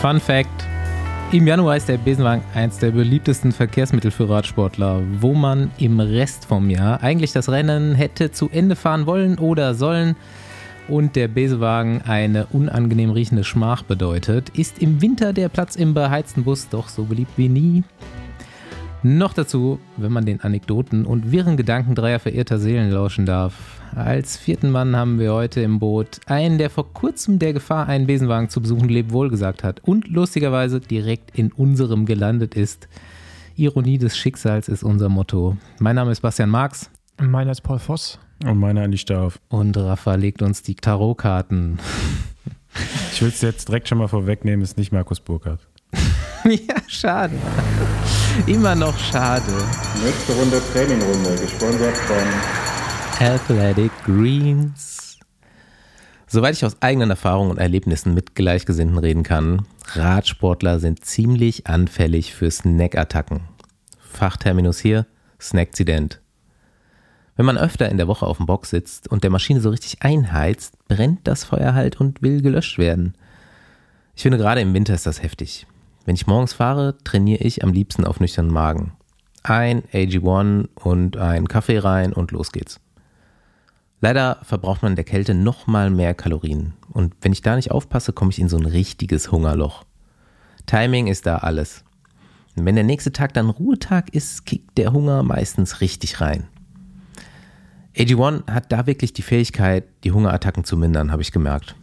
Fun Fact: Im Januar ist der Besenwagen eins der beliebtesten Verkehrsmittel für Radsportler, wo man im Rest vom Jahr eigentlich das Rennen hätte zu Ende fahren wollen oder sollen und der Besenwagen eine unangenehm riechende Schmach bedeutet, ist im Winter der Platz im beheizten Bus doch so beliebt wie nie. Noch dazu, wenn man den Anekdoten und wirren Gedanken dreier verirrter Seelen lauschen darf. Als vierten Mann haben wir heute im Boot einen, der vor kurzem der Gefahr, einen Besenwagen zu besuchen, lebwohl gesagt hat und lustigerweise direkt in unserem gelandet ist. Ironie des Schicksals ist unser Motto. Mein Name ist Bastian Marx. Meiner ist Paul Voss. Und meiner Andi Stauf. Und Rafa legt uns die Tarotkarten. Ich will es jetzt direkt schon mal vorwegnehmen, ist nicht Markus Burkhardt. ja, schade. Immer noch schade. Nächste Runde Trainingrunde, gesponsert von Athletic Greens. Soweit ich aus eigenen Erfahrungen und Erlebnissen mit Gleichgesinnten reden kann, Radsportler sind ziemlich anfällig für Snackattacken. Fachterminus hier, Snackzident. Wenn man öfter in der Woche auf dem Box sitzt und der Maschine so richtig einheizt, brennt das Feuer halt und will gelöscht werden. Ich finde, gerade im Winter ist das heftig. Wenn ich morgens fahre, trainiere ich am liebsten auf nüchternen Magen. Ein AG1 und ein Kaffee rein und los geht's. Leider verbraucht man in der Kälte nochmal mehr Kalorien. Und wenn ich da nicht aufpasse, komme ich in so ein richtiges Hungerloch. Timing ist da alles. Und wenn der nächste Tag dann Ruhetag ist, kickt der Hunger meistens richtig rein. AG1 hat da wirklich die Fähigkeit, die Hungerattacken zu mindern, habe ich gemerkt.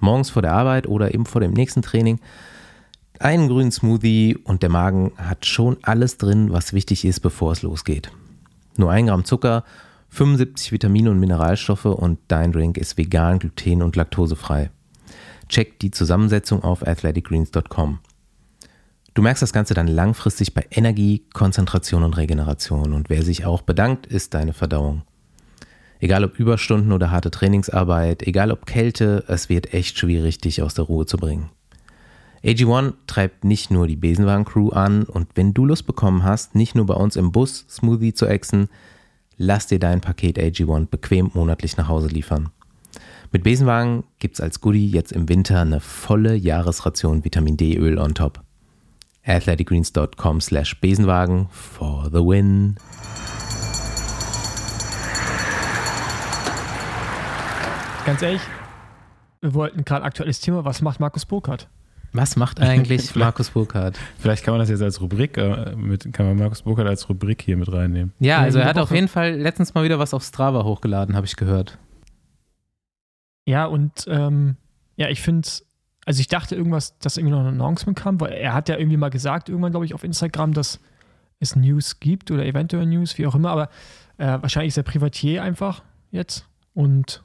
Morgens vor der Arbeit oder eben vor dem nächsten Training einen grünen Smoothie und der Magen hat schon alles drin, was wichtig ist, bevor es losgeht. Nur ein Gramm Zucker, 75 Vitamine und Mineralstoffe und dein Drink ist vegan, gluten- und laktosefrei. Check die Zusammensetzung auf athleticgreens.com. Du merkst das Ganze dann langfristig bei Energie, Konzentration und Regeneration und wer sich auch bedankt, ist deine Verdauung. Egal ob Überstunden oder harte Trainingsarbeit, egal ob Kälte, es wird echt schwierig, dich aus der Ruhe zu bringen. AG1 treibt nicht nur die Besenwagen-Crew an und wenn du Lust bekommen hast, nicht nur bei uns im Bus Smoothie zu exen, lass dir dein Paket AG1 bequem monatlich nach Hause liefern. Mit Besenwagen gibt's als Goodie jetzt im Winter eine volle Jahresration Vitamin D-Öl on top. athleticgreens.com slash Besenwagen for the win. Ganz ehrlich, wir wollten gerade aktuelles Thema, was macht Markus Burkhardt? Was macht eigentlich Markus Burkhardt? Vielleicht kann man das jetzt als Rubrik, äh, mit, kann man Markus Burkhardt als Rubrik hier mit reinnehmen. Ja, also er hat auf jeden Fall letztens mal wieder was auf Strava hochgeladen, habe ich gehört. Ja, und ähm, ja, ich finde, also ich dachte irgendwas, dass irgendwie noch ein Announcement kam, weil er hat ja irgendwie mal gesagt, irgendwann, glaube ich, auf Instagram, dass es News gibt oder eventuell News, wie auch immer, aber äh, wahrscheinlich ist er Privatier einfach jetzt und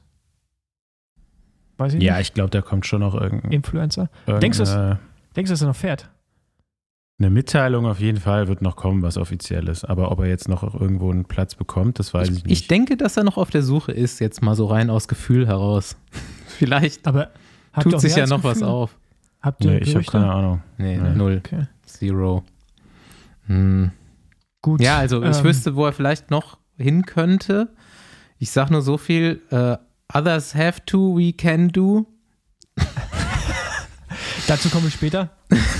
weiß ich Ja, nicht, ich glaube, da kommt schon noch irgendein, Influencer. Denkst du Denkst du, dass er noch fährt? eine Mitteilung auf jeden Fall wird noch kommen, was offiziell ist. Aber ob er jetzt noch irgendwo einen Platz bekommt, das weiß ich, Ich, nicht. ich denke, dass er noch auf der Suche ist, jetzt mal so rein aus Gefühl heraus. Vielleicht Aber tut sich ja noch was Gefühl? auf. Habt ihr nee, ich habe keine Ahnung. Nee, Nee. null. Okay. Zero. Hm. Gut. Ja, also ich Ähm, wüsste, wo er vielleicht noch hin könnte. Ich sag nur so viel, äh, others have to, we can do. Dazu komme ich später.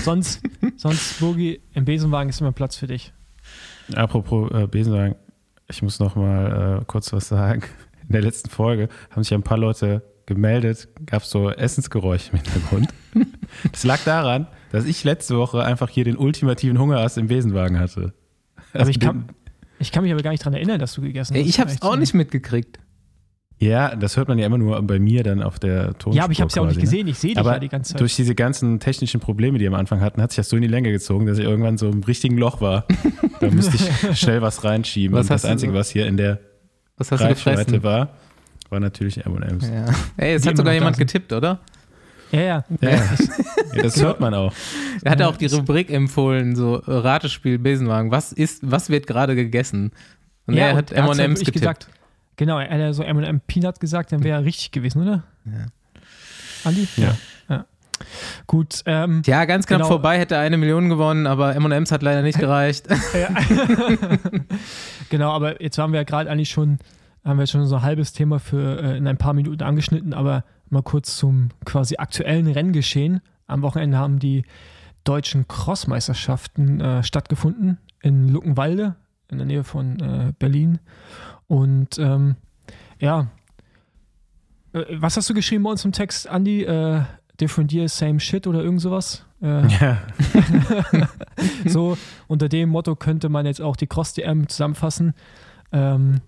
sonst, sonst, Bogi, im Besenwagen ist immer Platz für dich. Apropos äh, Besenwagen, ich muss noch mal äh, kurz was sagen. In der letzten Folge haben sich ein paar Leute gemeldet, gab es so Essensgeräusche im Hintergrund. Das lag daran, dass ich letzte Woche einfach hier den ultimativen Hungerass im Besenwagen hatte. Also ich den- kann, ich kann mich aber gar nicht daran erinnern, dass du gegessen hast. ich hab's Echt auch nicht mitgekriegt. Ja, das hört man ja immer nur bei mir dann auf der Tonspur. Ja, aber ich habe es ja auch nicht ne? gesehen. Ich sehe dich Aber ja die ganze Zeit. durch diese ganzen technischen Probleme, die am Anfang hatten, hat sich das so in die Länge gezogen, dass ich irgendwann so im richtigen Loch war. da musste ich schnell was reinschieben. Was Und das Einzige, so- was hier in der Was hast Reichweite war, war natürlich M&M's. Ja. Ey, es Die hat sogar jemand getippt, oder? ja, ja. Ja, ja, das hört man auch. Er hatte auch die Rubrik empfohlen, so äh, Ratespiel Besenwagen. Was ist, was wird gerade gegessen? Und ja, er hat M&M's getippt. gesagt. Genau, er hat ja so M&M Peanut gesagt, dann wäre er richtig gewesen, oder? Ja. Andi? Ja. ja. Gut, ähm, Ja, ganz knapp Genau. vorbei, hätte er eine Million gewonnen, aber M&M's hat leider nicht gereicht. Ja. genau, aber jetzt haben wir ja gerade eigentlich schon, haben wir schon so ein halbes Thema für äh, in ein paar Minuten angeschnitten, aber mal kurz zum quasi aktuellen Renngeschehen. am Wochenende haben die deutschen Crossmeisterschaften äh, stattgefunden in Luckenwalde, in der Nähe von äh, Berlin. Und ähm, ja, äh, was hast du geschrieben bei uns im Text, Andy? Äh, different year, same shit oder irgend sowas? Äh, Ja. so, unter dem Motto könnte man jetzt auch die Cross-DM zusammenfassen. Ähm,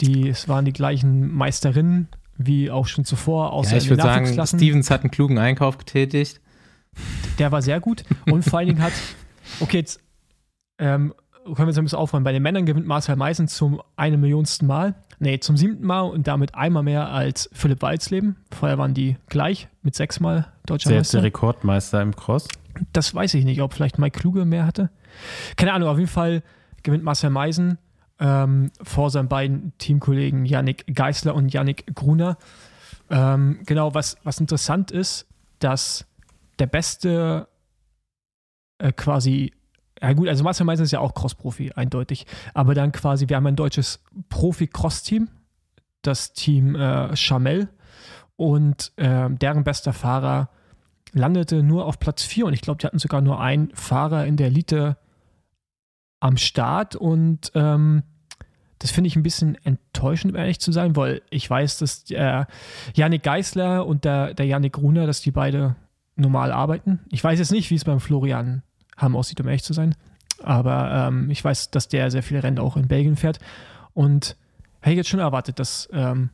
die, es waren die gleichen Meisterinnen wie auch schon zuvor, außer Ja, ich würde sagen. Stevens hat einen klugen Einkauf getätigt. Der war sehr gut und vor allen Dingen hat, okay, jetzt ähm, können wir jetzt ein bisschen aufräumen. Bei den Männern gewinnt Marcel Meisen zum einen Millionsten Mal, nee, zum siebten Mal und damit einmal mehr als Philipp Walzleben. Vorher waren die gleich mit sechsmal deutscher Ist er jetzt der Meister. Rekordmeister im Cross? Das weiß ich nicht, ob vielleicht Mike Kluge mehr hatte. Keine Ahnung, auf jeden Fall gewinnt Marcel Meisen ähm, vor seinen beiden Teamkollegen Yannick Geisler und Yannick Gruner. Ähm, genau, was, was interessant ist, dass der beste äh, quasi, ja gut, also Marcel Meisen ist ja auch Cross-Profi, eindeutig, aber dann quasi, wir haben ein deutsches Profi-Cross-Team, das Team äh, Chamel und äh, deren bester Fahrer landete nur auf Platz 4 und ich glaube, die hatten sogar nur einen Fahrer in der Elite am Start. Und ähm, das finde ich ein bisschen enttäuschend, um ehrlich zu sein, weil ich weiß, dass äh, Yannick Geisler und der, der Yannick Gruner, dass die beide normal arbeiten. Ich weiß jetzt nicht, wie es beim Florian Hamm aussieht, um ehrlich zu sein, aber ähm, ich weiß, dass der sehr viele Rennen auch in Belgien fährt und hätte jetzt schon erwartet, dass ähm,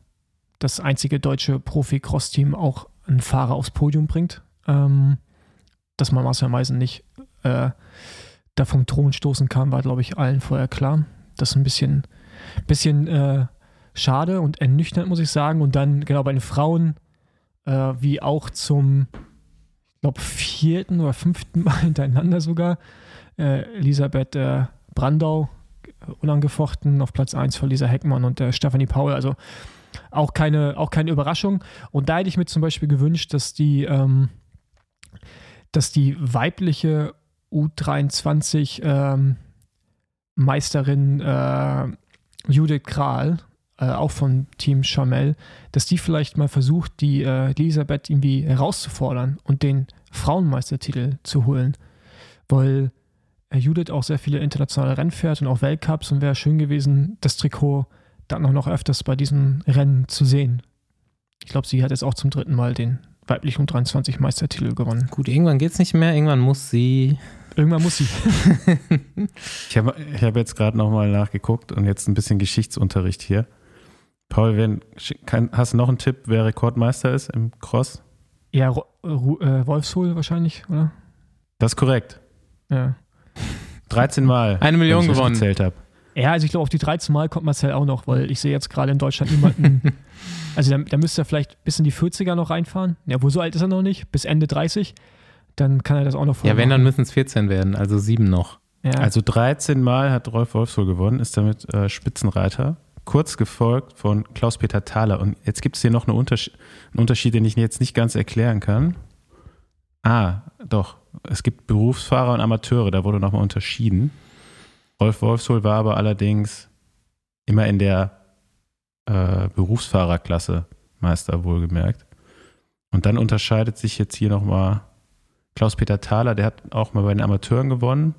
das einzige deutsche Profi-Cross-Team auch einen Fahrer aufs Podium bringt. Ähm, dass man Marcel Meisen nicht äh, da vom Thron stoßen kann, war, glaube ich, allen vorher klar. Das ist ein bisschen, bisschen äh, schade und ernüchternd, muss ich sagen. Und dann, genau, bei den Frauen, äh, wie auch zum, glaube, vierten oder fünften Mal hintereinander sogar, äh, Elisabeth äh, Brandau, äh, unangefochten auf Platz 1 von Lisa Heckmann und äh, Stephanie Paul. Also auch keine, auch keine Überraschung. Und da hätte ich mir zum Beispiel gewünscht, dass die, ähm, dass die weibliche U23 ähm, Meisterin äh, Judith Kral, äh, auch von Team Chamel, dass die vielleicht mal versucht, die äh, Elisabeth irgendwie herauszufordern und den Frauenmeistertitel zu holen. Weil äh, Judith auch sehr viele internationale Rennen fährt und auch Weltcups und wäre schön gewesen, das Trikot dann auch noch öfters bei diesen Rennen zu sehen. Ich glaube, sie hat jetzt auch zum dritten Mal den weiblichen U23 Meistertitel gewonnen. Gut, irgendwann geht's nicht mehr. Irgendwann muss sie. Irgendwann muss sie. Ich habe ich hab jetzt gerade nochmal nachgeguckt und jetzt ein bisschen Geschichtsunterricht hier. Paul, wenn, kann, hast du noch einen Tipp, wer Rekordmeister ist im Cross? Ja, Ro- Ru- äh, Wolfshol wahrscheinlich, oder? Das ist korrekt. Ja. 13 Mal. Eine Million wenn ich das gewonnen. gezählt habe. Ja, also ich glaube, auf die 13 Mal kommt Marcel auch noch, weil ich sehe jetzt gerade in Deutschland niemanden. also da, da müsste er vielleicht bis in die 40er noch reinfahren. Ja, wo so alt ist er noch nicht, bis Ende 30. Dann kann er das auch noch Ja, wenn, dann müssen es 14 werden, also sieben noch. Ja. Also 13 Mal hat Rolf Wolfswohl gewonnen, ist damit äh, Spitzenreiter. Kurz gefolgt von Klaus-Peter Thaler. Und jetzt gibt es hier noch eine Unterschied, einen Unterschied, den ich jetzt nicht ganz erklären kann. Ah, doch. Es gibt Berufsfahrer und Amateure, da wurde nochmal unterschieden. Rolf Wolfswohl war aber allerdings immer in der äh, Berufsfahrerklasse Meister, wohlgemerkt. Und dann unterscheidet sich jetzt hier nochmal Klaus-Peter Thaler, der hat auch mal bei den Amateuren gewonnen.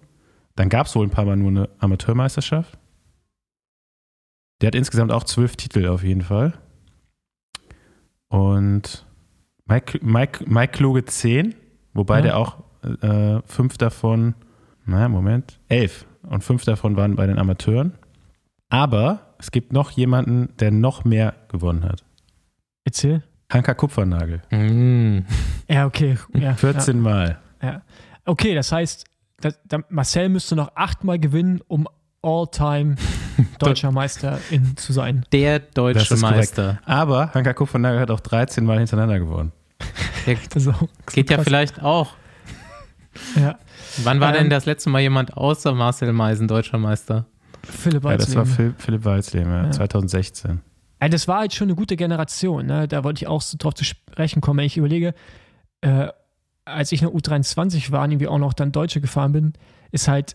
Dann gab es wohl ein paar Mal nur eine Amateurmeisterschaft. Der hat insgesamt auch zwölf Titel auf jeden Fall. Und Mike, Mike, Mike Kluge zehn, wobei Ja. der auch äh, fünf davon, naja, Moment, elf. Und fünf davon waren bei den Amateuren. Aber es gibt noch jemanden, der noch mehr gewonnen hat. Erzähl. Hanka Kupfernagel. Mm. Ja, okay. Ja, 14 Mal. Ja. Okay, das heißt, da, da, Marcel müsste noch achtmal gewinnen, um All-Time deutscher Meister in, zu sein. Der Das deutsche ist korrekt. Meister. Aber Hanka Kupfernagel hat auch 13 Mal hintereinander gewonnen. Der Also, geht ja vielleicht auch. Ja. Wann war Ähm, denn das letzte Mal jemand außer Marcel Meisen deutscher Meister? Philipp Ja, das war Walzleben. Phil, Philipp Walzleben, ja, Ja. 2016. Ja, das war halt schon eine gute Generation. Ne? Da wollte ich auch so drauf zu sprechen kommen. Wenn ich überlege, äh, als ich noch U23 war und irgendwie auch noch dann Deutsche gefahren bin, ist halt,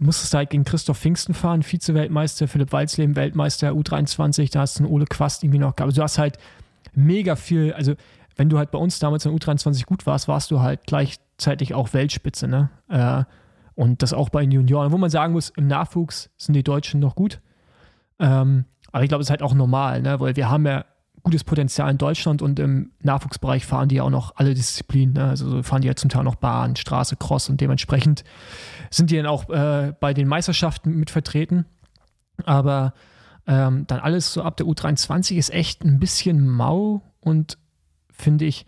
ich musste halt gegen Christoph Pfingsten fahren, Vize-Weltmeister, Philipp Walzleben, Weltmeister, U23, da hast du einen Ole Quast irgendwie noch gehabt. Also du hast halt mega viel, also wenn du halt bei uns damals in U23 gut warst, warst du halt gleichzeitig auch Weltspitze, ne? Äh, und das auch bei den Junioren, wo man sagen muss, im Nachwuchs sind die Deutschen noch gut. Ähm, aber ich glaube, es ist halt auch normal, ne? weil wir haben ja gutes Potenzial in Deutschland und im Nachwuchsbereich fahren die auch noch alle Disziplinen. Ne? Also fahren die ja zum Teil noch Bahn, Straße, Cross und dementsprechend sind die dann auch äh, bei den Meisterschaften mit vertreten. Aber ähm, dann alles so ab der U23 ist echt ein bisschen mau und finde ich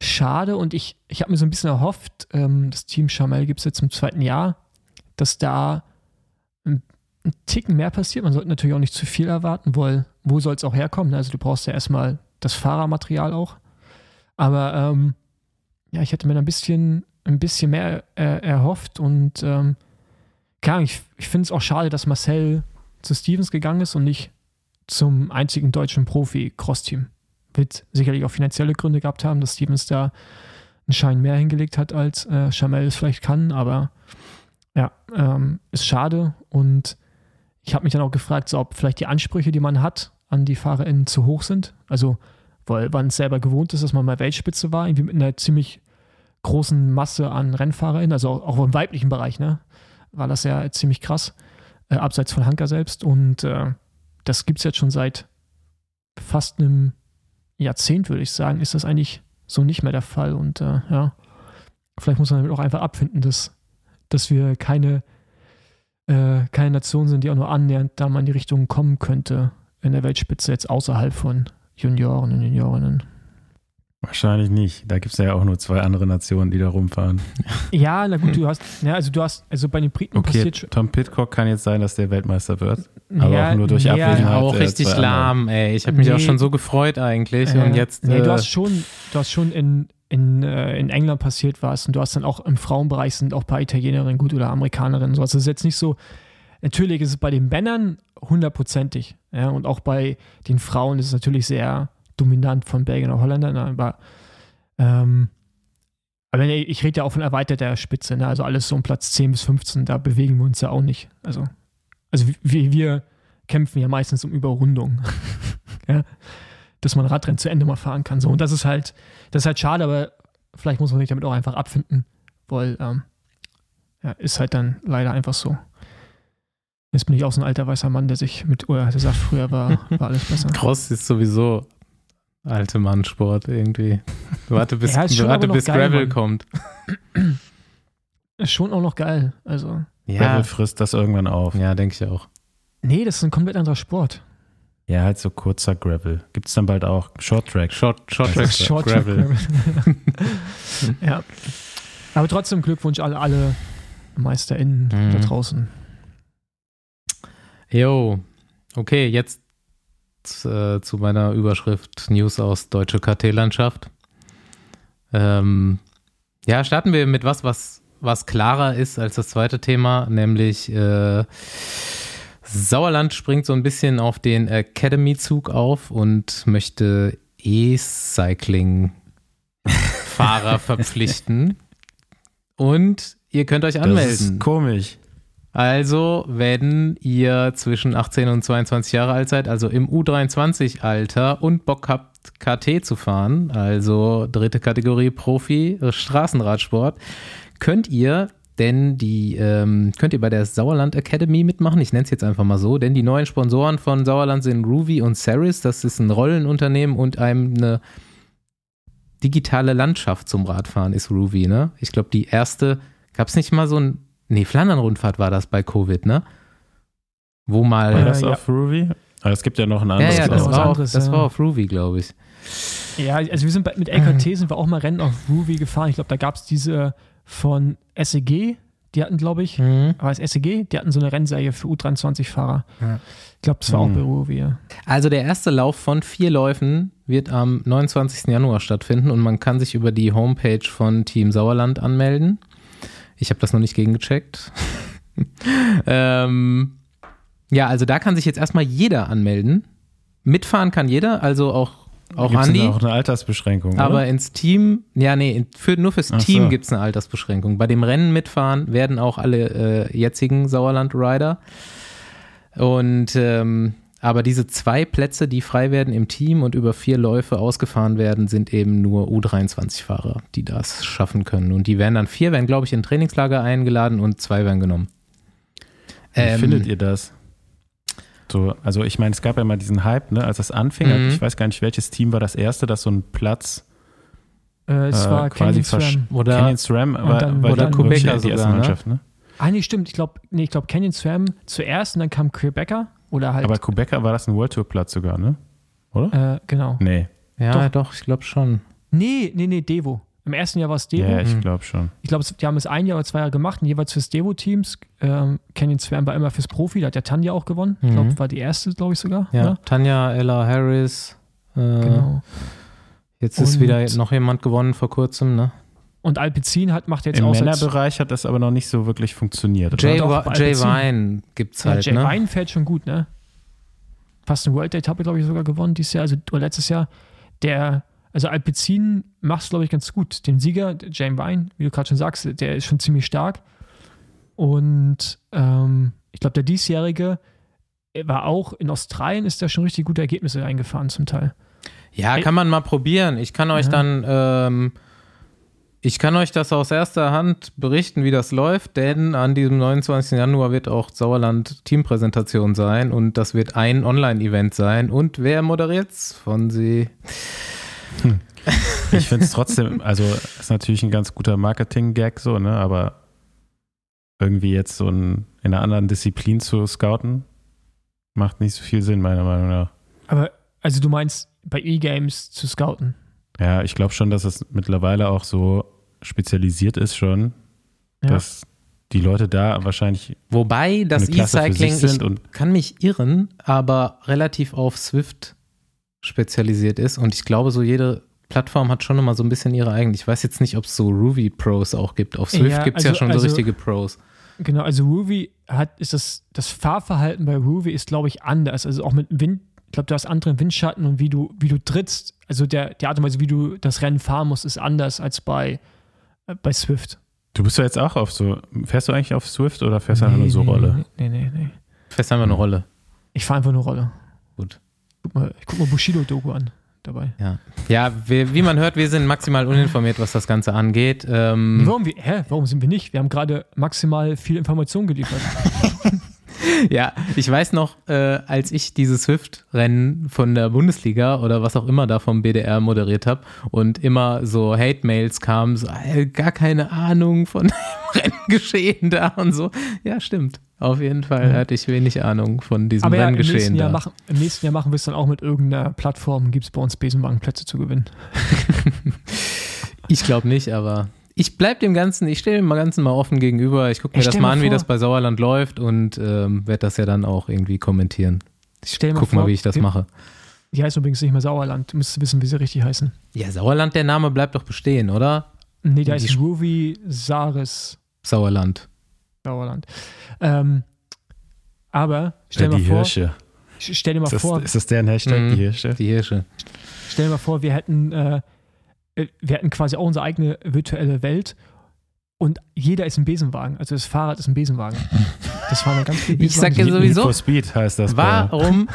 schade. Und ich, ich habe mir so ein bisschen erhofft, ähm, das Team Chamel gibt es jetzt im zweiten Jahr, dass da ein, Ticken mehr passiert. Man sollte natürlich auch nicht zu viel erwarten, weil wo soll es auch herkommen? Also du brauchst ja erstmal das Fahrermaterial auch. Aber ähm, ja, ich hätte mir ein bisschen, ein bisschen mehr äh, erhofft und ähm, klar, ich, ich finde es auch schade, dass Marcel zu Stevens gegangen ist und nicht zum einzigen deutschen Profi-Cross-Team. Wird sicherlich auch finanzielle Gründe gehabt haben, dass Stevens da einen Schein mehr hingelegt hat, als äh, Chamel es vielleicht kann, aber ja, ähm, ist schade und ich habe mich dann auch gefragt, so, ob vielleicht die Ansprüche, die man hat an die FahrerInnen zu hoch sind. Also, weil man es selber gewohnt ist, dass man mal Weltspitze war, irgendwie mit einer ziemlich großen Masse an RennfahrerInnen, also auch, im weiblichen Bereich, ne? War das ja ziemlich krass äh, abseits von Hanka selbst. Und äh, das gibt es jetzt schon seit fast einem Jahrzehnt, würde ich sagen, ist das eigentlich so nicht mehr der Fall. Und äh, ja, vielleicht muss man damit auch einfach abfinden, dass, dass wir keine, äh, keine Nation sind, die auch nur annähernd da mal in die Richtung kommen könnte in der Weltspitze, jetzt außerhalb von Junioren und Juniorinnen. Wahrscheinlich nicht. Da gibt es ja auch nur zwei andere Nationen, die da rumfahren. Ja, na gut, du hast, ja, also du hast, also bei den Briten okay, passiert schon. Tom Pitcock kann jetzt sein, dass der Weltmeister wird. Aber Ja, auch nur durch ja, Abwesenheit. auch der richtig lahm, ey. Ich habe mich Nee. auch schon so gefreut eigentlich. Äh, und jetzt. nee, du äh, hast schon, du hast schon in, in, äh, in England passiert was und du hast dann auch im Frauenbereich sind auch ein paar Italienerinnen gut oder Amerikanerinnen. So. Also es ist jetzt nicht so, natürlich ist es bei den Männern hundertprozentig. Ja, und auch bei den Frauen ist es natürlich sehr dominant von Belgien und Holländern, aber ähm, aber ich rede ja auch von erweiterter Spitze, ne? also alles so um Platz 10 bis 15, da bewegen wir uns ja auch nicht. Also, also wir, wir kämpfen ja meistens um Überrundung. ja? Dass man Radrennen zu Ende mal fahren kann. So. Und das ist halt, das ist halt schade, aber vielleicht muss man sich damit auch einfach abfinden, weil ähm, ja, ist halt dann leider einfach so. Jetzt bin ich auch so ein alter weißer Mann, der sich mit, oder der sagt, früher war, war alles besser. Cross ist sowieso alte Mannsport irgendwie. Warte, bis, Ja, warte, bis geil, Gravel Mann. kommt. Ist schon auch noch geil. Also, Ja, Gravel frisst das irgendwann auf. ja denke ich auch. nee, das ist ein komplett anderer Sport. Ja, halt so kurzer Gravel. Gibt es dann bald auch Short Track. Short, Short Track, Das ist Short Gravel. Gravel. ja. Aber trotzdem Glückwunsch alle, alle MeisterInnen Mhm. da draußen. Jo, okay, jetzt äh, zu meiner Überschrift News aus deutsche KT-Landschaft. Ähm, ja, starten wir mit was, was, was klarer ist als das zweite Thema, nämlich äh, Sauerland springt so ein bisschen auf den Academy-Zug auf und möchte E-Cycling-Fahrer verpflichten. Und ihr könnt euch Das anmelden. ist komisch. Also, wenn ihr zwischen 18 und 22 Jahre alt seid, also im U23-Alter und Bock habt, KT zu fahren, also dritte Kategorie Profi, Straßenradsport, könnt ihr denn die ähm, könnt ihr bei der Sauerland Academy mitmachen. Ich nenne es jetzt einfach mal so, denn die neuen Sponsoren von Sauerland sind Ruby und Ceres. Das ist ein Rollenunternehmen und einem eine digitale Landschaft zum Radfahren ist Ruby. Ne? Ich glaube, die erste gab es nicht mal so ein Nee, Flandern-Rundfahrt war das bei Covid, ne? Wo mal. War Äh, das ja. auf Ruby? Aber es gibt ja noch ein ja, anderes. ja, das, was war, auf, anderes, das ja. war auf Ruby, glaube ich. Ja, also wir sind bei, mit LKT sind wir auch mal Rennen auf Ruby gefahren. Ich glaube, da gab es diese von SEG, die hatten, glaube ich, Mhm. war es SEG? Die hatten so eine Rennserie für U23-Fahrer. Ja. Ich glaube, das war auch Mhm. bei Ruby. Ja. Also der erste Lauf von vier Läufen wird am 29. Januar stattfinden und man kann sich über die Homepage von Team Sauerland anmelden. Ich habe das noch nicht gegengecheckt. ähm, ja, also da kann sich jetzt erstmal jeder anmelden. Mitfahren kann jeder, also auch, auch Gibt's Andi. auch eine Altersbeschränkung. Aber oder? ins Team, ja, nee, für, nur fürs Ach Team so. gibt es eine Altersbeschränkung. Bei dem Rennen mitfahren werden auch alle äh, jetzigen Sauerland-Rider. Und ähm, Aber diese zwei Plätze, die frei werden im Team und über vier Läufe ausgefahren werden, sind eben nur U23-Fahrer, die das schaffen können. Und die werden dann, vier werden, glaube ich, in Trainingslager eingeladen und zwei werden genommen. Wie ähm, findet ihr das? So, also ich meine, es gab ja mal diesen Hype, ne, als das anfing. Mhm. Ich weiß gar nicht, welches Team war das erste, das so einen Platz äh, es äh, war quasi Canyon SRAM. Oder Canyon SRAM, war, dann, war oder Quebecer die erste ne? Mannschaft, ne? Ah, nee, stimmt. Ich glaube, nee, ich Canyon SRAM zuerst und dann kam Quebecer oder halt. Aber Quebecer war das ein World Tour Platz sogar, ne? Oder? Äh, genau. Nee. Ja, doch, doch ich glaube schon. Nee, nee, nee, Devo. Im ersten Jahr war es Devo. Ja, ich glaube schon. Ich glaube, die haben es ein Jahr oder zwei Jahre gemacht und jeweils fürs Devo-Teams. Ähm, Canyon Swam war immer fürs Profi, da hat ja Tanja auch gewonnen. Ich glaube, mhm. war die erste, glaube ich sogar. Ja, oder? Tanja, Ella Harris. Äh, genau. Jetzt ist und wieder noch jemand gewonnen vor kurzem, ne? Und Alpecin hat, macht jetzt Im auch. Im Männerbereich hat das aber noch nicht so wirklich funktioniert. Jay, Jay Vine gibt es halt. Ja, Jay ne? Vine fährt schon gut, ne? Fast eine World Day Etappe, glaube ich, sogar gewonnen dieses Jahr, also oder letztes Jahr. Der also Alpecin macht es, glaube ich, ganz gut. Den Sieger, James Vine, wie du gerade schon sagst, der ist schon ziemlich stark. Und ähm, ich glaube, der diesjährige war auch in Australien, ist da schon richtig gute Ergebnisse eingefahren zum Teil. Ja, kann man mal probieren. Ich kann euch ja. dann, ähm, ich kann euch das aus erster Hand berichten, wie das läuft, denn an diesem 29. Januar wird auch Sauerland Teampräsentation sein und das wird ein Online-Event sein. Und wer moderiert's von sie? Hm. Ich finde es trotzdem, also ist natürlich ein ganz guter Marketing-Gag so, ne? Aber irgendwie jetzt so ein, in einer anderen Disziplin zu scouten, macht nicht so viel Sinn, meiner Meinung nach. Aber, also du meinst, bei E-Games zu scouten? Ja, ich glaube schon, dass es mittlerweile auch so spezialisiert ist schon, ja. dass die Leute da wahrscheinlich. Wobei das E-Cycling, ich kann mich irren, aber relativ auf Swift spezialisiert ist. Und ich glaube, so jede Plattform hat schon immer so ein bisschen ihre eigene. Ich weiß jetzt nicht, ob es so Ruby Pros auch gibt. Auf Swift ja, gibt es also, ja schon so also, richtige Pros. Genau, also Ruby hat, ist das, das Fahrverhalten bei Ruby ist, glaube ich, anders. Also auch mit Wind, ich glaube, du hast andere Windschatten und wie du, wie du trittst, also der, die Art und Weise, wie du das Rennen fahren musst, ist anders als bei, äh, bei Swift. Du bist ja jetzt auch auf so, fährst du eigentlich auf Swift oder fährst du nee, einfach nur so nee, Rolle? Nee, nee, nee. Fährst einfach eine Rolle. Ich fahre einfach eine Rolle. Guck mal, ich guck mal Bushido-Doku an dabei. Ja, ja wir, wie man hört, wir sind maximal uninformiert, was das Ganze angeht. Ähm warum, wir, hä, warum sind wir nicht? Wir haben gerade maximal viel Information geliefert. ja, ich weiß noch, äh, als ich dieses Swift-Rennen von der Bundesliga oder was auch immer da vom BDR moderiert habe und immer so Hate-Mails kamen, so, äh, gar keine Ahnung von dem Renngeschehen da und so. Ja, stimmt. Auf jeden Fall hatte ich wenig Ahnung von diesem Aber Renngeschehen. Ja, im, nächsten da. Jahr machen, Im nächsten Jahr machen wir es dann auch mit irgendeiner Plattform, gibt es bei uns Besenwagenplätze zu gewinnen. ich glaube nicht, aber ich bleibe dem Ganzen, ich stelle dem Ganzen mal offen gegenüber. Ich gucke mir das mal an, wie das bei Sauerland läuft und ähm, werde das ja dann auch irgendwie kommentieren. Ich guck mal, wie ich das mache. Die heißt übrigens nicht mehr Sauerland. Du müsstest wissen, wie sie richtig heißen. Ja, Sauerland, der Name bleibt doch bestehen, oder? Nee, der heißt Ruby Saris. Sauerland. Sauerland. Ähm, aber stell ja, die mal Hirsche. vor. Stell dir mal ist das, vor. Ist das deren Hashtag, mhm, die Hirsche? Die Hirsche. Stell dir mal vor, wir hätten, äh, wir hätten quasi auch unsere eigene virtuelle Welt und jeder ist ein Besenwagen. Also das Fahrrad ist ein Besenwagen. Das war eine ganz viel Ich sag dir sowieso. For Speed heißt das. Warum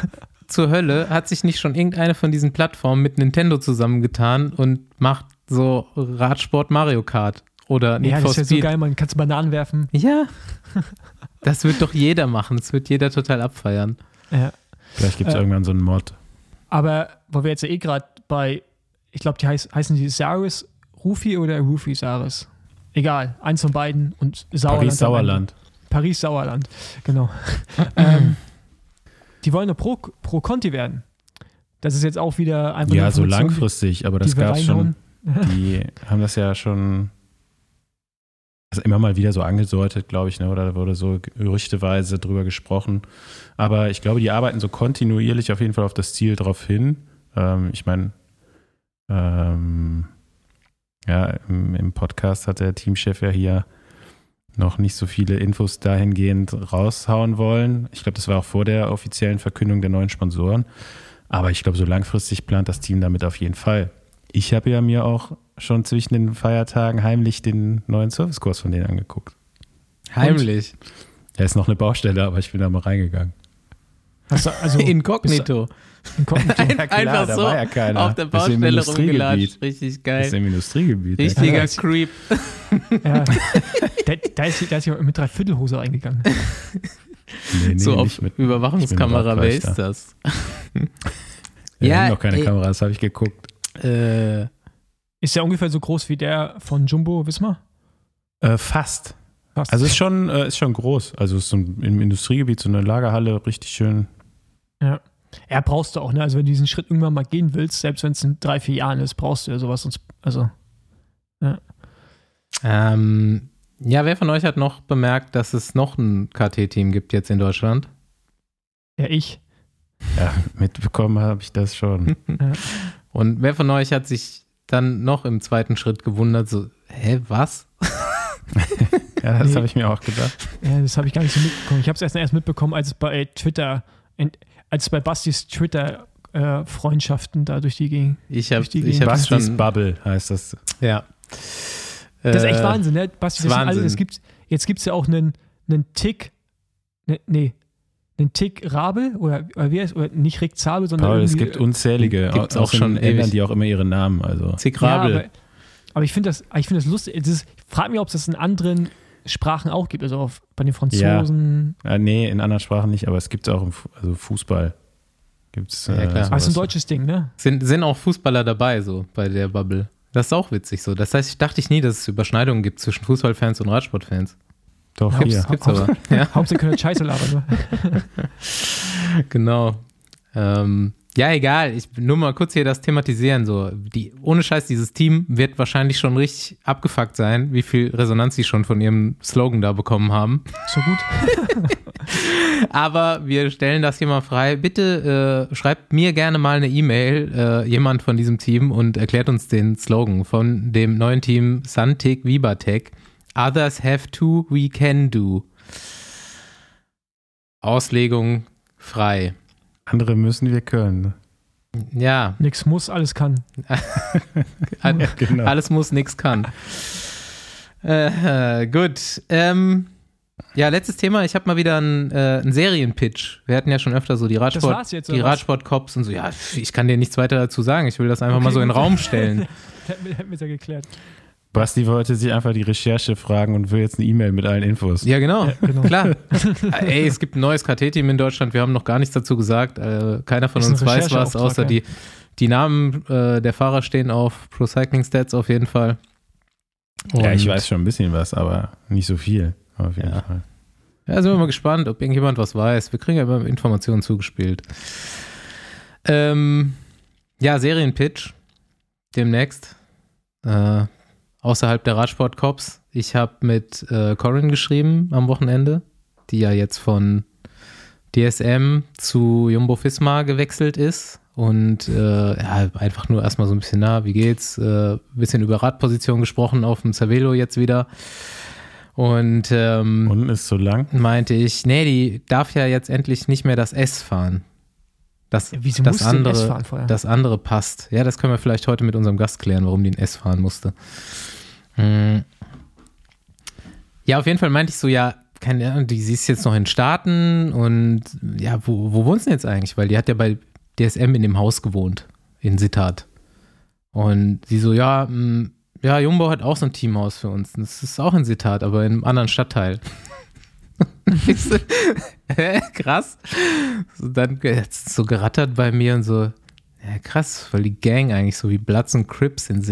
zur Hölle hat sich nicht schon irgendeine von diesen Plattformen mit Nintendo zusammengetan und macht so Radsport Mario Kart? Oder Need ja, for das ist ja so geil, man kann Bananen werfen. Ja. Das wird doch jeder machen. Das wird jeder total abfeiern. Ja. Vielleicht gibt es äh, irgendwann so einen Mod. Aber wo wir jetzt ja eh gerade bei, ich glaube, die heiß, heißen die Saris Rufi oder Rufi Saris? Egal, eins von beiden und Sauerland. Paris Sauerland. Paris Sauerland, genau. ähm, die wollen eine Pro, Pro Conti werden. Das ist jetzt auch wieder einfach Ja, so langfristig, aber das gab es schon. Die haben das ja schon also immer mal wieder so angedeutet, glaube ich, ne? oder da wurde so gerüchteweise drüber gesprochen. Aber ich glaube, die arbeiten so kontinuierlich auf jeden Fall auf das Ziel drauf hin. Ähm, ich meine, ähm, ja, im, im, Podcast hat der Teamchef ja hier noch nicht so viele Infos dahingehend raushauen wollen. Ich glaube, das war auch vor der offiziellen Verkündung der neuen Sponsoren. Aber ich glaube, so langfristig plant das Team damit auf jeden Fall. Ich habe ja mir auch schon zwischen den Feiertagen heimlich den neuen Servicekurs von denen angeguckt. Heimlich? Da ist noch eine Baustelle, aber ich bin da mal reingegangen. Hast du, also, Inkognito. Inkognito. Ja, klar, Einfach so ja keiner. auf der Das Baustelle rumgelatscht. Richtig Das geil. ist im Industriegebiet. ja. Richtiger Ja. Creep. ja. da, da, ist, da ist jemand mit Dreiviertelhose eingegangen. Nee, nee, so auf. Überwachungskamera, wer ist das? Ja, Ja, ja noch keine ey. Kamera, das habe ich geguckt. Äh, Ist ja ungefähr so groß wie der von Jumbo Wismar. Äh, fast. Fast. Also ist schon, äh, ist schon groß. Also ist so ein, im Industriegebiet so eine Lagerhalle, richtig schön. Ja. Ja, brauchst du auch, ne? Also wenn du diesen Schritt irgendwann mal gehen willst, selbst wenn es in drei, vier Jahren ist, brauchst du ja sowas. Sonst, also, ähm, ja, wer von euch hat noch bemerkt, dass es noch ein KT-Team gibt jetzt in Deutschland? ja, ich. Ja, mitbekommen habe ich das schon. Und wer von euch hat sich dann noch im zweiten Schritt gewundert, so, hä, was? Ja, das Nee. habe ich mir auch gedacht. Ja, das habe ich gar nicht so mitbekommen. Ich habe es erst, erst mitbekommen, als es bei Twitter, als es bei Bastis Twitter-Freundschaften da durch die ging. Ich habe ich hab Bastis schon, Bubble heißt das. ja. Das ist echt Äh, Wahnsinn, ne? Basti, ist das sind alles, Wahnsinn. es gibt, jetzt gibt es ja auch einen, einen Tick, ne, nee, einen Tick Rabel oder, oder wie heißt, oder nicht Rick Zabel, sondern Paul, es gibt unzählige, Gibt's auch auch schon ändern die auch immer ihre Namen. Also Zick Ja, Rabel. aber, aber ich finde das, ich finde das lustig. Das ist, ich frage mich, ob es das in anderen Sprachen auch gibt, also auf, bei den Franzosen. äh, nee, in anderen Sprachen nicht, aber es gibt es auch im Fu- also Fußball. Gibt's, Ja, äh, klar. Aber es ist ein deutsches Ding, ne? sind, sind auch Fußballer dabei, so bei der Bubble. Das ist auch witzig so. Das heißt, ich dachte ich nie, dass es Überschneidungen gibt zwischen Fußballfans und Radsportfans. Doch, Ja, hier. Gibt's aber. Ja, Hauptsache können Scheiße labern. Genau. Ähm, ja, egal. Ich nur mal kurz hier das thematisieren. So, die, ohne Scheiß, dieses Team wird wahrscheinlich schon richtig abgefuckt sein, wie viel Resonanz sie schon von ihrem Slogan da bekommen haben. So gut. Aber wir stellen das hier mal frei. Bitte äh, schreibt mir gerne mal eine E-Mail, äh, jemand von diesem Team, und erklärt uns den Slogan von dem neuen Team Santic Vibatech. Others have to, we can do. Auslegung frei. Andere müssen wir können. Ja, Nix muss, alles kann. an, Ja, genau. alles muss, nix kann. Äh, gut. Ähm, ja, letztes Thema. Ich habe mal wieder einen, äh, einen Serienpitch. Wir hatten ja schon öfter so die Radsport, jetzt, die? Radsport-Cops und so. Ja, ich kann dir nichts weiter dazu sagen. Ich will das einfach Okay, mal so in den. Raum stellen. Hätten wir, hätten wir es ja geklärt. Basti wollte sich einfach die Recherche fragen und will jetzt eine E-Mail mit allen Infos. Ja, genau. Ja, genau. Klar. Ey, es gibt ein neues KT-Team in Deutschland. Wir haben noch gar nichts dazu gesagt. Äh, keiner von uns weiß was, außer ja. die, die Namen äh, der Fahrer stehen auf Pro Cycling Stats auf jeden Fall. Ja, ich Und- weiß schon ein bisschen was, aber nicht so viel. Auf jeden Ja. Fall. Ja, sind wir mal gespannt, ob irgendjemand was weiß. Wir kriegen ja immer Informationen zugespielt. Ähm, ja, Serienpitch. Demnächst. Äh, außerhalb der Radsport-Cops. Ich habe mit äh, Corin geschrieben am Wochenende, die ja jetzt von DSM zu Jumbo Fisma gewechselt ist. Und äh, ja, einfach nur erstmal so ein bisschen nah, wie geht's? Äh, bisschen über Radposition gesprochen auf dem Cervelo jetzt wieder. Und ähm, Unten ist so lang. meinte ich, nee, die darf ja jetzt endlich nicht mehr das S fahren. Das, Ja, wieso das, andere, das andere passt. Ja, das können wir vielleicht heute mit unserem Gast klären, warum die ein S fahren musste. Hm. Ja, auf jeden Fall meinte ich so, ja, keine Ahnung, die sie ist jetzt noch in Staaten und ja, wo, wo wohnt sie jetzt eigentlich? Weil die hat ja bei DSM in dem Haus gewohnt, in Sittard. Und sie so, ja, mh, ja, Jumbo hat auch so ein Teamhaus für uns. Das ist auch in Sittard, aber in einem anderen Stadtteil. Hä, krass. So, dann jetzt so gerattert bei mir und so, ja, krass, weil die Gang eigentlich so wie Bloods und Crips in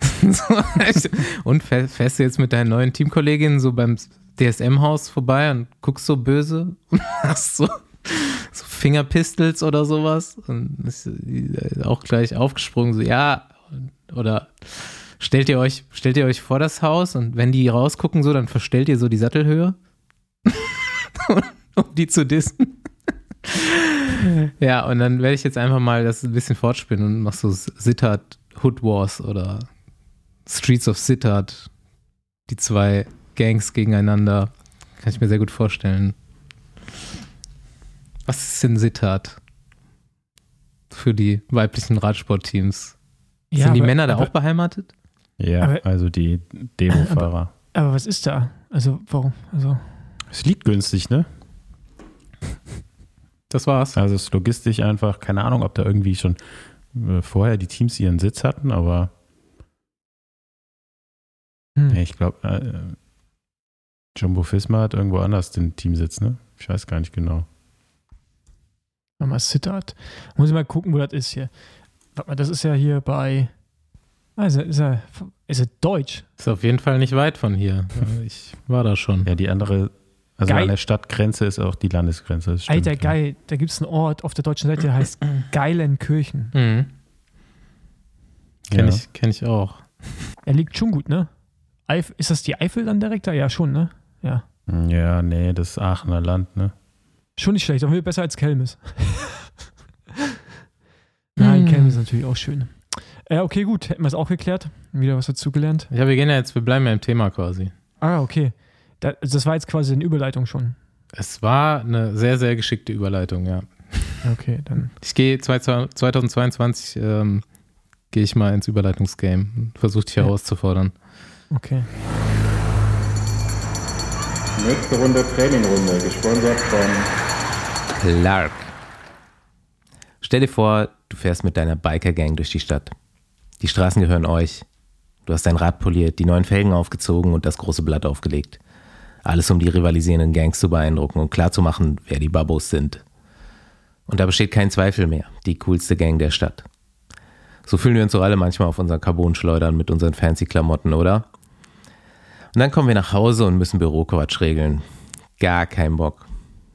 so, ich- und fähr- fährst du jetzt mit deinen neuen Teamkolleginnen so beim DSM-Haus vorbei und guckst so böse und hast so, so Fingerpistols oder sowas? Und ist auch gleich aufgesprungen, so, ja, oder stellt ihr euch, stellt ihr euch vor das Haus und wenn die rausgucken so, dann verstellt ihr so die Sattelhöhe, um die zu dissen. ja, und dann werde ich jetzt einfach mal das ein bisschen fortspinnen und mach so Sittard Hood Wars oder Streets of Sittard. Die zwei Gangs gegeneinander. Kann ich mir sehr gut vorstellen. Was ist denn Sittard? Für die weiblichen Radsportteams. Ja, Sind die aber- Männer da aber, auch beheimatet? Ja, Aber- also die Demo-Fahrer. Aber was ist da? Also, warum? Also, Es liegt günstig, ne? Das war's. Also es ist logistisch einfach, keine Ahnung, ob da irgendwie schon äh, vorher die Teams ihren Sitz hatten, aber Hm. ich glaube, äh, Jumbo Fisma hat irgendwo anders den Teamsitz, ne? Ich weiß gar nicht genau. Mal Sittard. Muss ich mal gucken, wo das ist hier. Warte mal, das ist ja hier bei. Ist er, ist er, ist er Deutsch? Ist auf jeden Fall nicht weit von hier. Ich war da schon. Ja, die andere, also Geil. an der Stadtgrenze ist auch die Landesgrenze. Stimmt, Alter, ja. geil. Da gibt es einen Ort auf der deutschen Seite, der heißt Geilenkirchen. Mhm. Kenn, Ja. ich, kenn ich auch. Er liegt schon gut, ne? Eif ist das die Eifel dann direkt da? Ja, schon, ne? Ja. Ja, nee, das ist Aachener Land, ne? Schon nicht schlecht, aber besser als Kelmis. Nein, Hm. Kelmis ist natürlich auch schön. Äh, okay, gut, hätten wir es auch geklärt. Wieder was dazugelernt. Ja, wir gehen ja jetzt, wir bleiben ja im Thema quasi. Ah, okay. Da, das war jetzt quasi eine Überleitung schon. Es war eine sehr, sehr geschickte Überleitung, ja. Okay, dann. Ich gehe 2022 ähm, gehe ich mal ins Überleitungsgame. Versuche dich Ja. herauszufordern. Okay. Nächste Runde Trainingrunde, gesponsert von Clark. Stell dir vor, du fährst mit deiner Biker-Gang durch die Stadt. Die Straßen gehören euch. Du hast dein Rad poliert, die neuen Felgen aufgezogen und das große Blatt aufgelegt. Alles, um die rivalisierenden Gangs zu beeindrucken und klarzumachen, wer die Babos sind. Und da besteht kein Zweifel mehr, die coolste Gang der Stadt. So fühlen wir uns doch alle manchmal auf unseren Carbon-Schleudern mit unseren fancy Klamotten, oder? Und dann kommen wir nach Hause und müssen Büroquatsch regeln. Gar kein Bock.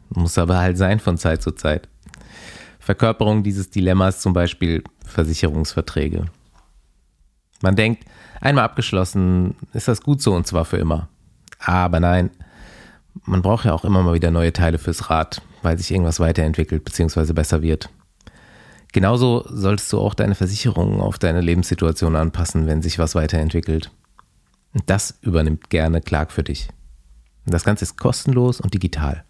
Muss aber halt sein von Zeit zu Zeit. Verkörperung dieses Dilemmas zum Beispiel Versicherungsverträge. Man denkt, einmal abgeschlossen, ist das gut so und zwar für immer. Aber nein, man braucht ja auch immer mal wieder neue Teile fürs Rad, weil sich irgendwas weiterentwickelt bzw. besser wird. Genauso solltest du auch deine Versicherung auf deine Lebenssituation anpassen, wenn sich was weiterentwickelt. Das übernimmt gerne Clark für dich. Das Ganze ist kostenlos und digital.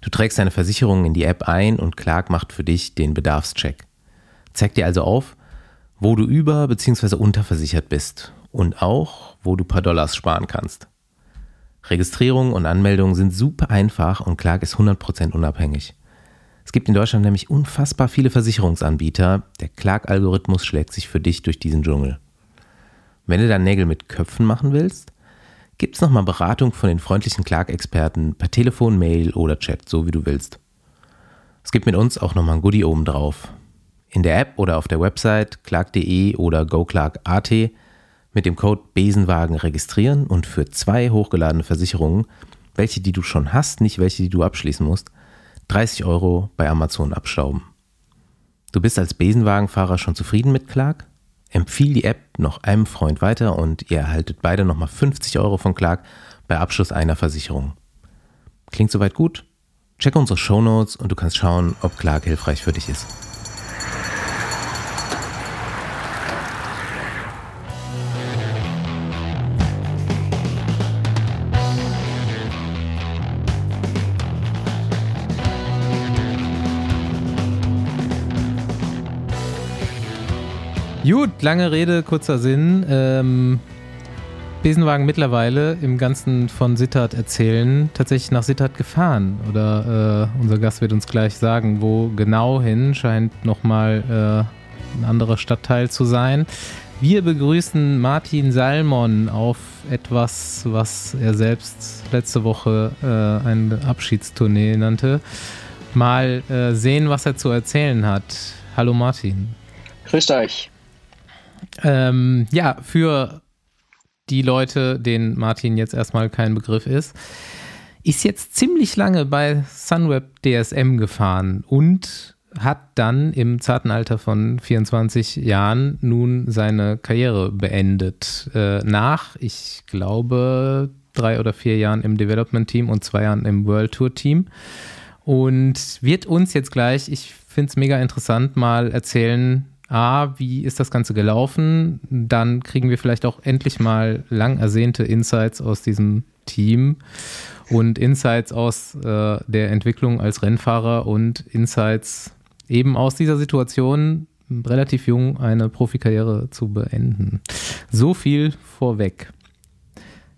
Du trägst deine Versicherung in die App ein und Clark macht für dich den Bedarfscheck. Zeigt dir also auf, wo du über- bzw. unterversichert bist und auch, wo du paar Dollars sparen kannst. Registrierung und Anmeldung sind super einfach und Clark ist 100% unabhängig. Es gibt in Deutschland nämlich unfassbar viele Versicherungsanbieter. Der Clark-Algorithmus schlägt sich für dich durch diesen Dschungel. Wenn du dann Nägel mit Köpfen machen willst, gibt es nochmal Beratung von den freundlichen Clark-Experten per Telefon, Mail oder Chat, so wie du willst. Es gibt mit uns auch nochmal ein Goodie oben drauf. In der App oder auf der Website clark.de oder goclark.at mit dem Code Besenwagen registrieren und für zwei hochgeladene Versicherungen, welche die du schon hast, nicht welche die du abschließen musst, 30 Euro bei Amazon abstauben. Du bist als Besenwagenfahrer schon zufrieden mit Clark? Empfiehl die App noch einem Freund weiter und ihr erhaltet beide nochmal 50 Euro von Clark bei Abschluss einer Versicherung. Klingt soweit gut? Check unsere Shownotes und du kannst schauen, ob Clark hilfreich für dich ist. Gut, lange Rede, kurzer Sinn. Ähm, Besenwagen mittlerweile im Ganzen von Sittard erzählen, tatsächlich nach Sittard gefahren. Oder äh, unser Gast wird uns gleich sagen, wo genau hin, scheint nochmal äh, ein anderer Stadtteil zu sein. Wir begrüßen Martin Salmon auf etwas, was er selbst letzte Woche äh, eine Abschiedstournee nannte. Mal äh, sehen, was er zu erzählen hat. Hallo Martin. Grüßt euch. Ähm, ja, für die Leute, denen Martin jetzt erstmal kein Begriff ist, ist jetzt ziemlich lange bei Sunweb DSM gefahren und hat dann im zarten Alter von 24 Jahren nun seine Karriere beendet. Äh, nach, ich glaube, drei oder vier Jahren im Development Team und zwei Jahren im World Tour Team. Und wird uns jetzt gleich, ich finde es mega interessant, mal erzählen, A, wie ist das Ganze gelaufen? Dann kriegen wir vielleicht auch endlich mal lang ersehnte Insights aus diesem Team und Insights aus äh, der Entwicklung als Rennfahrer und Insights eben aus dieser Situation, relativ jung eine Profikarriere zu beenden. So viel vorweg.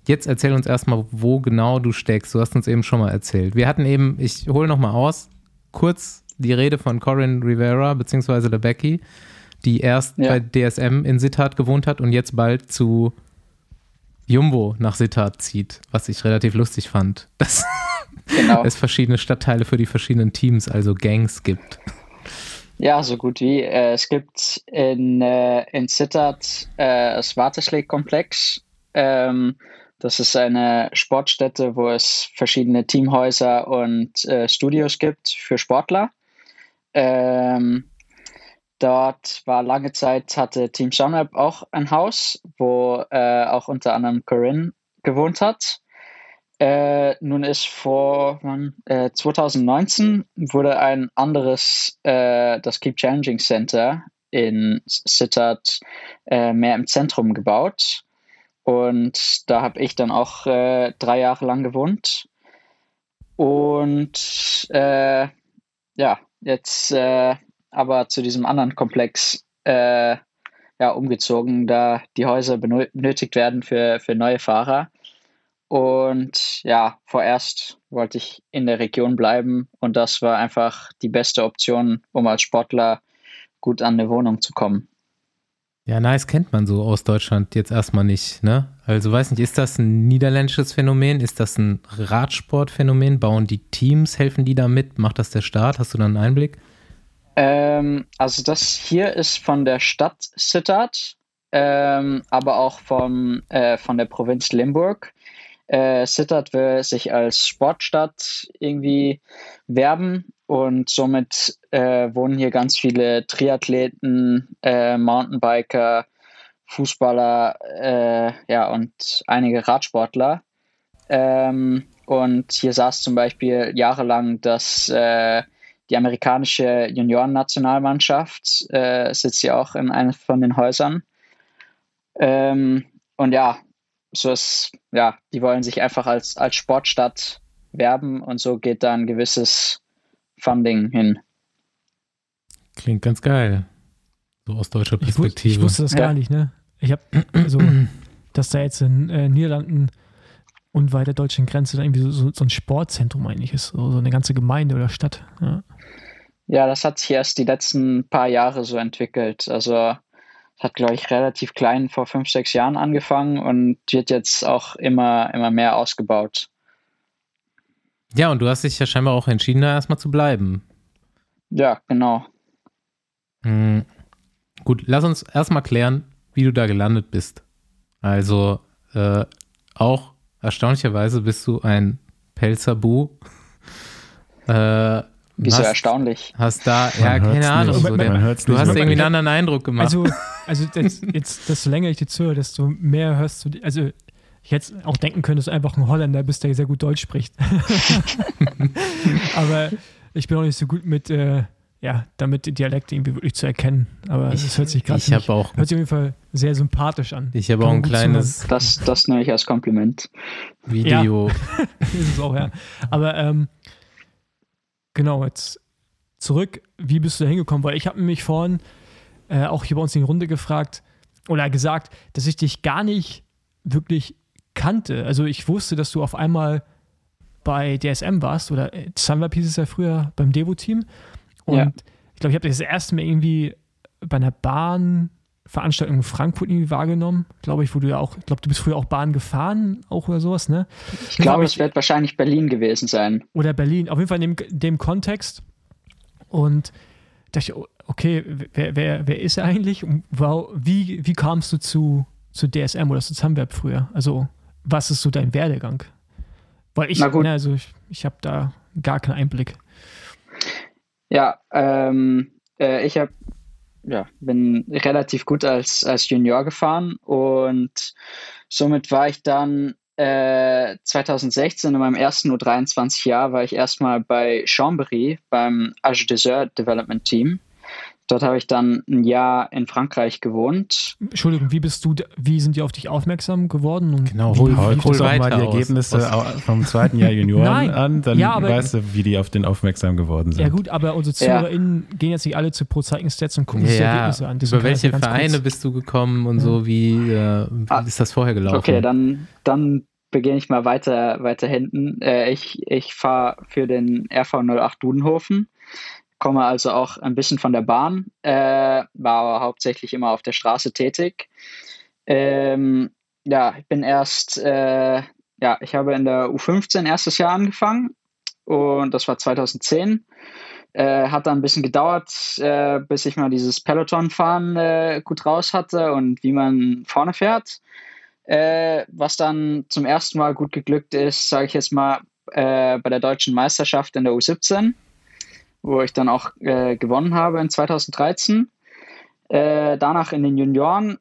Jetzt erzähl uns erstmal, wo genau du steckst. Du hast uns eben schon mal erzählt. Wir hatten eben, ich hole nochmal aus, kurz die Rede von Corin Rivera bzw. der Becky, die erst Ja. bei DSM in Sittard gewohnt hat und jetzt bald zu Jumbo nach Sittard zieht, was ich relativ lustig fand, dass Genau. es verschiedene Stadtteile für die verschiedenen Teams, also Gangs gibt. Ja, so gut wie. Äh, es gibt in, äh, in Sittard äh, das Waterschläg-Komplex. Ähm, das ist eine Sportstätte, wo es verschiedene Teamhäuser und äh, Studios gibt für Sportler. Ähm, dort war lange Zeit, hatte Team Sunweb auch ein Haus, wo äh, auch unter anderem Corinne gewohnt hat. Äh, nun ist vor äh, 2019 wurde ein anderes, äh, das Keep Challenging Center in Sittard äh, mehr im Zentrum gebaut. Und da habe ich dann auch äh, drei Jahre lang gewohnt. Und äh, ja, jetzt aber zu diesem anderen Komplex äh, ja, umgezogen, da die Häuser benötigt werden für, für neue Fahrer. Und ja, vorerst wollte ich in der Region bleiben und das war einfach die beste Option, um als Sportler gut an eine Wohnung zu kommen. Ja, nice kennt man so aus Deutschland jetzt erstmal nicht, ne? Also weiß nicht, ist das ein niederländisches Phänomen? Ist das ein Radsportphänomen? Bauen die Teams, helfen die da mit? Macht das der Staat? Hast du da einen Einblick? Ähm, also das hier ist von der Stadt Sittard, ähm, aber auch vom, äh, von der Provinz Limburg. Äh, Sittard will sich als Sportstadt irgendwie werben und somit äh, wohnen hier ganz viele Triathleten, äh, Mountainbiker, Fußballer äh, ja, und einige Radsportler. Ähm, und hier saß zum Beispiel jahrelang das äh, die amerikanische Juniorennationalmannschaft äh, sitzt ja auch in einem von den Häusern. Ähm, und ja, so ist, ja, die wollen sich einfach als, als Sportstadt werben und so geht da ein gewisses Funding hin. Klingt ganz geil. So aus deutscher Ich, wus Perspektive. ich wusste das Ja. gar nicht, ne? Ich habe so, dass da jetzt in äh, Niederlanden unweit der deutschen Grenze irgendwie so, so, so ein Sportzentrum eigentlich ist, so, so eine ganze Gemeinde oder Stadt. Ja. Ja, das hat sich erst die letzten paar Jahre so entwickelt. Also hat, glaube ich, relativ klein vor fünf, sechs Jahren angefangen und wird jetzt auch immer, immer mehr ausgebaut. ja, und du hast dich ja scheinbar auch entschieden, da erstmal zu bleiben. Ja, genau. Hm. Gut, lass uns erstmal klären, wie du da gelandet bist. Also, äh, auch erstaunlicherweise bist du ein Pelzerbu. Äh, Wieso hast, erstaunlich? hast da, ja, Man keine Ahnung. nicht. So Man der, du hast irgendwie einen anderen Eindruck gemacht. Also, also jetzt, jetzt, desto länger ich dir zuhöre, desto mehr hörst du, die- also ich hätte auch denken können, dass du einfach ein Holländer bist, der sehr gut Deutsch spricht. Aber ich bin auch nicht so gut mit, äh, ja, damit den Dialekt irgendwie wirklich zu erkennen. Aber es hört sich gerade ich habe auch, hört sich auf jeden Fall sehr sympathisch an. ich habe auch ein kleines Das, das nehme ich als Kompliment. Video. ist es auch, ja. Aber ähm, genau, jetzt zurück, wie bist du da hingekommen? Weil ich habe mich vorhin äh, auch hier bei uns in die Runde gefragt oder gesagt, dass ich dich gar nicht wirklich kannte. Also ich wusste, dass du auf einmal bei DSM warst oder Sunweb hieß es ja früher beim Devo-Team. Und Ja. ich glaube, ich habe dich das erste Mal irgendwie bei einer Bahnveranstaltung in Frankfurt irgendwie wahrgenommen, glaube ich, wo du ja auch, ich glaube, du bist früher auch Bahn gefahren, auch oder sowas, ne? Ich glaube, es wird wahrscheinlich Berlin gewesen sein. oder Berlin, auf jeden Fall in dem, dem Kontext. Und dachte ich, oh, okay, wer, wer, wer ist er eigentlich? Und wow, wie, wie kamst du zu, zu DSM oder zu Sunweb früher? Also, was ist so dein Werdegang? Weil ich, Na gut. ne, also ich, ich habe da gar keinen Einblick. Ja, ähm, äh, ich hab, ja, bin relativ gut als, als Junior gefahren und somit war ich dann äh, 2016 in meinem ersten U23-Jahr war ich erstmal bei Chambéry beim Age Desert Development Team. Dort habe ich dann ein Jahr in Frankreich gewohnt. Entschuldigung, wie bist du, wie sind die auf dich aufmerksam geworden? Und Genau, wie, hol- Hol, hol mal die. Ergebnisse Aus- au- vom zweiten Jahr Junioren Nein. an, dann Ja, aber- weißt du, wie die auf den aufmerksam geworden sind. Ja gut, aber unsere Ja. ZuhörerInnen gehen jetzt nicht alle zu Pro Cycling Stats und gucken sich die Ja, Ergebnisse an. Deswegen über welche ja Vereine kurz- bist du gekommen und so? Wie, äh, wie Ah, ist das vorher gelaufen? Okay, dann, dann beginne ich mal weiter, weiter hinten. Äh, ich ich fahre für den RV 08 Dudenhofen. Komme also auch ein bisschen von der Bahn, äh, war aber hauptsächlich immer auf der Straße tätig. Ähm, ja, ich bin erst, äh, ja, ich habe in der U15 erstes Jahr angefangen und das war 2010. Äh, hat dann ein bisschen gedauert, äh, bis ich mal dieses Peloton-Fahren äh, gut raus hatte und wie man vorne fährt. Äh, was dann zum ersten Mal gut geglückt ist, sage ich jetzt mal, äh, bei der deutschen Meisterschaft in der U17, wo ich dann auch äh, gewonnen habe in 2013. danach in den Junioren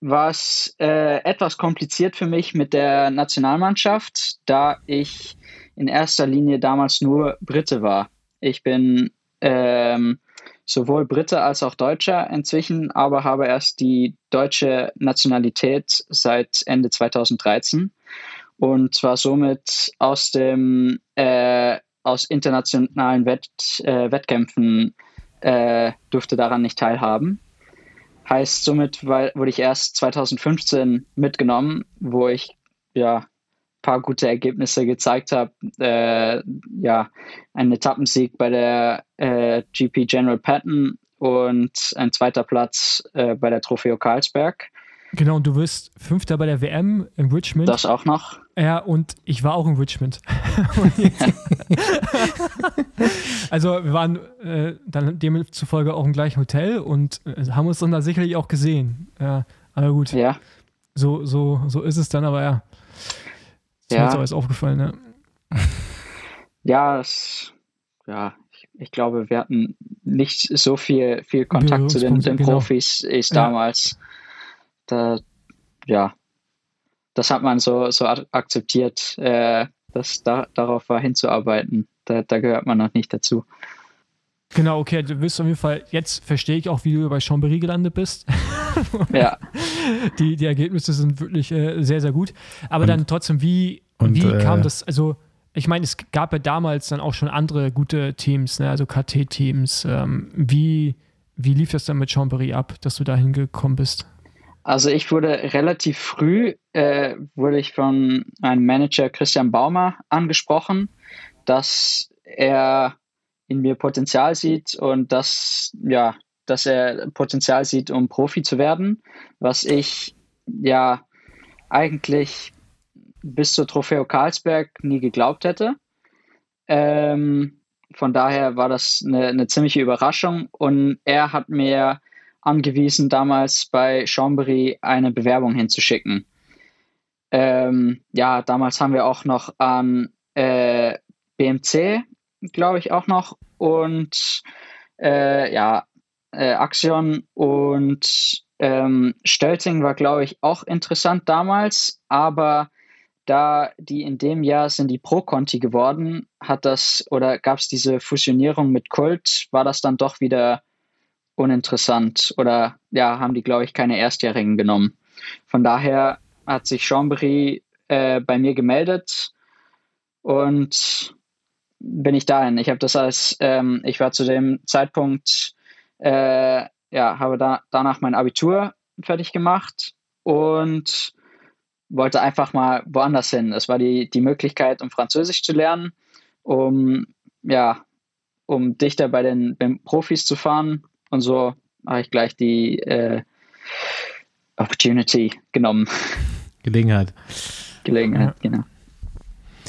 war es etwas kompliziert für mich mit der Nationalmannschaft, da ich in erster Linie damals nur Brite war. Ich bin ähm, sowohl Brite als auch Deutscher inzwischen, aber habe erst die deutsche Nationalität seit Ende 2013 und zwar somit aus dem äh, aus internationalen Wett, äh, Wettkämpfen äh, durfte daran nicht teilhaben. Heißt, somit weil, wurde ich erst 2015 mitgenommen, wo ich ja paar gute Ergebnisse gezeigt habe. Äh, ja, ein Etappensieg bei der äh, GP General Patton und ein zweiter Platz äh, bei der Trofeo Karlsberg. Genau, und du wirst Fünfter bei der WM in Richmond. Das auch noch. Ja, und ich war auch in Richmond. also wir waren äh, dann demzufolge auch im gleichen Hotel und äh, haben uns dann da sicherlich auch gesehen. Ja, aber gut. Ja. So, so, so ist es dann, aber ja. Ist ja. mir alles aufgefallen, ja. Ja, es, ja, ich, glaube, wir hatten nicht so viel, viel Kontakt zu den, den genau. Profis ich ja. Da, ja, das hat man so, so akzeptiert, äh, dass da, darauf war hinzuarbeiten. Da, da gehört man noch nicht dazu. Genau, okay, du wirst auf jeden Fall, jetzt verstehe ich auch, wie du bei Chambéry gelandet bist. ja. Die, die Ergebnisse sind wirklich äh, sehr, sehr gut. Aber und, dann trotzdem, wie, und, wie kam äh, das, also ich meine, es gab ja damals dann auch schon andere gute Teams, ne? also KT-Teams. Ähm, wie, wie lief das dann mit Chambéry ab, dass du da hingekommen bist? Also ich wurde relativ früh, äh, wurde ich von meinem Manager Christian Baumer angesprochen, dass er in mir Potenzial sieht und dass, ja, dass er Potenzial sieht, um Profi zu werden, was ich ja eigentlich bis zur Trofeo Karlsberg nie geglaubt hätte. Ähm, von daher war das eine, eine, ziemliche Überraschung und er hat mir angewiesen, damals bei Chambéry eine Bewerbung hinzuschicken. Ähm, ja, damals haben wir auch noch an äh, BMC glaube ich, auch noch. Und äh, ja, äh, Axion und ähm, Stölting war, glaube ich, auch interessant damals, aber da die in dem Jahr sind die Pro-Conti geworden, hat das oder gab es diese Fusionierung mit Kult, war das dann doch wieder uninteressant oder ja, haben die, glaube ich, keine Erstjährigen genommen. Von daher hat sich Chambry äh, bei mir gemeldet und bin ich dahin. Ich habe das als, ähm, ich war zu dem Zeitpunkt, äh, ja, habe da, danach mein Abitur fertig gemacht und wollte einfach mal woanders hin. Es war die, die Möglichkeit, um Französisch zu lernen, um, ja, um dichter bei den, bei den Profis zu fahren. Und so habe ich gleich die äh, Opportunity genommen. Gelegenheit. Gelegenheit, ja. genau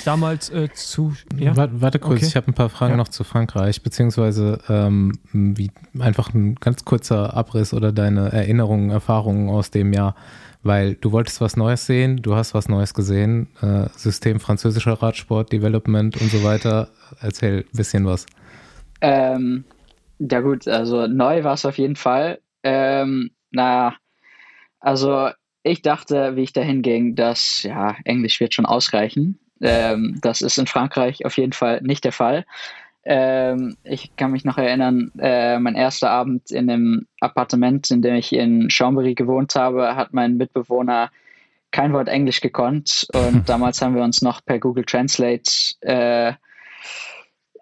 damals äh, zu. Ja? Warte, warte kurz, okay. ich habe ein paar Fragen ja. noch zu Frankreich, beziehungsweise ähm, wie einfach ein ganz kurzer Abriss oder deine Erinnerungen, Erfahrungen aus dem Jahr, weil du wolltest was Neues sehen, du hast was Neues gesehen, äh, System französischer Radsport, Development und so weiter. Erzähl ein bisschen was. Ähm, ja gut, also neu war es auf jeden Fall. Ähm, naja, also ich dachte, wie ich dahin ging, dass ja, Englisch wird schon ausreichen. Ähm, das ist in Frankreich auf jeden Fall nicht der Fall. Ähm, ich kann mich noch erinnern, äh, mein erster Abend in dem Appartement, in dem ich in Chambéry gewohnt habe, hat mein Mitbewohner kein Wort Englisch gekonnt und damals haben wir uns noch per Google Translate äh,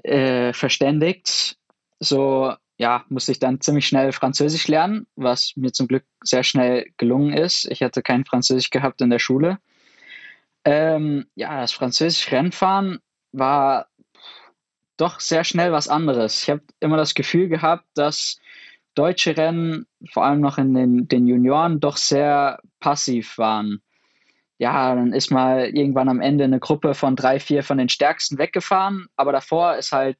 äh, verständigt. So, ja, musste ich dann ziemlich schnell Französisch lernen, was mir zum Glück sehr schnell gelungen ist. Ich hatte kein Französisch gehabt in der Schule. Ähm, ja, das französische Rennfahren war doch sehr schnell was anderes. Ich habe immer das Gefühl gehabt, dass deutsche Rennen, vor allem noch in den, den Junioren, doch sehr passiv waren. Ja, dann ist mal irgendwann am Ende eine Gruppe von drei, vier von den Stärksten weggefahren, aber davor ist halt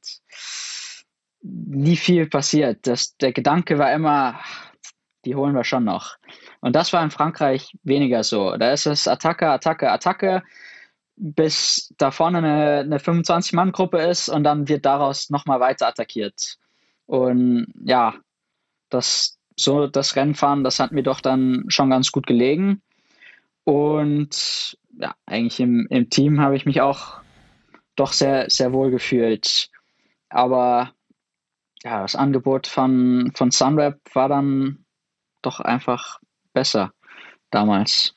nie viel passiert. Das, der Gedanke war immer, die holen wir schon noch. Und das war in Frankreich weniger so. Da ist es Attacke, Attacke, Attacke, bis da vorne eine, eine 25-Mann-Gruppe ist und dann wird daraus nochmal weiter attackiert. Und ja, das, so das Rennfahren, das hat mir doch dann schon ganz gut gelegen. Und ja, eigentlich im, im Team habe ich mich auch doch sehr, sehr wohl gefühlt. Aber ja, das Angebot von, von Sunweb war dann doch einfach besser damals.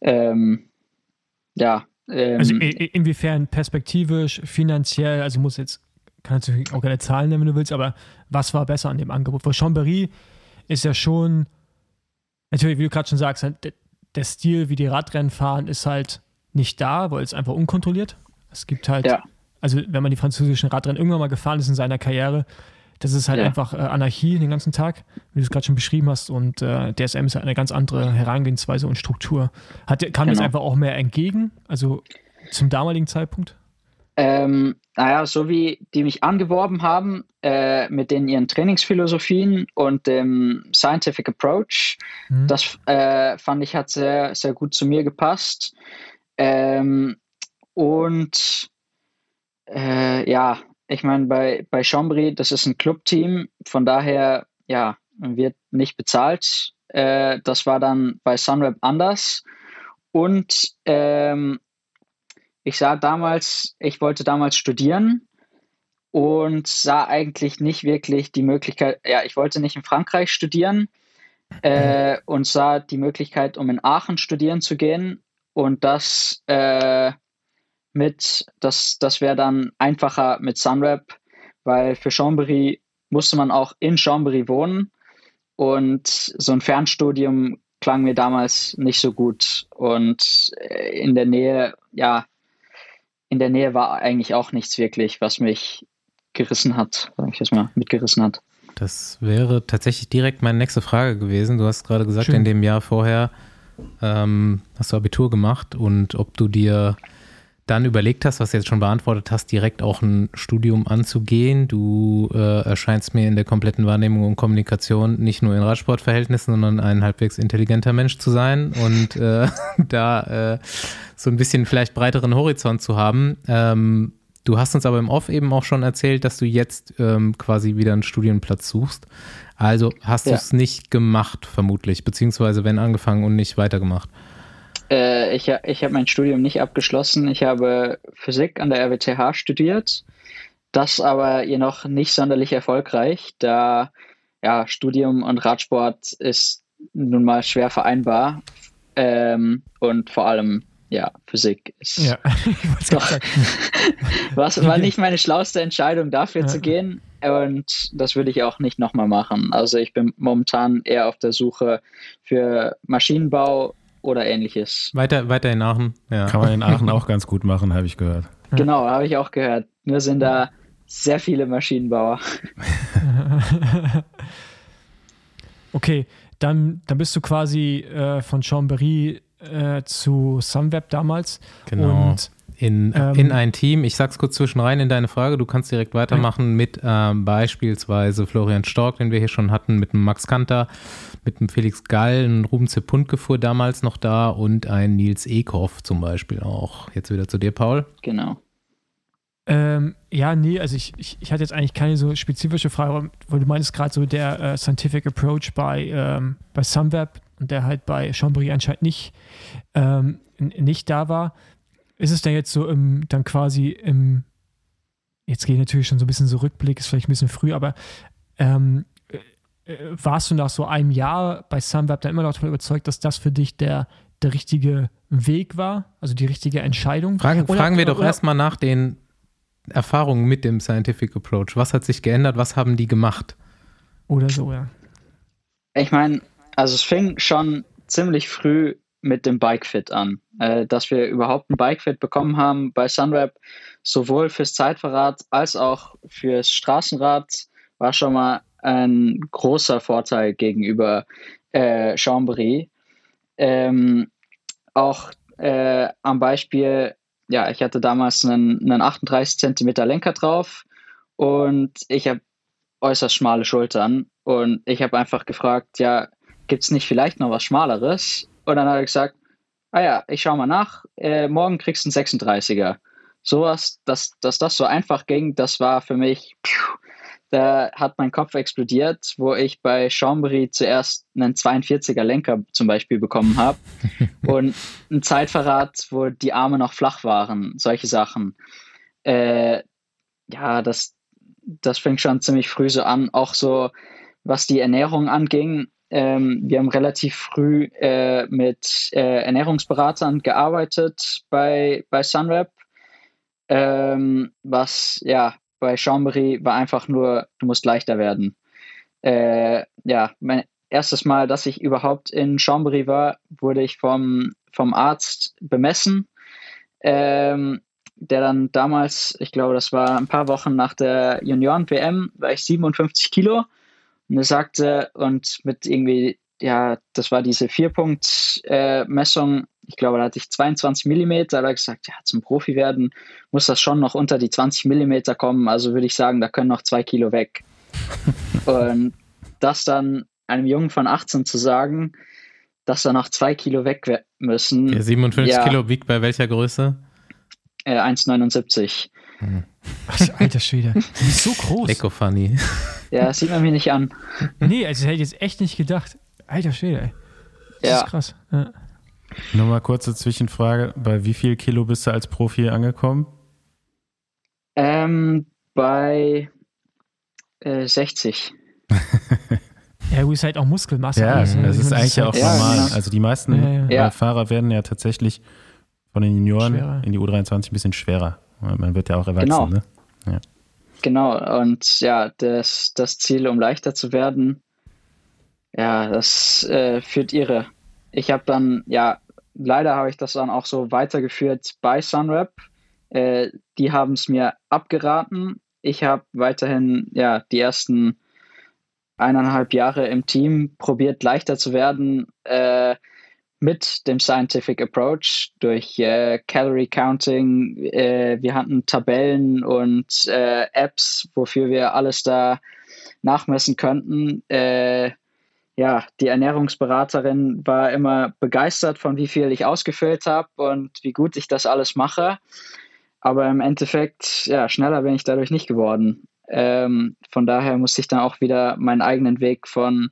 Ähm, ja. Ähm, also inwiefern perspektivisch, finanziell, also muss jetzt, kannst du auch keine Zahlen nennen, wenn du willst, aber was war besser an dem Angebot? Weil Chambéry ist ja schon, natürlich, wie du gerade schon sagst, halt, der Stil, wie die Radrennen fahren, ist halt nicht da, weil es einfach unkontrolliert. Es gibt halt, ja. also wenn man die französischen Radrennen irgendwann mal gefahren ist in seiner Karriere, das ist halt ja. einfach äh, Anarchie den ganzen Tag, wie du es gerade schon beschrieben hast. Und äh, DSM ist halt eine ganz andere Herangehensweise und Struktur. Hat, kam genau. das einfach auch mehr entgegen, also zum damaligen Zeitpunkt? Ähm, naja, so wie die mich angeworben haben äh, mit den ihren Trainingsphilosophien und dem Scientific Approach, mhm. das äh, fand ich hat sehr, sehr gut zu mir gepasst. Ähm, und äh, ja, ich meine, bei, bei Chambry, das ist ein Clubteam, von daher, ja, wird nicht bezahlt. Äh, das war dann bei Sunweb anders. Und ähm, ich sah damals, ich wollte damals studieren und sah eigentlich nicht wirklich die Möglichkeit, ja, ich wollte nicht in Frankreich studieren äh, und sah die Möglichkeit, um in Aachen studieren zu gehen und das äh, mit, das, das wäre dann einfacher mit Sunweb, weil für Chambéry musste man auch in Chambéry wohnen und so ein Fernstudium klang mir damals nicht so gut und äh, in der Nähe, ja, in der Nähe war eigentlich auch nichts wirklich, was mich gerissen hat, sag ich das mal, mitgerissen hat. Das wäre tatsächlich direkt meine nächste Frage gewesen. Du hast gerade gesagt, Schön. in dem Jahr vorher ähm, hast du Abitur gemacht und ob du dir dann überlegt hast, was du jetzt schon beantwortet hast, direkt auch ein Studium anzugehen. Du äh, erscheinst mir in der kompletten Wahrnehmung und Kommunikation nicht nur in Radsportverhältnissen, sondern ein halbwegs intelligenter Mensch zu sein und äh, da äh, so ein bisschen vielleicht breiteren Horizont zu haben. Ähm, du hast uns aber im Off eben auch schon erzählt, dass du jetzt ähm, quasi wieder einen Studienplatz suchst. Also hast ja. du es nicht gemacht, vermutlich, beziehungsweise wenn angefangen und nicht weitergemacht. Äh, ich ich habe mein Studium nicht abgeschlossen. Ich habe Physik an der RWTH studiert. Das aber jedoch nicht sonderlich erfolgreich, da ja, Studium und Radsport ist nun mal schwer vereinbar. Ähm, und vor allem, ja, Physik ist. Ja, doch, was war nicht meine schlauste Entscheidung, dafür ja. zu gehen. Und das würde ich auch nicht nochmal machen. Also ich bin momentan eher auf der Suche für Maschinenbau oder ähnliches. Weiter, weiter in Aachen, ja. Kann man in Aachen auch ganz gut machen, habe ich gehört. Genau, habe ich auch gehört. Nur sind da sehr viele Maschinenbauer. okay, dann, dann bist du quasi äh, von Chambéry äh, zu Sunweb damals. Genau. Und in, ähm, in ein Team. Ich sag's kurz zwischen rein in deine Frage. Du kannst direkt weitermachen ja. mit ähm, beispielsweise Florian Stork, den wir hier schon hatten, mit dem Max Kanter, mit dem Felix Gall, ein Ruben Zepundke fuhr damals noch da und ein Nils Ekhoff zum Beispiel auch. Jetzt wieder zu dir, Paul. Genau. Ähm, ja, nee, also ich, ich, ich, hatte jetzt eigentlich keine so spezifische Frage, weil du meinst gerade so der äh, Scientific Approach bei, ähm, bei Sunweb und der halt bei Chambry anscheinend nicht, ähm, nicht da war ist es denn jetzt so im, dann quasi im, jetzt gehe ich natürlich schon so ein bisschen so Rückblick, ist vielleicht ein bisschen früh, aber ähm, äh, äh, warst du nach so einem Jahr bei Sunweb dann immer noch davon überzeugt, dass das für dich der, der richtige Weg war, also die richtige Entscheidung? Fragen, oder, fragen wir doch erstmal nach den Erfahrungen mit dem Scientific Approach. Was hat sich geändert? Was haben die gemacht? Oder so, ja. Ich meine, also es fing schon ziemlich früh mit dem Bike Fit an. Äh, dass wir überhaupt ein Bikefit bekommen haben bei Sunweb, sowohl fürs Zeitfahrrad als auch fürs Straßenrad, war schon mal ein großer Vorteil gegenüber äh, Chambéry. Ähm, auch äh, am Beispiel, ja, ich hatte damals einen, einen 38 Zentimeter Lenker drauf und ich habe äußerst schmale Schultern und ich habe einfach gefragt, ja, gibt es nicht vielleicht noch was Schmaleres? Und dann hat er gesagt, ah ja, ich schau mal nach, äh, morgen kriegst du einen 36er. Sowas, dass, dass das so einfach ging, das war für mich, pfiuh, da hat mein Kopf explodiert, wo ich bei Chambry zuerst einen 42er Lenker zum Beispiel bekommen habe und ein Zeitverrat, wo die Arme noch flach waren, solche Sachen. Äh, ja, das, das fängt schon ziemlich früh so an, auch so was die Ernährung anging. Ähm, wir haben relativ früh äh, mit äh, Ernährungsberatern gearbeitet bei, bei Sunweb, ähm, was ja bei Chambéry war einfach nur, du musst leichter werden. Äh, ja, mein erstes Mal, dass ich überhaupt in Chambéry war, wurde ich vom, vom Arzt bemessen, ähm, der dann damals, ich glaube, das war ein paar Wochen nach der Junioren-WM, war ich 57 Kilo und er sagte, und mit irgendwie, ja, das war diese Vier-Punkt-Messung, äh, ich glaube, da hatte ich 22 Millimeter, da hat er gesagt, ja, zum Profi werden muss das schon noch unter die 20 Millimeter kommen, also würde ich sagen, da können noch zwei Kilo weg. und das dann einem Jungen von 18 zu sagen, dass da noch zwei Kilo weg müssen. Okay, 57 ja, Kilo wiegt bei welcher Größe? Äh, 1,79. Hm. Alter Schwede. Die ist so groß. Lecko funny. Ja, das sieht man mir nicht an. Nee, also hätte ich jetzt echt nicht gedacht. Alter Schwede, ey. Das ja. ist krass. Ja. Nur mal kurze Zwischenfrage. Bei wie viel Kilo bist du als Profi angekommen? Ähm, bei äh, 60. ja, du bist halt auch Muskelmasse. Ja, alles, ne? das ist eigentlich ja auch ja, normal. Genau. Also die meisten ja, Fahrer werden ja tatsächlich von den Junioren schwerer. in die U23 ein bisschen schwerer. Man wird ja auch erwachsen, genau. ne? Genau, und ja, das, das Ziel, um leichter zu werden, ja, das äh, führt irre. Ich habe dann, ja, leider habe ich das dann auch so weitergeführt bei Sunrap. Äh, die haben es mir abgeraten. Ich habe weiterhin, ja, die ersten eineinhalb Jahre im Team probiert, leichter zu werden. Äh, mit dem Scientific Approach durch äh, Calorie Counting. Äh, wir hatten Tabellen und äh, Apps, wofür wir alles da nachmessen könnten. Äh, ja, die Ernährungsberaterin war immer begeistert von wie viel ich ausgefüllt habe und wie gut ich das alles mache. Aber im Endeffekt, ja, schneller bin ich dadurch nicht geworden. Ähm, von daher musste ich dann auch wieder meinen eigenen Weg von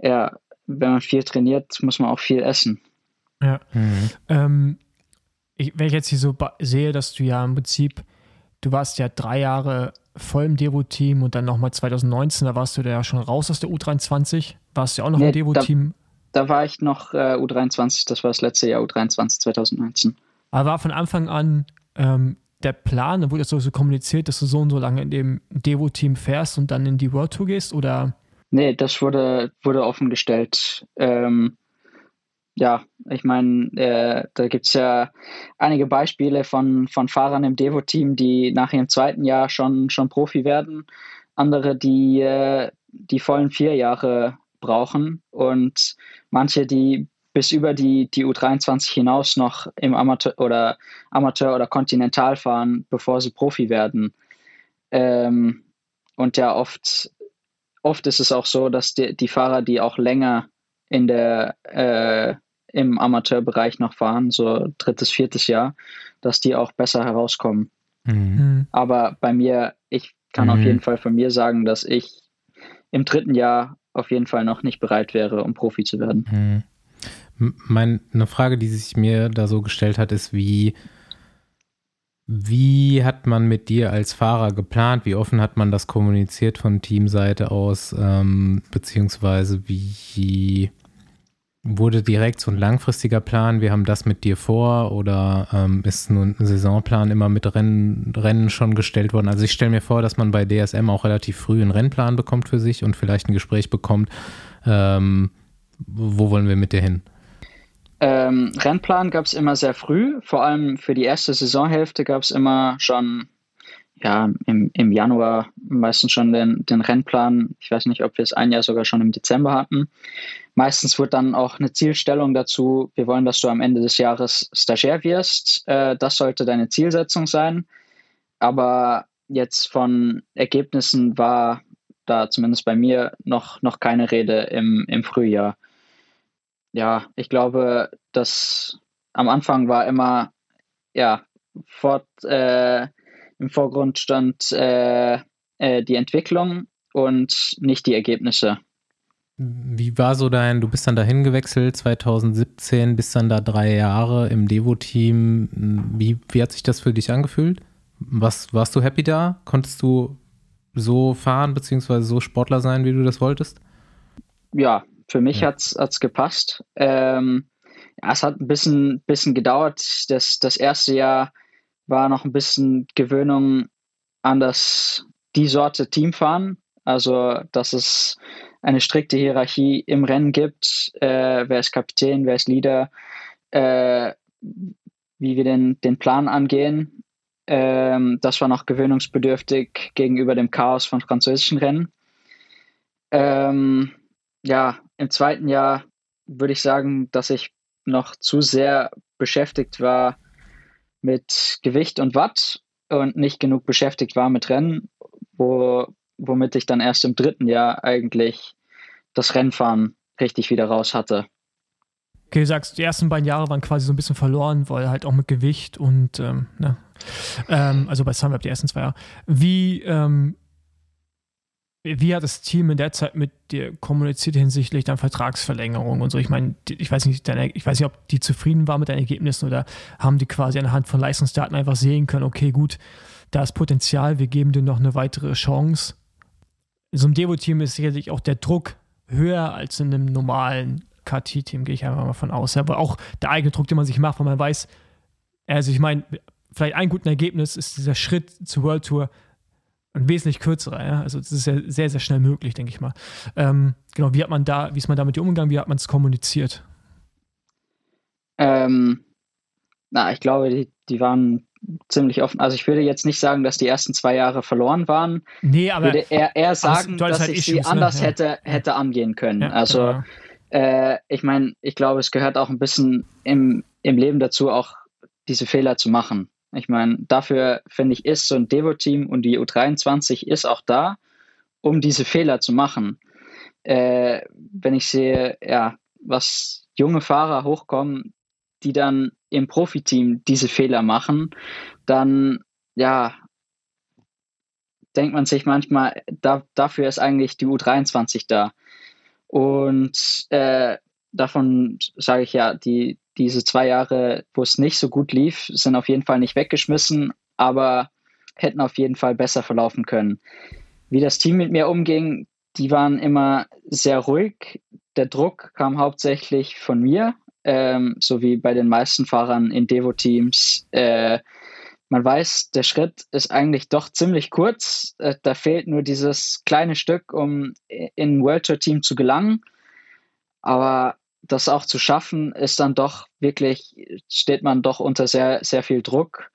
ja, wenn man viel trainiert, muss man auch viel essen. Ja. Mhm. Ähm, ich, wenn ich jetzt hier so sehe, dass du ja im Prinzip, du warst ja drei Jahre voll im Devo-Team und dann nochmal 2019, da warst du ja schon raus aus der U23. Warst du ja auch noch nee, im Devo-Team? Da, da, war ich noch äh, U23, das war das letzte Jahr U23 2019. Aber war von Anfang an ähm, der Plan, da wurde das so, so kommuniziert, dass du so und so lange in dem Devo-Team fährst und dann in die World Tour gehst oder Nee, das wurde, wurde offengestellt. Ähm, ja, ich meine, äh, da gibt es ja einige Beispiele von, von Fahrern im Devo-Team, die nach ihrem zweiten Jahr schon, schon Profi werden. Andere, die äh, die vollen vier Jahre brauchen und manche, die bis über die, die U23 hinaus noch im Amateur oder Amateur oder Kontinental fahren, bevor sie Profi werden. Ähm, und ja oft oft ist es auch so, dass die, die Fahrer, die auch länger in der, äh, im Amateurbereich noch fahren, so drittes, viertes Jahr, dass die auch besser herauskommen. Mhm. mhm. Aber bei mir, ich kann mhm. auf jeden Fall von mir sagen, dass ich im dritten Jahr auf jeden Fall noch nicht bereit wäre, um Profi zu werden. Mhm. Meine Frage, die sich mir da so gestellt hat, ist, wie wie hat man mit dir als Fahrer geplant? Wie offen hat man das kommuniziert von Teamseite aus? Ähm, beziehungsweise wie wurde direkt so ein langfristiger Plan? Wir haben das mit dir vor oder ähm, ist nun ein Saisonplan immer mit Rennen, Rennen schon gestellt worden? Also ich stelle mir vor, dass man bei DSM auch relativ früh einen Rennplan bekommt für sich und vielleicht ein Gespräch bekommt. Ähm, wo wollen wir mit dir hin? Ähm, Rennplan gab es immer sehr früh, vor allem für die erste Saisonhälfte gab es immer schon ja, im, im Januar meistens schon den, den Rennplan. Ich weiß nicht, ob wir es ein Jahr sogar schon im Dezember hatten. Meistens wird dann auch eine Zielstellung dazu, wir wollen, dass du am Ende des Jahres Stagiaire wirst. Äh, das sollte deine Zielsetzung sein. Aber jetzt von Ergebnissen war da zumindest bei mir noch, noch keine Rede im, im Frühjahr. Ja, ich glaube, dass am Anfang war immer, ja, fort, äh, im Vorgrund stand äh, äh, die Entwicklung und nicht die Ergebnisse. Wie war so dein, du bist dann dahin gewechselt 2017, bist dann da drei Jahre im Devo-Team. Wie, wie hat sich das für dich angefühlt? Was, warst du happy da? Konntest du so fahren bzw. so Sportler sein, wie du das wolltest? Ja, für mich ja. hat es gepasst. Ähm, ja, es hat ein bisschen, bisschen gedauert. Das, das erste Jahr war noch ein bisschen Gewöhnung an das, die Sorte Teamfahren. Also, dass es eine strikte Hierarchie im Rennen gibt. Äh, wer ist Kapitän, wer ist Leader, äh, wie wir den, den Plan angehen. Ähm, das war noch gewöhnungsbedürftig gegenüber dem Chaos von französischen Rennen. Ähm, ja, im zweiten Jahr würde ich sagen, dass ich noch zu sehr beschäftigt war mit Gewicht und Watt und nicht genug beschäftigt war mit Rennen, wo, womit ich dann erst im dritten Jahr eigentlich das Rennfahren richtig wieder raus hatte. Okay, du sagst, die ersten beiden Jahre waren quasi so ein bisschen verloren, weil halt auch mit Gewicht und, ähm, ne, ähm, also bei Sunweb die ersten zwei Jahre. Wie, ähm, wie hat das Team in der Zeit mit dir kommuniziert hinsichtlich deiner Vertragsverlängerung und so? Ich meine, ich weiß nicht, ich weiß nicht, ob die zufrieden war mit deinen Ergebnissen oder haben die quasi anhand von Leistungsdaten einfach sehen können, okay, gut, da ist Potenzial, wir geben dir noch eine weitere Chance. In so einem Devo-Team ist sicherlich auch der Druck höher als in einem normalen KT-Team, gehe ich einfach mal von aus. Aber auch der eigene Druck, den man sich macht, weil man weiß, also ich meine, vielleicht ein gutes Ergebnis ist dieser Schritt zur World Tour ein wesentlich kürzerer. Ja? Also das ist ja sehr, sehr schnell möglich, denke ich mal. Ähm, genau, wie hat man da, wie ist man damit umgegangen, wie hat man es kommuniziert? Ähm, na, ich glaube, die, die waren ziemlich offen. Also ich würde jetzt nicht sagen, dass die ersten zwei Jahre verloren waren. Nee, aber ich würde eher, eher sagen, dass halt ich Issues, sie ne? anders ne? hätte, hätte angehen können. Ja, also genau. äh, ich meine, ich glaube, es gehört auch ein bisschen im, im Leben dazu, auch diese Fehler zu machen. Ich meine, dafür finde ich, ist so ein Devo-Team und die U23 ist auch da, um diese Fehler zu machen. Äh, wenn ich sehe, ja, was junge Fahrer hochkommen, die dann im Profiteam diese Fehler machen, dann, ja, denkt man sich manchmal, da, dafür ist eigentlich die U23 da. Und äh, davon sage ich ja, die, diese zwei Jahre, wo es nicht so gut lief, sind auf jeden Fall nicht weggeschmissen, aber hätten auf jeden Fall besser verlaufen können. Wie das Team mit mir umging, die waren immer sehr ruhig. Der Druck kam hauptsächlich von mir, ähm, so wie bei den meisten Fahrern in Devo-Teams. Äh, man weiß, der Schritt ist eigentlich doch ziemlich kurz. Äh, da fehlt nur dieses kleine Stück, um in ein World Tour Team zu gelangen. Aber das auch zu schaffen, ist dann doch wirklich, steht man doch unter sehr, sehr viel Druck.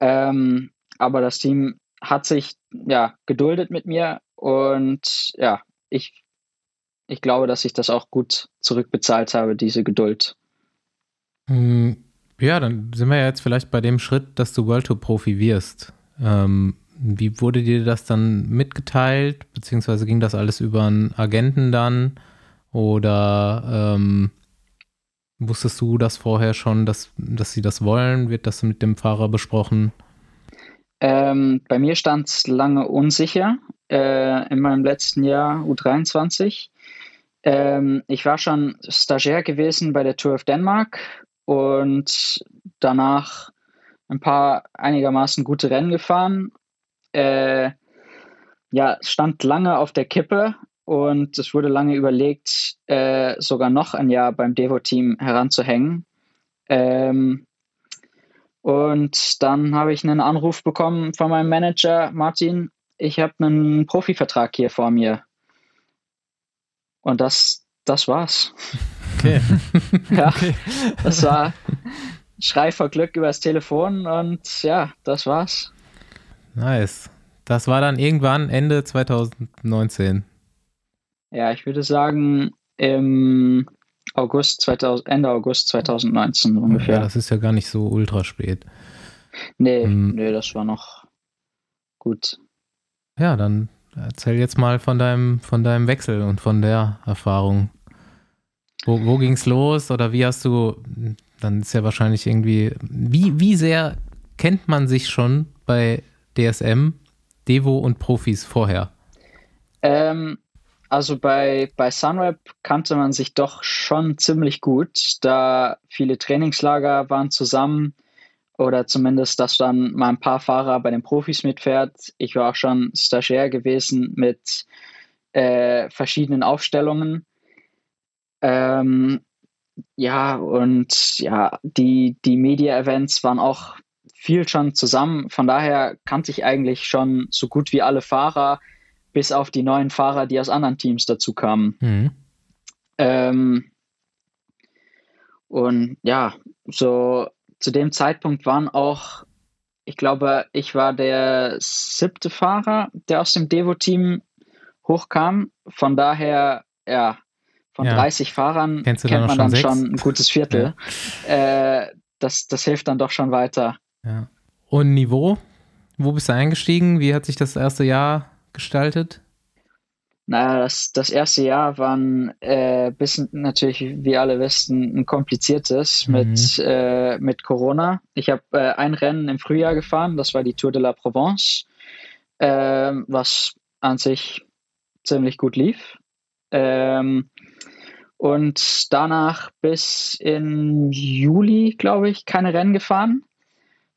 Ähm, aber das Team hat sich ja geduldet mit mir und ja, ich, ich glaube, dass ich das auch gut zurückbezahlt habe, diese Geduld. Hm, ja, dann sind wir ja jetzt vielleicht bei dem Schritt, dass du World Tour Profi wirst. Ähm, wie wurde dir das dann mitgeteilt, beziehungsweise ging das alles über einen Agenten dann? Oder ähm, wusstest du das vorher schon, dass, dass sie das wollen? Wird das mit dem Fahrer besprochen? Ähm, bei mir stand es lange unsicher äh, in meinem letzten Jahr U23. Ähm, ich war schon Stagiaire gewesen bei der Tour of Denmark und danach ein paar einigermaßen gute Rennen gefahren. Äh, ja, stand lange auf der Kippe, und es wurde lange überlegt, äh, sogar noch ein Jahr beim Devo-Team heranzuhängen. Ähm, und dann habe ich einen Anruf bekommen von meinem Manager, Martin, ich habe einen Profivertrag hier vor mir. Und das, das war's. Okay. Ja, das war Schrei vor Glück übers Telefon und ja, das war's. Nice. Das war dann irgendwann Ende 2019. Ja, ich würde sagen im August 2000, Ende August 2019 ungefähr. Ja, das ist ja gar nicht so ultra spät. nee, Hm. nee, das war noch gut. Ja, dann erzähl jetzt mal von deinem, von deinem Wechsel und von der Erfahrung. Wo, wo ging's los oder wie hast du, dann ist ja wahrscheinlich irgendwie, wie, wie sehr kennt man sich schon bei DSM, Devo und Profis vorher? Ähm, also bei, bei Sunweb kannte man sich doch schon ziemlich gut, da viele Trainingslager waren zusammen oder zumindest, dass dann mal ein paar Fahrer bei den Profis mitfährt. Ich war auch schon Stagiaire gewesen mit äh, verschiedenen Aufstellungen. Ähm, ja, und ja, die, die Media-Events waren auch viel schon zusammen. Von daher kannte ich eigentlich schon so gut wie alle Fahrer, bis auf die neuen Fahrer, die aus anderen Teams dazu kamen. Mhm. Ähm, und ja, so zu dem Zeitpunkt waren auch, ich glaube, ich war der siebte Fahrer, der aus dem Devo-Team hochkam. Von daher, ja, von Ja. 30 Fahrern kennt man schon dann sechs? schon ein gutes Viertel. Äh, das, das hilft dann doch schon weiter. Ja. Und Niveau? Wo bist du eingestiegen? Wie hat sich das erste Jahr gestaltet? Naja, das, das erste Jahr war ein äh, bisschen natürlich, wie alle wissen, ein kompliziertes Mhm. mit, äh, mit Corona. Ich habe äh, ein Rennen im Frühjahr gefahren, das war die Tour de la Provence, ähm, was an sich ziemlich gut lief. Ähm, und danach bis in Juli, glaube ich, keine Rennen gefahren.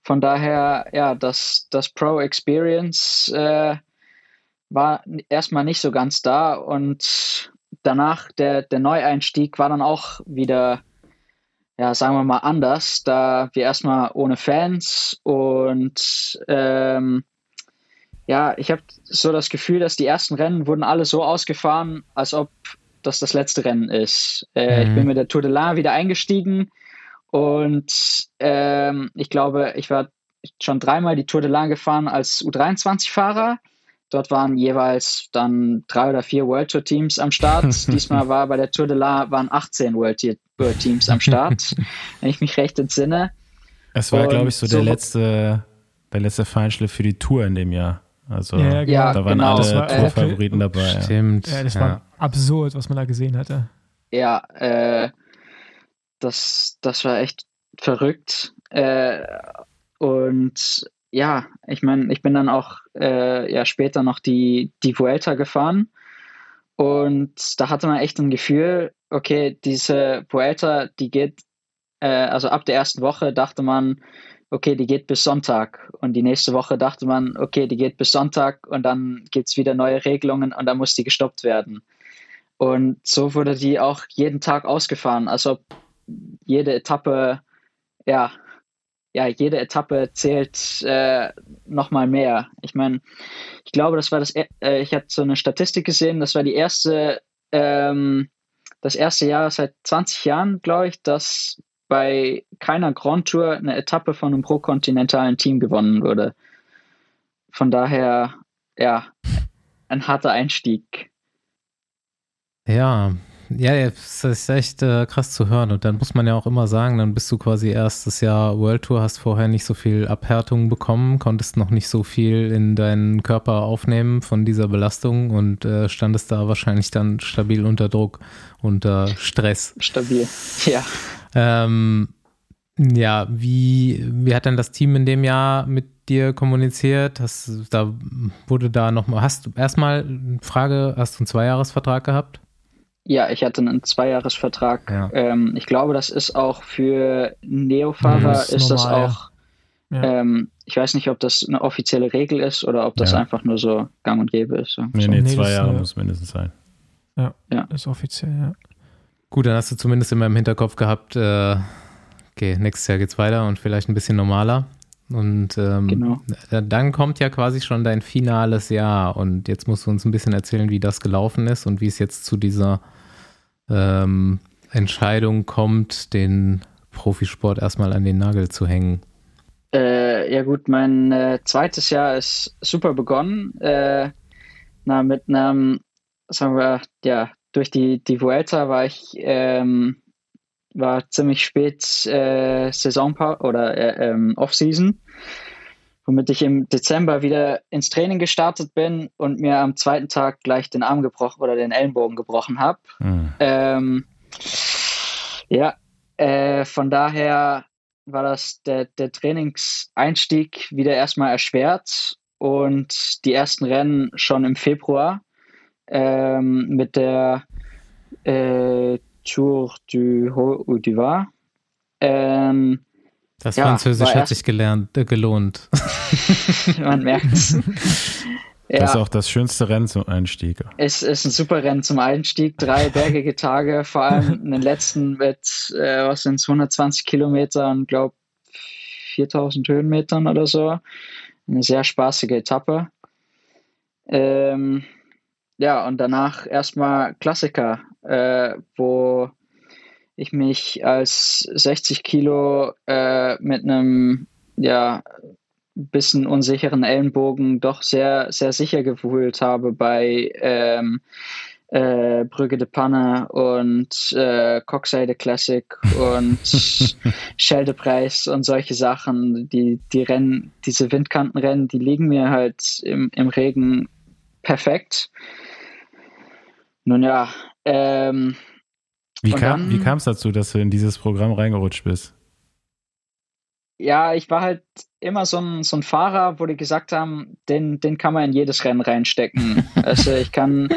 Von daher, ja, das, das Pro Experience äh, war erstmal nicht so ganz da und danach der, der Neueinstieg war dann auch wieder, ja, sagen wir mal anders, da wir erstmal ohne Fans und ähm, ja, ich habe so das Gefühl, dass die ersten Rennen wurden alle so ausgefahren, als ob das das letzte Rennen ist. Äh, Mhm. Ich bin mit der Tour de l'Ain wieder eingestiegen und ähm, ich glaube, ich war schon dreimal die Tour de l'Ain gefahren als U23-Fahrer. Dort waren jeweils dann drei oder vier World Tour Teams am Start. Diesmal war bei der Tour de l'Ain waren 18 World Tour Teams am Start, wenn ich mich recht entsinne. Es war, glaube ich, so, so- der letzte, der letzte Feinschliff für die Tour in dem Jahr. Also Ja, genau. Ja, da waren genau. alle war, äh, Tourfavoriten dabei. Ja. Stimmt. Ja, das war absurd, was man da gesehen hatte. Ja, äh, das, das war echt verrückt. Äh, und ja, ich meine, ich bin dann auch äh, ja, später noch die, die Vuelta gefahren. Und da hatte man echt ein Gefühl, okay, diese Vuelta, die geht, äh, also ab der ersten Woche dachte man, okay, die geht bis Sonntag. Und die nächste Woche dachte man, okay, die geht bis Sonntag und dann gibt es wieder neue Regelungen und dann muss die gestoppt werden. Und so wurde die auch jeden Tag ausgefahren, als ob jede Etappe, ja, ja, jede Etappe zählt äh, nochmal mehr. Ich meine, ich glaube, das war das, e- äh, ich habe so eine Statistik gesehen, das war die erste, ähm, das erste Jahr seit 20 Jahren, glaube ich, dass bei keiner Grand Tour eine Etappe von einem prokontinentalen Team gewonnen wurde. Von daher, ja, ein harter Einstieg. Ja, ja, es ist echt äh, krass zu hören. Und dann muss man ja auch immer sagen, dann bist du quasi erstes Jahr World Tour, hast vorher nicht so viel Abhärtung bekommen, konntest noch nicht so viel in deinen Körper aufnehmen von dieser Belastung und äh, standest da wahrscheinlich dann stabil unter Druck, unter Stress. Stabil. Ja. Ähm, ja, wie, wie hat denn das Team in dem Jahr mit dir kommuniziert? Hast, da wurde da nochmal, hast du erstmal eine Frage, hast du einen Zweijahresvertrag gehabt? Ja, ich hatte einen Zweijahresvertrag. Ja. Ähm, ich glaube, das ist auch für Neofahrer Das ist ist das auch. Ja. Ähm, ich weiß nicht, ob das eine offizielle Regel ist oder ob das Ja. einfach nur so gang und gäbe ist. So. Nee, nee, Nee, zwei Jahre muss mindestens sein. Ist offiziell, ja. Gut, dann hast du zumindest in meinem Hinterkopf gehabt, äh, okay, nächstes Jahr geht's weiter und vielleicht ein bisschen normaler. Und ähm, Genau. da- dann kommt ja quasi schon dein finales Jahr und jetzt musst du uns ein bisschen erzählen, wie das gelaufen ist und wie es jetzt zu dieser ähm, Entscheidung kommt, den Profisport erstmal an den Nagel zu hängen? Äh, ja gut, mein äh, zweites Jahr ist super begonnen. Äh, na, mit einem, sagen wir, ja, durch die, die Vuelta war ich ähm, war ziemlich spät äh, Saisonpause oder äh, ähm, Off-Season, womit ich im Dezember wieder ins Training gestartet bin und mir am zweiten Tag gleich den Arm gebrochen oder den Ellenbogen gebrochen habe. Mhm. Ähm, ja, äh, von daher war das der, der Trainingseinstieg wieder erstmal erschwert und die ersten Rennen schon im Februar ähm, mit der äh, Tour du Haut ou du Var. Ähm, das ja, Französisch hat sich gelernt, äh, gelohnt. Man merkt es. Ja. Das ist auch das schönste Rennen zum Einstieg. Es ist ein super Rennen zum Einstieg. Drei bergige Tage, vor allem in den letzten mit, äh, was sind es, 120 Kilometer und glaube 4000 Höhenmetern oder so. Eine sehr spaßige Etappe. Ähm, ja, und danach erstmal Klassiker, äh, wo ich mich als 60 Kilo äh, mit einem ja, bisschen unsicheren Ellenbogen doch sehr, sehr sicher gefühlt habe bei ähm, äh, Brügge de Panne und äh, Coxside Classic und Scheldepreis und solche Sachen. Die, die Rennen, diese Windkantenrennen, die liegen mir halt im, im Regen perfekt. Nun ja, ähm, wie kam es dazu, dass du in dieses Programm reingerutscht bist? Ja, ich war halt immer so ein, so ein Fahrer, wo die gesagt haben, den, den kann man in jedes Rennen reinstecken. also ich kann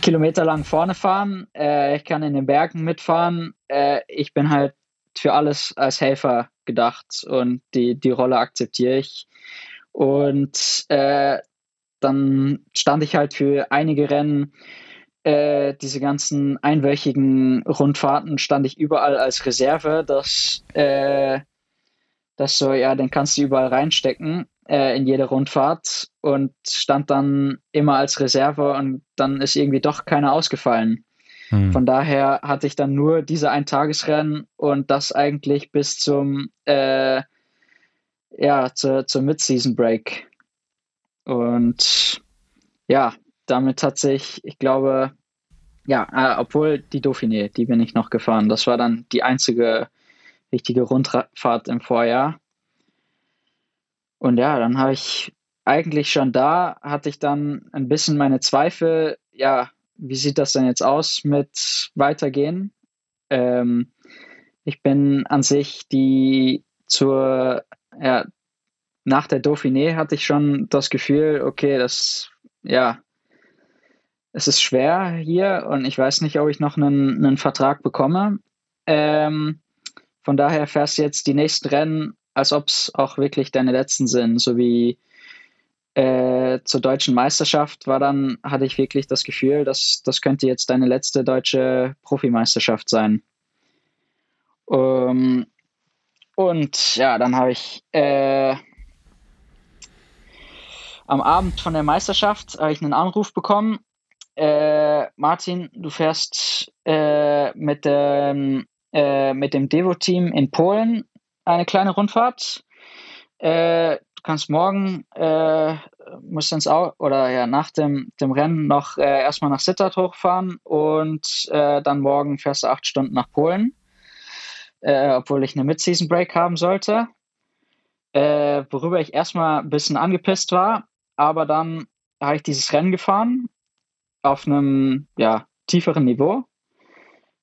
kilometerlang vorne fahren, äh, ich kann in den Bergen mitfahren. Äh, ich bin halt für alles als Helfer gedacht und die, die Rolle akzeptiere ich. Und äh, dann stand ich halt für einige Rennen äh, diese ganzen einwöchigen Rundfahrten stand ich überall als Reserve, dass äh, das so, ja, den kannst du überall reinstecken äh, in jede Rundfahrt und stand dann immer als Reserve und dann ist irgendwie doch keiner ausgefallen. Hm. Von daher hatte ich dann nur diese Eintagesrennen und das eigentlich bis zum äh, ja, zur Mid-Season Break. Und ja, damit hat sich, ich glaube, ja, äh, obwohl die Dauphiné, die bin ich noch gefahren. Das war dann die einzige richtige Rundfahrt im Vorjahr. Und ja, dann habe ich eigentlich schon da, hatte ich dann ein bisschen meine Zweifel, ja, wie sieht das denn jetzt aus mit Weitergehen? Ähm, ich bin an sich die zur, ja, nach der Dauphiné hatte ich schon das Gefühl, okay, das, ja, es ist schwer hier und ich weiß nicht, ob ich noch einen, einen Vertrag bekomme. Ähm, von daher fährst du jetzt die nächsten Rennen, als ob es auch wirklich deine letzten sind, so wie äh, zur deutschen Meisterschaft war dann, hatte ich wirklich das Gefühl, dass das könnte jetzt deine letzte deutsche Profimeisterschaft sein. Um, und ja, dann habe ich äh, am Abend von der Meisterschaft ich einen Anruf bekommen äh, Martin, du fährst äh, mit, dem, äh, mit dem Devo-Team in Polen eine kleine Rundfahrt. Äh, du kannst morgen, äh, musst ins Au oder ja, nach dem, dem Rennen noch äh, erstmal nach Sittard hochfahren und dann morgen fährst du acht Stunden nach Polen, obwohl ich eine Mid-Season-Break haben sollte. worüber ich erstmal ein bisschen angepisst war, aber dann habe ich dieses Rennen gefahren auf einem ja, tieferen Niveau.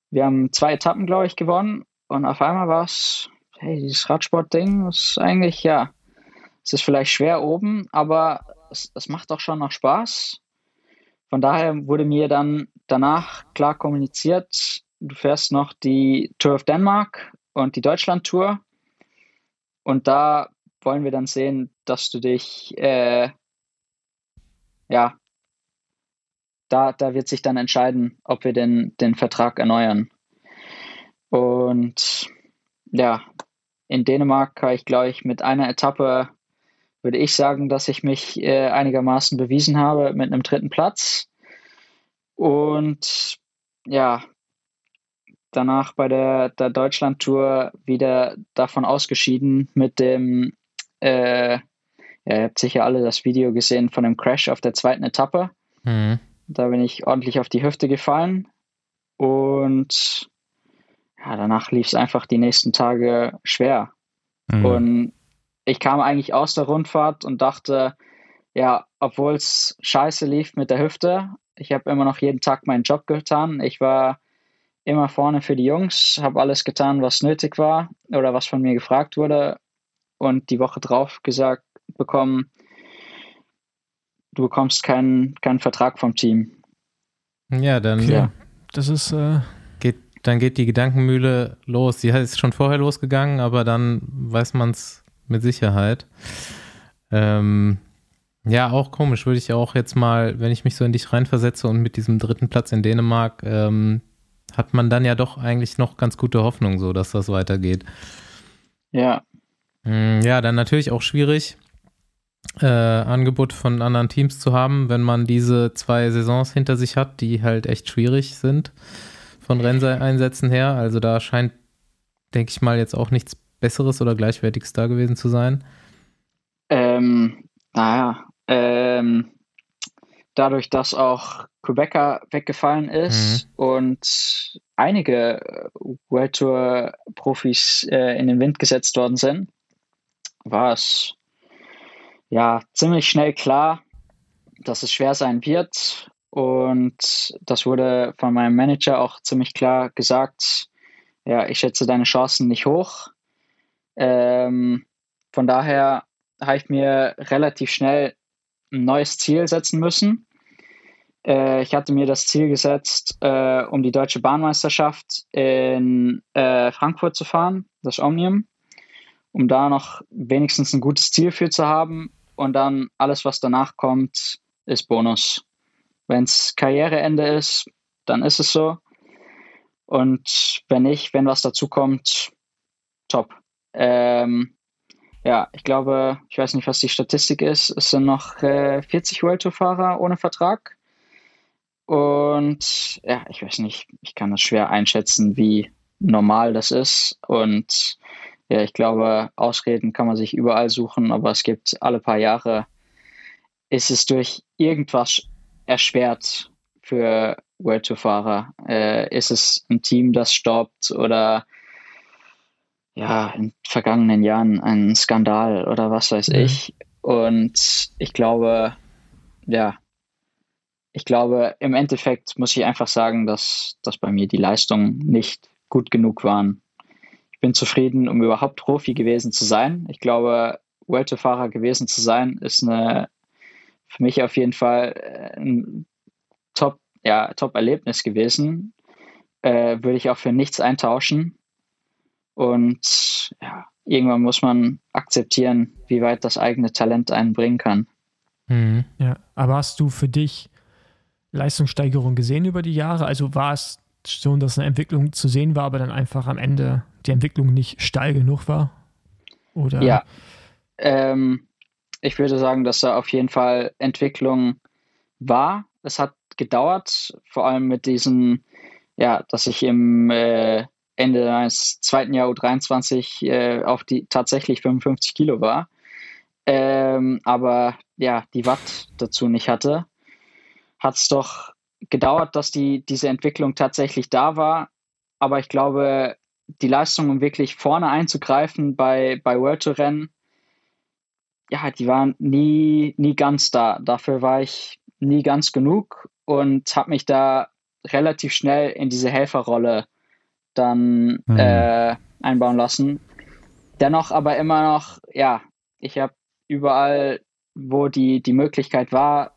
Wir haben zwei Etappen, glaube ich, gewonnen und auf einmal war es, hey, dieses Radsport-Ding ist eigentlich, ja, es ist vielleicht schwer oben, aber es, es macht doch schon noch Spaß. Von daher wurde mir dann danach klar kommuniziert, du fährst noch die Tour of Denmark und die Deutschland-Tour. Und da wollen wir dann sehen, dass du dich äh, ja, da, da wird sich dann entscheiden, ob wir den, den Vertrag erneuern. Und ja, in Dänemark habe ich, glaube ich, mit einer Etappe, würde ich sagen, dass ich mich äh, einigermaßen bewiesen habe mit einem dritten Platz. Und ja, danach bei der, der Deutschland-Tour wieder davon ausgeschieden mit dem, äh, ja, ihr habt sicher alle das Video gesehen von dem Crash auf der zweiten Etappe. Mhm. Da bin ich ordentlich auf die Hüfte gefallen und ja, danach lief es einfach die nächsten Tage schwer. Mhm. Und ich kam eigentlich aus der Rundfahrt und dachte, ja, obwohl es scheiße lief mit der Hüfte, ich habe immer noch jeden Tag meinen Job getan. Ich war immer vorne für die Jungs, habe alles getan, was nötig war oder was von mir gefragt wurde und die Woche drauf gesagt bekommen, du bekommst keinen, keinen Vertrag vom Team. Ja, dann ja. das ist äh, geht, dann geht die Gedankenmühle los. Die ist schon vorher losgegangen, aber dann weiß man es mit Sicherheit. Ähm, ja, auch komisch. Würde ich auch jetzt mal, wenn ich mich so in dich reinversetze und mit diesem dritten Platz in Dänemark, ähm, hat man dann ja doch eigentlich noch ganz gute Hoffnung, so dass das weitergeht. Ja. Mm, ja, dann natürlich auch schwierig, äh, Angebot von anderen Teams zu haben, wenn man diese zwei Saisons hinter sich hat, die halt echt schwierig sind von Renneinsätzen her. Also da scheint, denke ich mal, jetzt auch nichts Besseres oder Gleichwertiges da gewesen zu sein. Ähm, naja, ähm, dadurch, dass auch Quebecer weggefallen ist mhm. und einige World Tour Profis äh, in den Wind gesetzt worden sind, war es ja ziemlich schnell klar, dass es schwer sein wird. Und das wurde von meinem Manager auch ziemlich klar gesagt. Ja, ich schätze deine Chancen nicht hoch. Ähm, von daher habe ich mir relativ schnell ein neues Ziel setzen müssen. Äh, ich hatte mir das Ziel gesetzt, äh, um die deutsche Bahnmeisterschaft in äh, Frankfurt zu fahren, das Omnium, um da noch wenigstens ein gutes Ziel für zu haben. Und dann alles, was danach kommt, ist Bonus. Wenn es Karriereende ist, dann ist es so. Und wenn nicht, wenn was dazu kommt, top. Ähm, ja, ich glaube, ich weiß nicht, was die Statistik ist. Es sind noch äh, 40 World Tour Fahrer ohne Vertrag. Und ja, ich weiß nicht, ich kann das schwer einschätzen, wie normal das ist. Und ja, ich glaube, Ausreden kann man sich überall suchen, aber es gibt alle paar Jahre, ist es durch irgendwas erschwert für World Tour Fahrer. Äh, ist es ein Team, das stoppt oder ja, in vergangenen Jahren ein Skandal oder was weiß mhm. ich. Und ich glaube, ja, ich glaube, im Endeffekt muss ich einfach sagen, dass, dass bei mir die Leistungen nicht gut genug waren. Bin zufrieden, um überhaupt Profi gewesen zu sein. Ich glaube, Welterfahrer gewesen zu sein, ist eine, für mich auf jeden Fall äh, ein Top, ja, Top-Erlebnis gewesen. Äh, würde ich auch für nichts eintauschen. Und ja, irgendwann muss man akzeptieren, wie weit das eigene Talent einen bringen kann. Mhm. Ja, aber hast du für dich Leistungssteigerung gesehen über die Jahre? Also war es schon, dass eine Entwicklung zu sehen war, aber dann einfach am Ende die Entwicklung nicht steil genug war? Oder? Ja, ähm, ich würde sagen, dass da auf jeden Fall Entwicklung war. Es hat gedauert, vor allem mit diesem, ja, dass ich im äh, Ende meines zweiten Jahr U23 äh, auf die tatsächlich 55 Kilo war. Ähm, aber ja, die Watt dazu nicht hatte, hat es doch gedauert, dass die, diese Entwicklung tatsächlich da war. Aber ich glaube, die Leistung, um wirklich vorne einzugreifen bei, bei World Tour Rennen, ja, die waren nie, nie ganz da. Dafür war ich nie ganz genug und habe mich da relativ schnell in diese Helferrolle dann mhm. äh, einbauen lassen. Dennoch aber immer noch, ja, ich habe überall, wo die, die Möglichkeit war,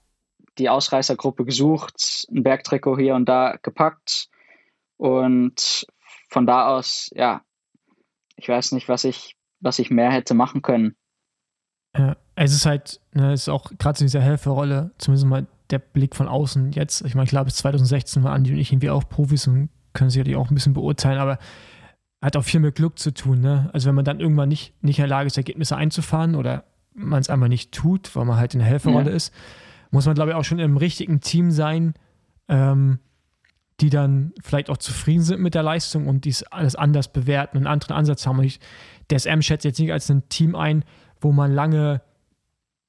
die Ausreißergruppe gesucht, ein Bergtrikot hier und da gepackt und von da aus, ja, ich weiß nicht, was ich, was ich mehr hätte machen können. Ja, es ist halt, ne, es ist auch gerade in dieser Helferrolle, zumindest mal der Blick von außen jetzt. Ich meine, klar, bis 2016 waren Andi und ich irgendwie auch Profis und können sicherlich auch ein bisschen beurteilen, aber hat auch viel mit Glück zu tun. Ne? Also wenn man dann irgendwann nicht, nicht in der Lage ist, Ergebnisse einzufahren oder man es einfach nicht tut, weil man halt in der Helferrolle ja. ist, muss man, glaube ich, auch schon im richtigen Team sein, ähm, die dann vielleicht auch zufrieden sind mit der Leistung und dies alles anders bewerten und einen anderen Ansatz haben. Und ich, der SM schätzt jetzt nicht als ein Team ein, wo man lange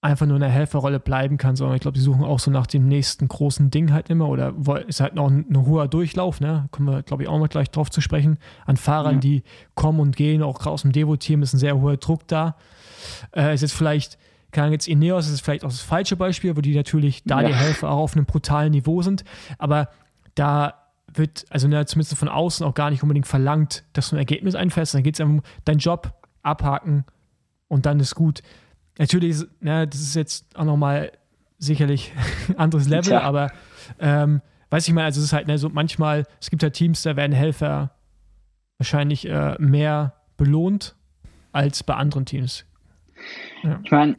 einfach nur in der Helferrolle bleiben kann, sondern ich glaube, die suchen auch so nach dem nächsten großen Ding halt immer oder ist halt noch ein, ein hoher Durchlauf, ne? Kommen wir, glaube ich, auch mal gleich drauf zu sprechen. An Fahrern, ja. die kommen und gehen, auch gerade aus dem Devo-Team ist ein sehr hoher Druck da. Äh, ist jetzt vielleicht, kann jetzt Ineos, ist vielleicht auch das falsche Beispiel, wo die natürlich da ja. die Helfer auch auf einem brutalen Niveau sind, aber da wird, also ne, zumindest von außen auch gar nicht unbedingt verlangt, dass du ein Ergebnis einfährst. Dann geht es um deinen Job abhaken und dann ist gut. Natürlich, ne, das ist jetzt auch nochmal sicherlich ein anderes Level, ja. aber ähm, weiß ich mal, also es ist halt ne, so manchmal, es gibt ja halt Teams, da werden Helfer wahrscheinlich äh, mehr belohnt als bei anderen Teams. Ja. Ich meine,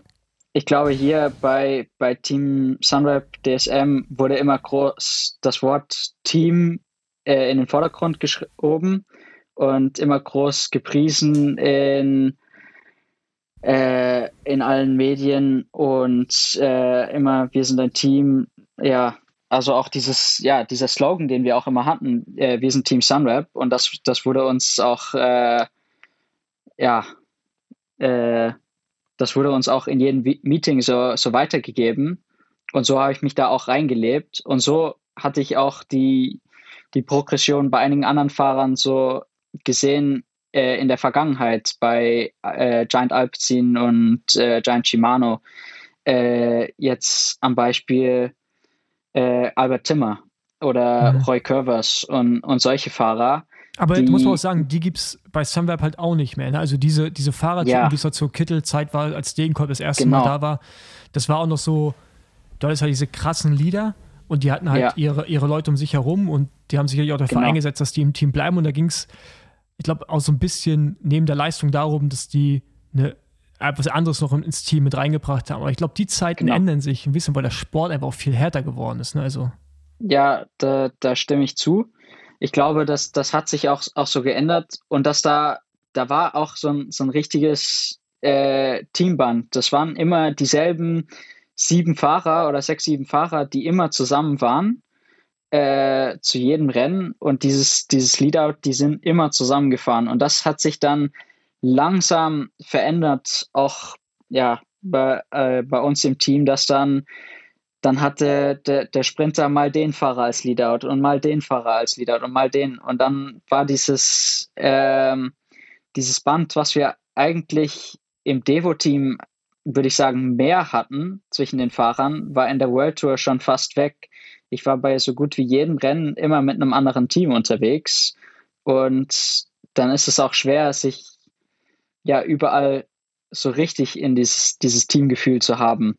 ich glaube, hier bei, bei Team Sunweb DSM wurde immer groß das Wort Team äh, in den Vordergrund geschoben und immer groß gepriesen in äh, in allen Medien und äh, immer, wir sind ein Team, ja, also auch dieses, ja, dieser Slogan, den wir auch immer hatten, äh, wir sind Team Sunweb und das, das wurde uns auch, äh, ja, äh, das wurde uns auch in jedem Meeting so, so weitergegeben und so habe ich mich da auch reingelebt und so hatte ich auch die, die Progression bei einigen anderen Fahrern so gesehen, äh, in der Vergangenheit bei äh, Giant Alpecin und äh, Giant Shimano. Äh, jetzt am Beispiel äh, Albert Timmer oder mhm. Roy Curvers und, und solche Fahrer. Aber die, muss man auch sagen, die gibt es bei Sunweb halt auch nicht mehr. Ne? Also diese, diese Fahrradtypen, ja. die es zur Kittel-Zeit war, als Degenkolb das erste genau. Mal da war, das war auch noch so, da ist halt diese krassen Lieder und die hatten halt ja. ihre, ihre Leute um sich herum und die haben sicherlich auch dafür genau. eingesetzt, dass die im Team bleiben und da ging es ich glaube, auch so ein bisschen neben der Leistung darum, dass die eine, etwas anderes noch ins Team mit reingebracht haben. Aber ich glaube, die Zeiten genau. ändern sich ein bisschen, weil der Sport einfach auch viel härter geworden ist. Ne? Also. Ja, da, da stimme ich zu. Ich glaube, dass das hat sich auch, auch so geändert und dass da, da war auch so ein, so ein richtiges äh, Teamband. Das waren immer dieselben sieben Fahrer oder sechs, sieben Fahrer, die immer zusammen waren äh, zu jedem Rennen und dieses, dieses Leadout, die sind immer zusammengefahren. Und das hat sich dann langsam verändert, auch ja, bei, äh, bei uns im Team, dass dann, dann hatte der, der Sprinter mal den Fahrer als Leadout und mal den Fahrer als Leadout und mal den. Und dann war dieses, ähm, dieses Band, was wir eigentlich im Devo-Team, würde ich sagen, mehr hatten zwischen den Fahrern, war in der World Tour schon fast weg ich war bei so gut wie jedem Rennen immer mit einem anderen Team unterwegs. Und dann ist es auch schwer, sich ja überall so richtig in dieses, dieses Teamgefühl zu haben.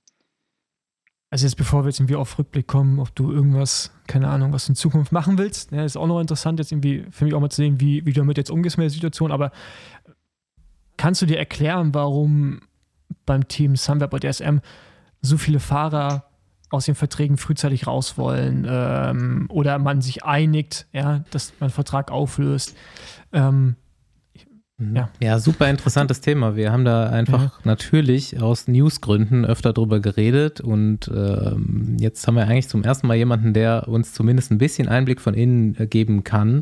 Also jetzt bevor wir jetzt irgendwie auf Rückblick kommen, ob du irgendwas, keine Ahnung, was du in Zukunft machen willst, ja, ist auch noch interessant, jetzt irgendwie für mich auch mal zu sehen, wie, wie du damit jetzt umgehst mit der Situation, aber kannst du dir erklären, warum beim Team Sunweb und DSM so viele Fahrer aus den Verträgen frühzeitig raus wollen ähm, oder man sich einigt, ja, dass man Vertrag auflöst. Ähm. Ja. ja, super interessantes Thema. Wir haben da einfach ja. natürlich aus Newsgründen öfter drüber geredet und ähm, jetzt haben wir eigentlich zum ersten Mal jemanden, der uns zumindest ein bisschen Einblick von innen äh, geben kann,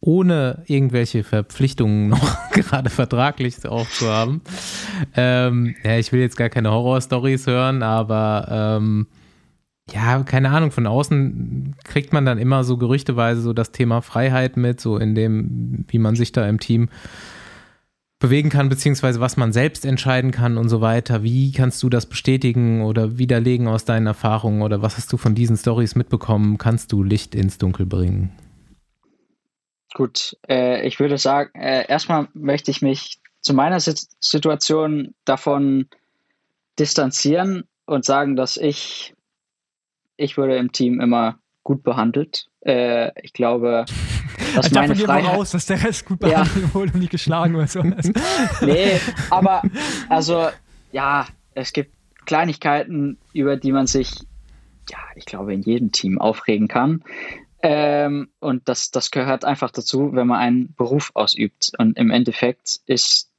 ohne irgendwelche Verpflichtungen noch gerade vertraglich auch zu haben. Ähm, ja, ich will jetzt gar keine Horror-Stories hören, aber ähm, ja, keine Ahnung, von außen kriegt man dann immer so gerüchteweise so das Thema Freiheit mit, so in dem, wie man sich da im Team bewegen kann, beziehungsweise was man selbst entscheiden kann und so weiter. Wie kannst du das bestätigen oder widerlegen aus deinen Erfahrungen oder was hast du von diesen Stories mitbekommen? Kannst du Licht ins Dunkel bringen? Gut, äh, ich würde sagen, äh, erstmal möchte ich mich zu meiner Situation davon distanzieren und sagen, dass ich ich wurde im Team immer gut behandelt. Äh, ich glaube, dass also meine Freiheit... raus, dass der Rest gut behandelt ja. wurde und nicht geschlagen oder so. nee, aber also ja, es gibt Kleinigkeiten, über die man sich, ja, ich glaube, in jedem Team aufregen kann. Ähm, und das, das gehört einfach dazu, wenn man einen Beruf ausübt. Und im Endeffekt ist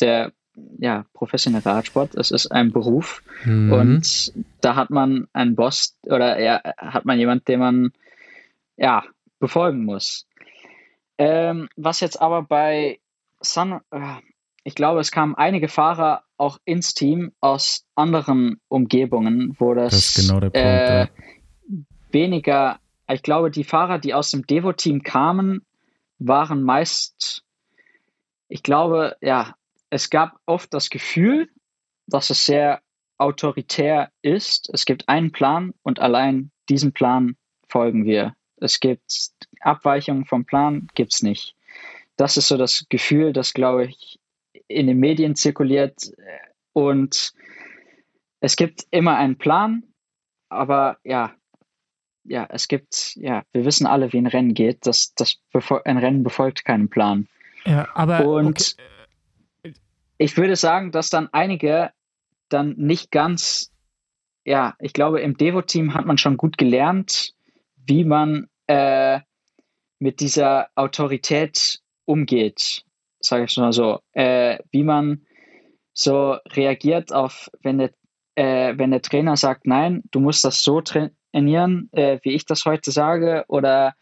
der ja, professioneller Radsport. Es ist ein Beruf mhm. und da hat man einen Boss oder ja, hat man jemand, den man ja befolgen muss. Ähm, was jetzt aber bei Sun, äh, ich glaube, es kamen einige Fahrer auch ins Team aus anderen Umgebungen, wo das, Das genau Punkt. äh, ja. weniger, ich glaube, die Fahrer, die aus dem Devo-Team kamen, waren meist, ich glaube, ja, es gab oft das Gefühl, dass es sehr autoritär ist. Es gibt einen Plan und allein diesem Plan folgen wir. Es gibt Abweichungen vom Plan, gibt es nicht. Das ist so das Gefühl, das, glaube ich, in den Medien zirkuliert. Und es gibt immer einen Plan, aber ja, ja, es gibt, ja, wir wissen alle, wie ein Rennen geht. Das, das ein Rennen befolgt keinen Plan. Ja, aber Und ich würde sagen, dass dann einige dann nicht ganz, ja, ich glaube, im Devo-Team hat man schon gut gelernt, wie man äh, mit dieser Autorität umgeht, sage ich mal so, äh, wie man so reagiert auf, wenn der, äh, wenn der Trainer sagt, nein, du musst das so trainieren, äh, wie ich das heute sage, oder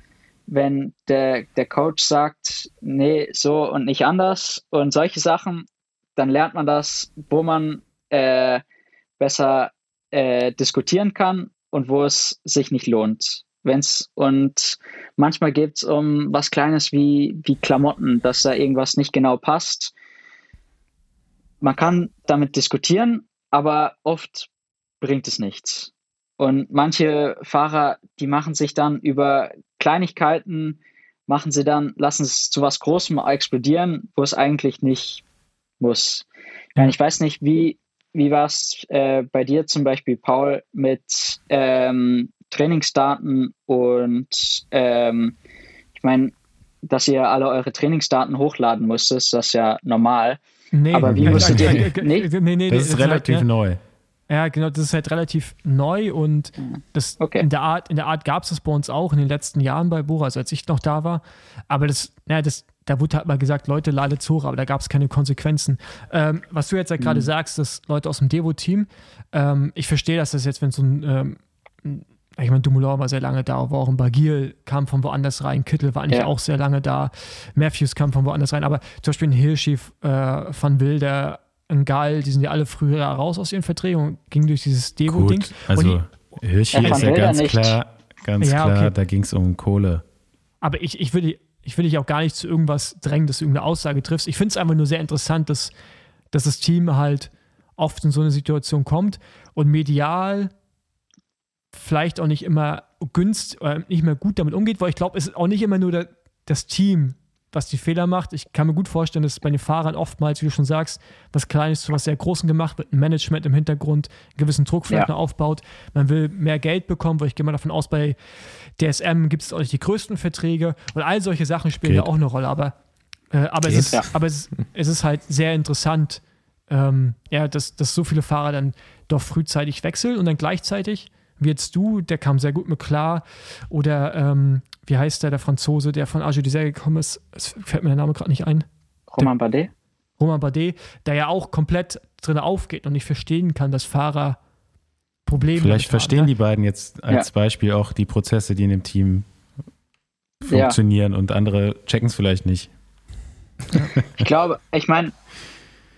wenn der, der Coach sagt, nee, so und nicht anders und solche Sachen, dann lernt man das, wo man äh, besser äh, diskutieren kann und wo es sich nicht lohnt. Wenn's, und manchmal geht es um was Kleines wie, wie Klamotten, dass da irgendwas nicht genau passt. Man kann damit diskutieren, aber oft bringt es nichts. Und manche Fahrer, die machen sich dann über Kleinigkeiten, machen sie dann, lassen es zu was Großem explodieren, wo es eigentlich nicht muss. Ja. Ich weiß nicht, wie, wie war es äh, bei dir zum Beispiel, Paul, mit ähm, Trainingsdaten und ähm, ich meine, dass ihr alle eure Trainingsdaten hochladen musstet, ist das ja normal. Nee, Aber wie musstet ihr- äh, nee? nee, nee, Das ist halt, relativ ne? neu. Ja, genau, das ist halt relativ neu und das Okay. in der Art, in der Art gab es das bei uns auch in den letzten Jahren bei Bora, also als ich noch da war. Aber das, ja, das, da wurde halt mal gesagt, Leute, ladet hoch, aber da gab es keine Konsequenzen. Ähm, was du jetzt halt gerade sagst, dass Leute aus dem Devo-Team, ähm, ich verstehe, dass das jetzt, wenn so ein, ähm, ich meine, Dumoulin war sehr lange da, aber auch ein Bagil kam von woanders rein, Kittel war eigentlich Ja. auch sehr lange da, Matthews kam von woanders rein, aber zum Beispiel ein Hirschi, äh, Van Wilder, ein Gall, die sind ja alle früher raus aus ihren Verträgen und gingen durch dieses Devo-Ding. Also Hirschi Ja, ist ja ganz nicht. klar, ganz Ja, klar, okay. da ging es um Kohle. Aber ich, ich will, dich- ich will dich auch gar nicht zu irgendwas drängen, dass du irgendeine Aussage triffst. Ich finde es einfach nur sehr interessant, dass, dass das Team halt oft in so eine Situation kommt und medial vielleicht auch nicht immer günst, äh, nicht mehr gut damit umgeht, weil ich glaube, es ist auch nicht immer nur der, das Team, was die Fehler macht. Ich kann mir gut vorstellen, dass bei den Fahrern oftmals, wie du schon sagst, was Kleines zu was sehr Großem gemacht wird, ein Management im Hintergrund, einen gewissen Druck vielleicht Ja. noch aufbaut. Man will mehr Geld bekommen, weil ich gehe mal davon aus, bei DSM gibt es auch nicht die größten Verträge und all solche Sachen spielen Geht. da auch eine Rolle. Aber, äh, aber, es ist, Ja. aber es, es ist halt sehr interessant, ähm, ja, dass, dass so viele Fahrer dann doch frühzeitig wechseln und dann gleichzeitig, wie jetzt du, der kam sehr gut mit klar, oder ähm, wie heißt der, der Franzose, der von Arge Dessert gekommen ist, es fällt mir der Name gerade nicht ein, Roman Bardet? Roman Bardet, der ja auch komplett drin aufgeht und nicht verstehen kann, dass Fahrer Probleme Vielleicht damit verstehen haben, die beiden jetzt als Beispiel auch die Prozesse, die in dem Team Ja. funktionieren und andere checken es vielleicht nicht. Ich glaube, ich meine,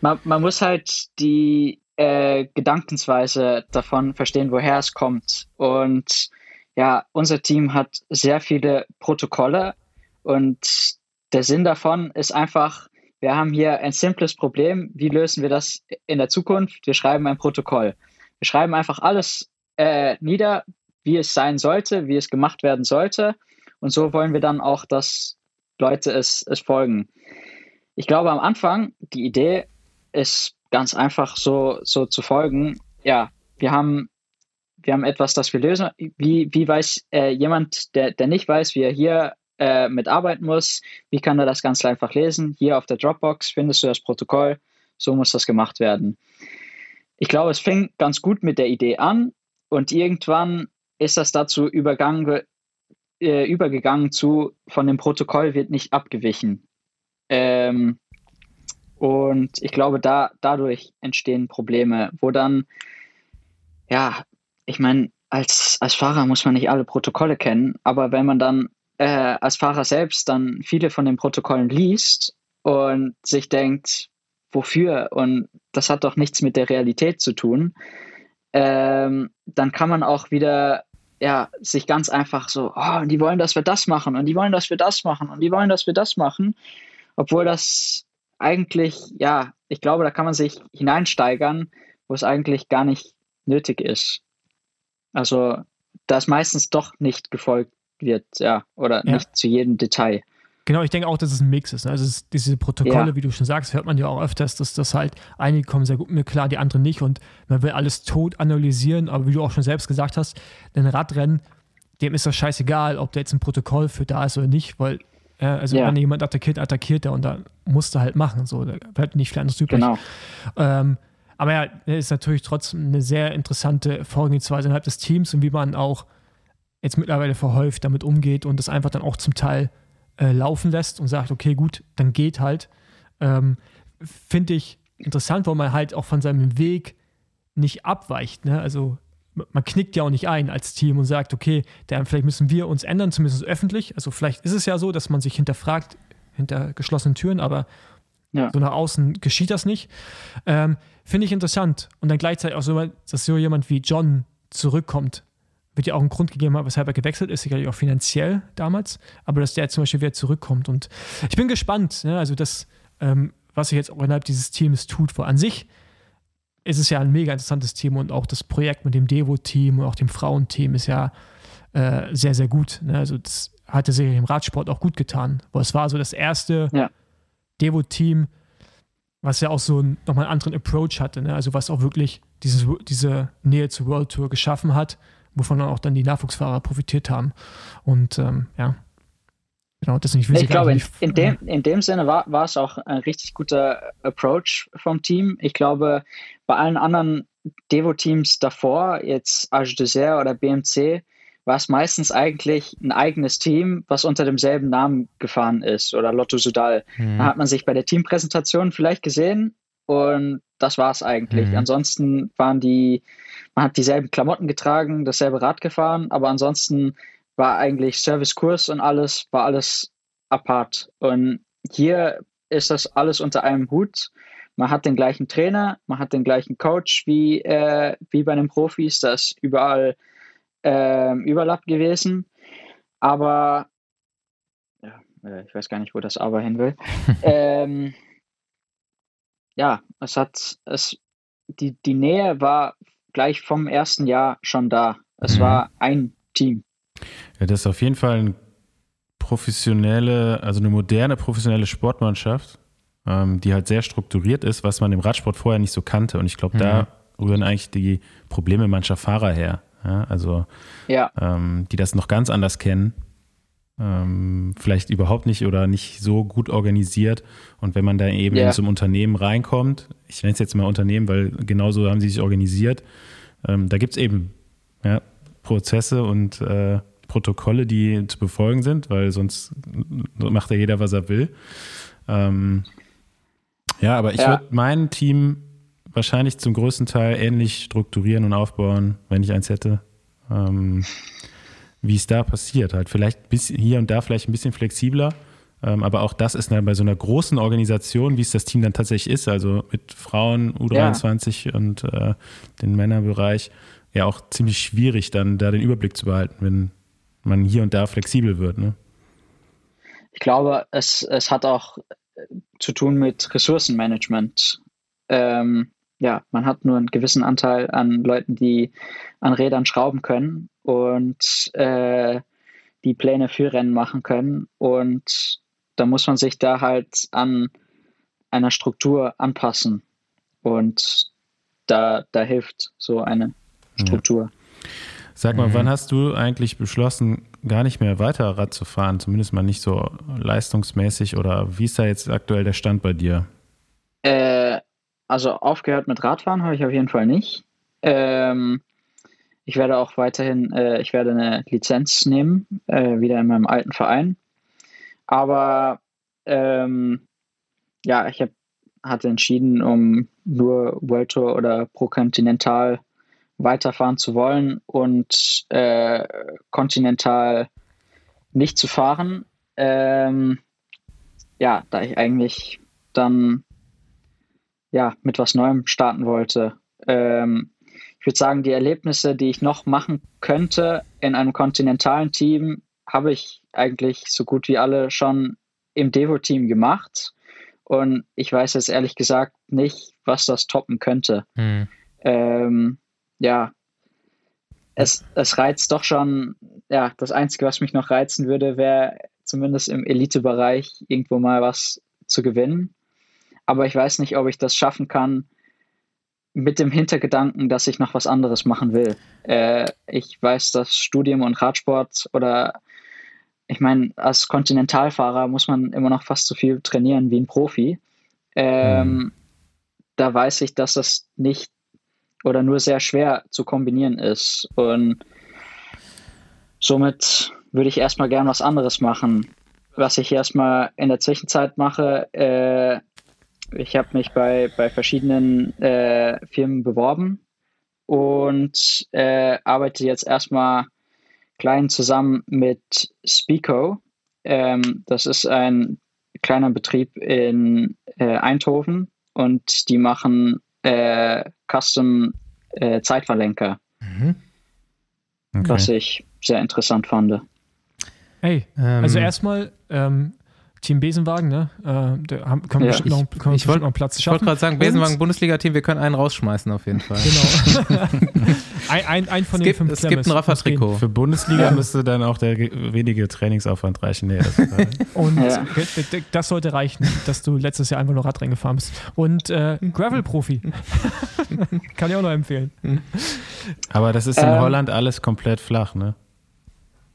man, man muss halt die äh, Gedankensweise davon verstehen, woher es kommt. Und ja, unser Team hat sehr viele Protokolle und der Sinn davon ist einfach, wir haben hier ein simples Problem. Wie lösen wir das in der Zukunft? Wir schreiben ein Protokoll. Wir schreiben einfach alles äh, nieder, wie es sein sollte, wie es gemacht werden sollte. Und so wollen wir dann auch, dass Leute es, es folgen. Ich glaube, am Anfang, die Idee ist ganz einfach so, so zu folgen. Ja, wir haben, wir haben etwas, das wir lösen. Wie, wie weiß äh, jemand, der, der nicht weiß, wie er hier äh, mitarbeiten muss, wie kann er das ganz einfach lesen? Hier auf der Dropbox findest du das Protokoll. So muss das gemacht werden. Ich glaube, es fing ganz gut mit der Idee an und irgendwann ist das dazu übergangen, äh, übergegangen zu, von dem Protokoll wird nicht abgewichen. Ähm, und ich glaube, da, dadurch entstehen Probleme, wo dann, ja, ich meine, als, als Fahrer muss man nicht alle Protokolle kennen, aber wenn man dann äh, als Fahrer selbst dann viele von den Protokollen liest und sich denkt, wofür? Und das hat doch nichts mit der Realität zu tun. Ähm, dann kann man auch wieder ja, sich ganz einfach so, oh, die wollen, dass wir das machen und die wollen, dass wir das machen und die wollen, dass wir das machen, obwohl das eigentlich, ja, ich glaube, da kann man sich hineinsteigern, wo es eigentlich gar nicht nötig ist. Also, da es meistens doch nicht gefolgt wird, ja, oder ja. nicht zu jedem Detail. Genau, ich denke auch, dass es ein Mix ist. Ne? Also ist diese Protokolle, ja. wie du schon sagst, hört man ja auch öfters, dass das halt einige kommen sehr gut mit klar, die anderen nicht und man will alles tot analysieren, aber wie du auch schon selbst gesagt hast, ein Radrennen, dem ist das scheißegal, ob da jetzt ein Protokoll für da ist oder nicht, weil also ja. wenn jemand attackiert, attackiert er und da musst du halt machen. So, da bleibt nicht viel anderes übrig. Genau. Ähm, aber ja, ist natürlich trotzdem eine sehr interessante Vorgehensweise innerhalb des Teams und wie man auch jetzt mittlerweile verhäuft damit umgeht und das einfach dann auch zum Teil äh, laufen lässt und sagt, okay, gut, dann geht halt. Ähm, Finde ich interessant, weil man halt auch von seinem Weg nicht abweicht. Ne? Also man knickt ja auch nicht ein als Team und sagt, okay, dann vielleicht müssen wir uns ändern, zumindest öffentlich. Also vielleicht ist es ja so, dass man sich hinterfragt hinter geschlossenen Türen, aber ja. so nach außen geschieht das nicht. Ähm, Finde ich interessant. Und dann gleichzeitig auch so, dass so jemand wie John zurückkommt wird ja auch einen Grund gegeben haben, weshalb er gewechselt ist, sicherlich auch finanziell damals, aber dass der jetzt zum Beispiel wieder zurückkommt. Und ich bin gespannt, ne? also das, ähm, was sich jetzt auch innerhalb dieses Teams tut, vor an sich ist es ja ein mega interessantes Team und auch das Projekt mit dem Devo-Team und auch dem Frauenteam ist ja äh, sehr, sehr gut. Ne? Also das hatte sich im Radsport auch gut getan, weil es war so das erste ja. Devo-Team, was ja auch so ein, nochmal einen anderen Approach hatte, ne? also was auch wirklich dieses, diese Nähe zur World Tour geschaffen hat wovon auch dann die Nachwuchsfahrer profitiert haben. Und ähm, ja, genau, das nicht. Ich, ich glaube, in, in, dem, in dem Sinne war, war es auch ein richtig guter Approach vom Team. Ich glaube, bei allen anderen Devo-Teams davor, jetzt Age Dessert oder BMC, war es meistens eigentlich ein eigenes Team, was unter demselben Namen gefahren ist oder Lotto Sudal. Mhm. Da hat man sich bei der Teampräsentation vielleicht gesehen und das war es eigentlich. Mhm. Ansonsten waren die man hat dieselben Klamotten getragen, dasselbe Rad gefahren, aber ansonsten war eigentlich Servicekurs und alles, war alles apart. Und hier ist das alles unter einem Hut. Man hat den gleichen Trainer, man hat den gleichen Coach wie, äh, wie bei den Profis, das ist überall äh, Überlapp gewesen. Aber ja, äh, ich weiß gar nicht, wo das aber hin will. ähm, ja, es hat es die, die Nähe war gleich vom ersten Jahr schon da. Es mhm. war ein Team. Ja, das ist auf jeden Fall eine professionelle, also eine moderne professionelle Sportmannschaft, ähm, die halt sehr strukturiert ist, was man im Radsport vorher nicht so kannte. Und ich glaube, mhm. da rühren eigentlich die Probleme mancher Fahrer her. Ja, also, ja. Ähm, die das noch ganz anders kennen. Ähm, vielleicht überhaupt nicht oder nicht so gut organisiert. Und wenn man da eben yeah. in so ein Unternehmen reinkommt, ich nenne es jetzt mal Unternehmen, weil genauso haben sie sich organisiert, ähm, da gibt es eben ja, Prozesse und äh, Protokolle, die zu befolgen sind, weil sonst macht ja jeder, was er will. Ähm, ja, aber ich ja. würde mein Team wahrscheinlich zum größten Teil ähnlich strukturieren und aufbauen, wenn ich eins hätte. Ähm, wie es da passiert. Halt vielleicht bis hier und da vielleicht ein bisschen flexibler. Ähm, aber auch das ist dann bei so einer großen Organisation, wie es das Team dann tatsächlich ist, also mit Frauen, U23 ja. und äh, den Männerbereich, ja auch ziemlich schwierig, dann da den Überblick zu behalten, wenn man hier und da flexibel wird. Ne? Ich glaube, es, es hat auch äh, zu tun mit Ressourcenmanagement. Ähm, ja, man hat nur einen gewissen Anteil an Leuten, die an Rädern schrauben können und äh, die Pläne für Rennen machen können. Und da muss man sich da halt an einer Struktur anpassen. Und da, da hilft so eine Struktur. Ja. Sag mal, mhm. wann hast du eigentlich beschlossen, gar nicht mehr weiter Rad zu fahren? Zumindest mal nicht so leistungsmäßig oder wie ist da jetzt aktuell der Stand bei dir? Äh, also aufgehört mit Radfahren habe ich auf jeden Fall nicht. Ähm, ich werde auch weiterhin, äh, ich werde eine Lizenz nehmen, äh, wieder in meinem alten Verein. Aber ähm, ja, ich hab, hatte entschieden, um nur World Tour oder Pro Continental weiterfahren zu wollen und äh, Continental nicht zu fahren. Ähm, ja, da ich eigentlich dann ja mit was Neuem starten wollte. Ähm, ich würde sagen, die Erlebnisse, die ich noch machen könnte in einem kontinentalen Team, habe ich eigentlich so gut wie alle schon im Devo-Team gemacht. Und ich weiß jetzt ehrlich gesagt nicht, was das toppen könnte. Hm. Ähm, ja, es, es reizt doch schon, ja, das Einzige, was mich noch reizen würde, wäre zumindest im Elitebereich irgendwo mal was zu gewinnen. Aber ich weiß nicht, ob ich das schaffen kann mit dem Hintergedanken, dass ich noch was anderes machen will. Äh, ich weiß, dass Studium und Radsport oder ich meine, als Kontinentalfahrer muss man immer noch fast so viel trainieren wie ein Profi. Ähm, mhm. Da weiß ich, dass das nicht oder nur sehr schwer zu kombinieren ist. Und somit würde ich erstmal gern was anderes machen. Was ich erstmal in der Zwischenzeit mache, äh, ich habe mich bei, bei verschiedenen äh, Firmen beworben und äh, arbeite jetzt erstmal klein zusammen mit Spico. Ähm, das ist ein kleiner Betrieb in äh, Eindhoven und die machen äh, Custom äh, Zeitverlenker. Mhm. Okay. Was ich sehr interessant fand. Hey, ähm, also erstmal ähm, Team Besenwagen, ne? Äh, da haben, können wir ja, bestimmt noch, können ich, ich wollte noch Platz schaffen. Ich wollte gerade sagen, Besenwagen Bundesliga-Team, wir können einen rausschmeißen auf jeden Fall. Genau. ein, ein, ein von es den gibt, fünf Es gibt ein Rafa-Trikot. Für Bundesliga ja. müsste dann auch der wenige Trainingsaufwand reichen. Nee, das Und ja. das sollte reichen, dass du letztes Jahr einfach nur Radrennen gefahren bist. Und äh, Gravel-Profi. Kann ich auch noch empfehlen. Aber das ist in ähm, Holland alles komplett flach, ne?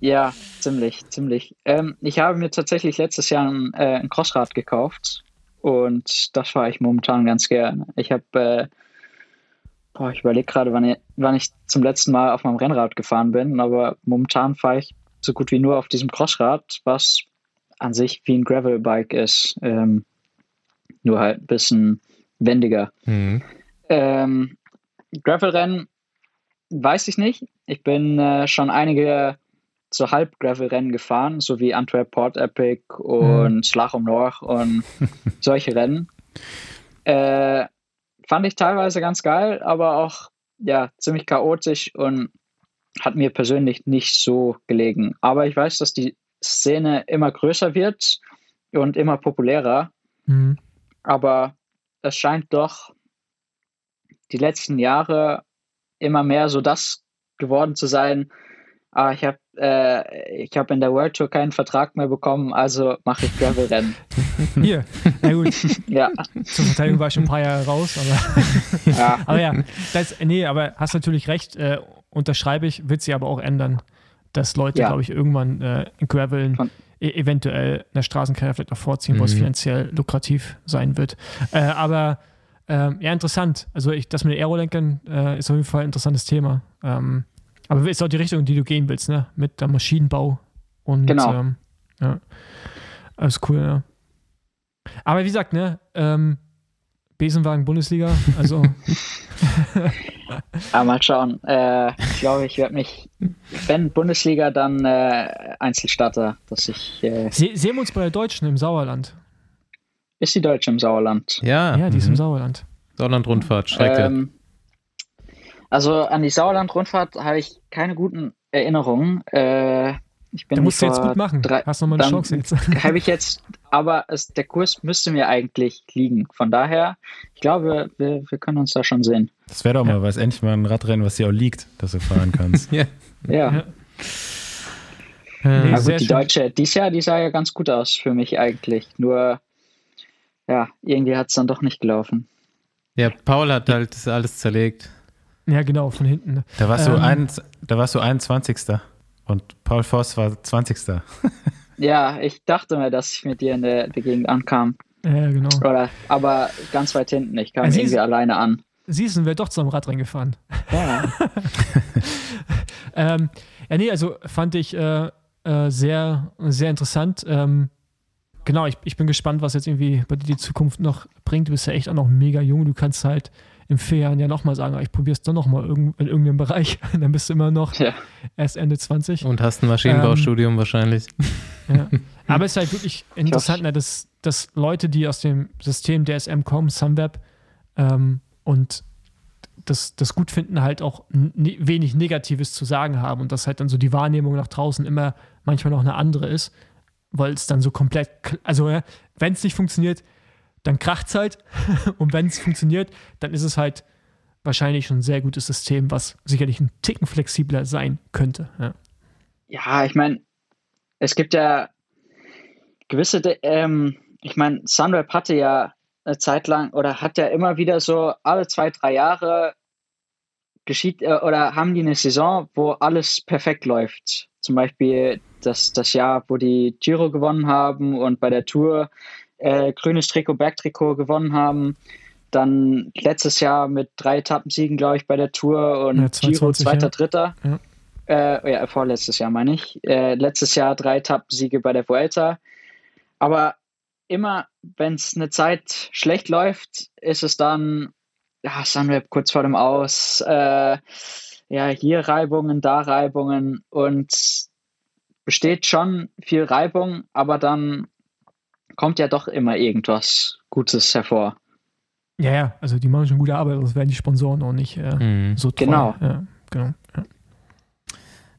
Ja, ziemlich, ziemlich. Ähm, ich habe mir tatsächlich letztes Jahr ein, äh, ein Crossrad gekauft und das fahre ich momentan ganz gerne. Ich habe, äh, boah, ich überlege gerade, wann ich, wann ich zum letzten Mal auf meinem Rennrad gefahren bin, aber momentan fahre ich so gut wie nur auf diesem Crossrad, was an sich wie ein Gravelbike ist, ähm, nur halt ein bisschen wendiger. Mhm. Ähm, Gravelrennen weiß ich nicht. Ich bin äh, schon einige so Halb-Gravel-Rennen gefahren, so wie Antwerp Port Epic und mhm. Schlag um Norch und solche Rennen. Äh, fand ich teilweise ganz geil, aber auch ja ziemlich chaotisch und hat mir persönlich nicht so gelegen. Aber ich weiß, dass die Szene immer größer wird und immer populärer. Mhm. Aber es scheint doch die letzten Jahre immer mehr so das geworden zu sein, ah, ich habe äh, ich in der World Tour keinen Vertrag mehr bekommen, also mache ich Gravel-Rennen. Hier, na gut. ja. Zur Verteidigung war ich schon ein paar Jahre raus, aber ja, aber ja das, nee, aber hast natürlich recht, äh, unterschreibe ich, wird sich aber auch ändern, dass Leute, ja. glaube ich, irgendwann äh, Graveln Von, e eventuell eine Straßenkarriere vielleicht auch vorziehen, mhm. wo es mhm. finanziell lukrativ sein wird. Äh, aber ähm, ja, interessant. Also ich, das mit den Aerolenkern äh, ist auf jeden Fall ein interessantes Thema. Ähm, aber ist auch die Richtung, in die du gehen willst, ne? Mit dem Maschinenbau und genau. Ähm, ja. Alles cool, ja. Aber wie gesagt, ne, ähm, Besenwagen Bundesliga, also. ja, mal schauen. Äh, ich glaube, ich werde mich, wenn Bundesliga, dann äh, Einzelstarter, dass ich. Äh, Se sehen wir uns bei der Deutschen im Sauerland. Ist die Deutsche im Sauerland? Ja. Ja, die ist im mhm. Sauerland. Sauerland-Rundfahrt, Strecke. Ähm, also an die Sauerland-Rundfahrt habe ich keine guten Erinnerungen. Äh, ich bin da musst du jetzt gut machen. Drei, Hast nochmal eine Chance jetzt. Habe ich jetzt, aber es, der Kurs müsste mir eigentlich liegen. Von daher, ich glaube, wir, wir können uns da schon sehen. Das wäre doch mal ja. was, endlich mal ein Radrennen, was dir auch liegt, dass du fahren kannst. ja. ja. ja. Na gut, die Deutsche, dieses Jahr, die sah ja ganz gut aus für mich eigentlich. Nur, ja, irgendwie hat es dann doch nicht gelaufen. Ja, Paul hat halt das alles zerlegt. Ja, genau, von hinten. Ne? Da warst, ähm, du, ein, da warst du 21. Und Paul Voss war 20. ja, ich dachte mir, dass ich mit dir in der, der Gegend ankam. Ja, genau. Oder, aber ganz weit hinten. Ich kam ja, irgendwie alleine an. Siehst du, wir doch zum Radrennen gefahren. Ja. ähm, ja, nee, also fand ich äh, äh, sehr, sehr interessant. Ähm, genau, ich, ich bin gespannt, was jetzt irgendwie bei dir die Zukunft noch bringt. Du bist ja echt auch noch mega jung. Du kannst halt in vier Jahren ja nochmal sagen, ich probiere es doch nochmal in irgendeinem Bereich. dann bist du immer noch ja. erst Ende 20. Und hast ein Maschinenbaustudium ähm, wahrscheinlich. Ja. Aber es ist halt wirklich interessant, ne, dass, dass Leute, die aus dem System DSM kommen, Sunweb, ähm, und das, das gut finden, halt auch wenig Negatives zu sagen haben und dass halt dann so die Wahrnehmung nach draußen immer manchmal noch eine andere ist, weil es dann so komplett, also ja, wenn es nicht funktioniert, dann kracht es halt und wenn es funktioniert, dann ist es halt wahrscheinlich schon ein sehr gutes System, was sicherlich ein Ticken flexibler sein könnte. Ja, ja ich meine, es gibt ja gewisse, ähm, ich meine, Sunweb hatte ja eine Zeit lang oder hat ja immer wieder so alle zwei, drei Jahre geschieht äh, oder haben die eine Saison, wo alles perfekt läuft. Zum Beispiel das, das Jahr, wo die Giro gewonnen haben und bei der Tour äh, grünes Trikot, Bergtrikot gewonnen haben. Dann letztes Jahr mit drei Etappensiegen, glaube ich, bei der Tour und ja, 22, Giro zweiter, ja. dritter. Ja. Äh, ja, vorletztes Jahr meine ich. Äh, letztes Jahr drei Etappensiege bei der Vuelta. Aber immer, wenn es eine Zeit schlecht läuft, ist es dann, ja, Sunweb kurz vor dem Aus, äh, ja, hier Reibungen, da Reibungen und besteht schon viel Reibung, aber dann kommt ja doch immer irgendwas Gutes hervor. Ja, ja, also die machen schon gute Arbeit, sonst wären die Sponsoren auch nicht äh, mhm. so toll. Genau. Ja, genau. Ja.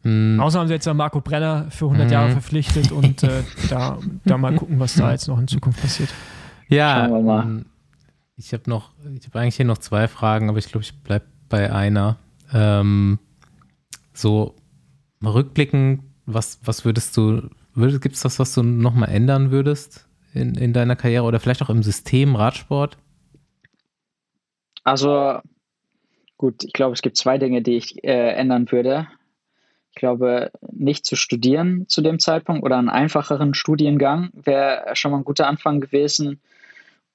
Mhm. Außer haben sie jetzt Marco Brenner für 100 mhm. Jahre verpflichtet und äh, da, da mal gucken, was da jetzt noch in Zukunft passiert. Ja, ähm, ich habe noch, ich habe eigentlich hier noch zwei Fragen, aber ich glaube, ich bleibe bei einer. Ähm, so rückblickend, was, was würdest du, würdest, gibt es was, was du nochmal ändern würdest in, in deiner Karriere oder vielleicht auch im System Radsport? Also, gut, ich glaube, es gibt zwei Dinge, die ich äh, ändern würde. Ich glaube, nicht zu studieren zu dem Zeitpunkt oder einen einfacheren Studiengang wäre schon mal ein guter Anfang gewesen.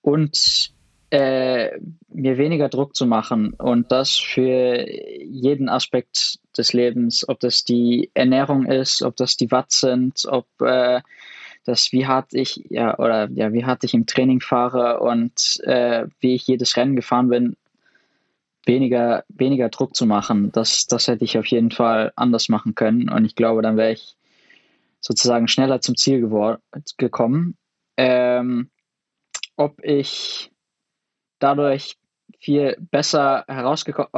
Und äh, mir weniger Druck zu machen und das für jeden Aspekt des Lebens, ob das die Ernährung ist, ob das die Watt sind, ob äh, das wie hart ich ja oder ja wie hart ich im Training fahre und äh, wie ich jedes Rennen gefahren bin, weniger, weniger Druck zu machen. Das, das hätte ich auf jeden Fall anders machen können. Und ich glaube, dann wäre ich sozusagen schneller zum Ziel gekommen. Ähm, ob ich dadurch viel besser herausgekommen,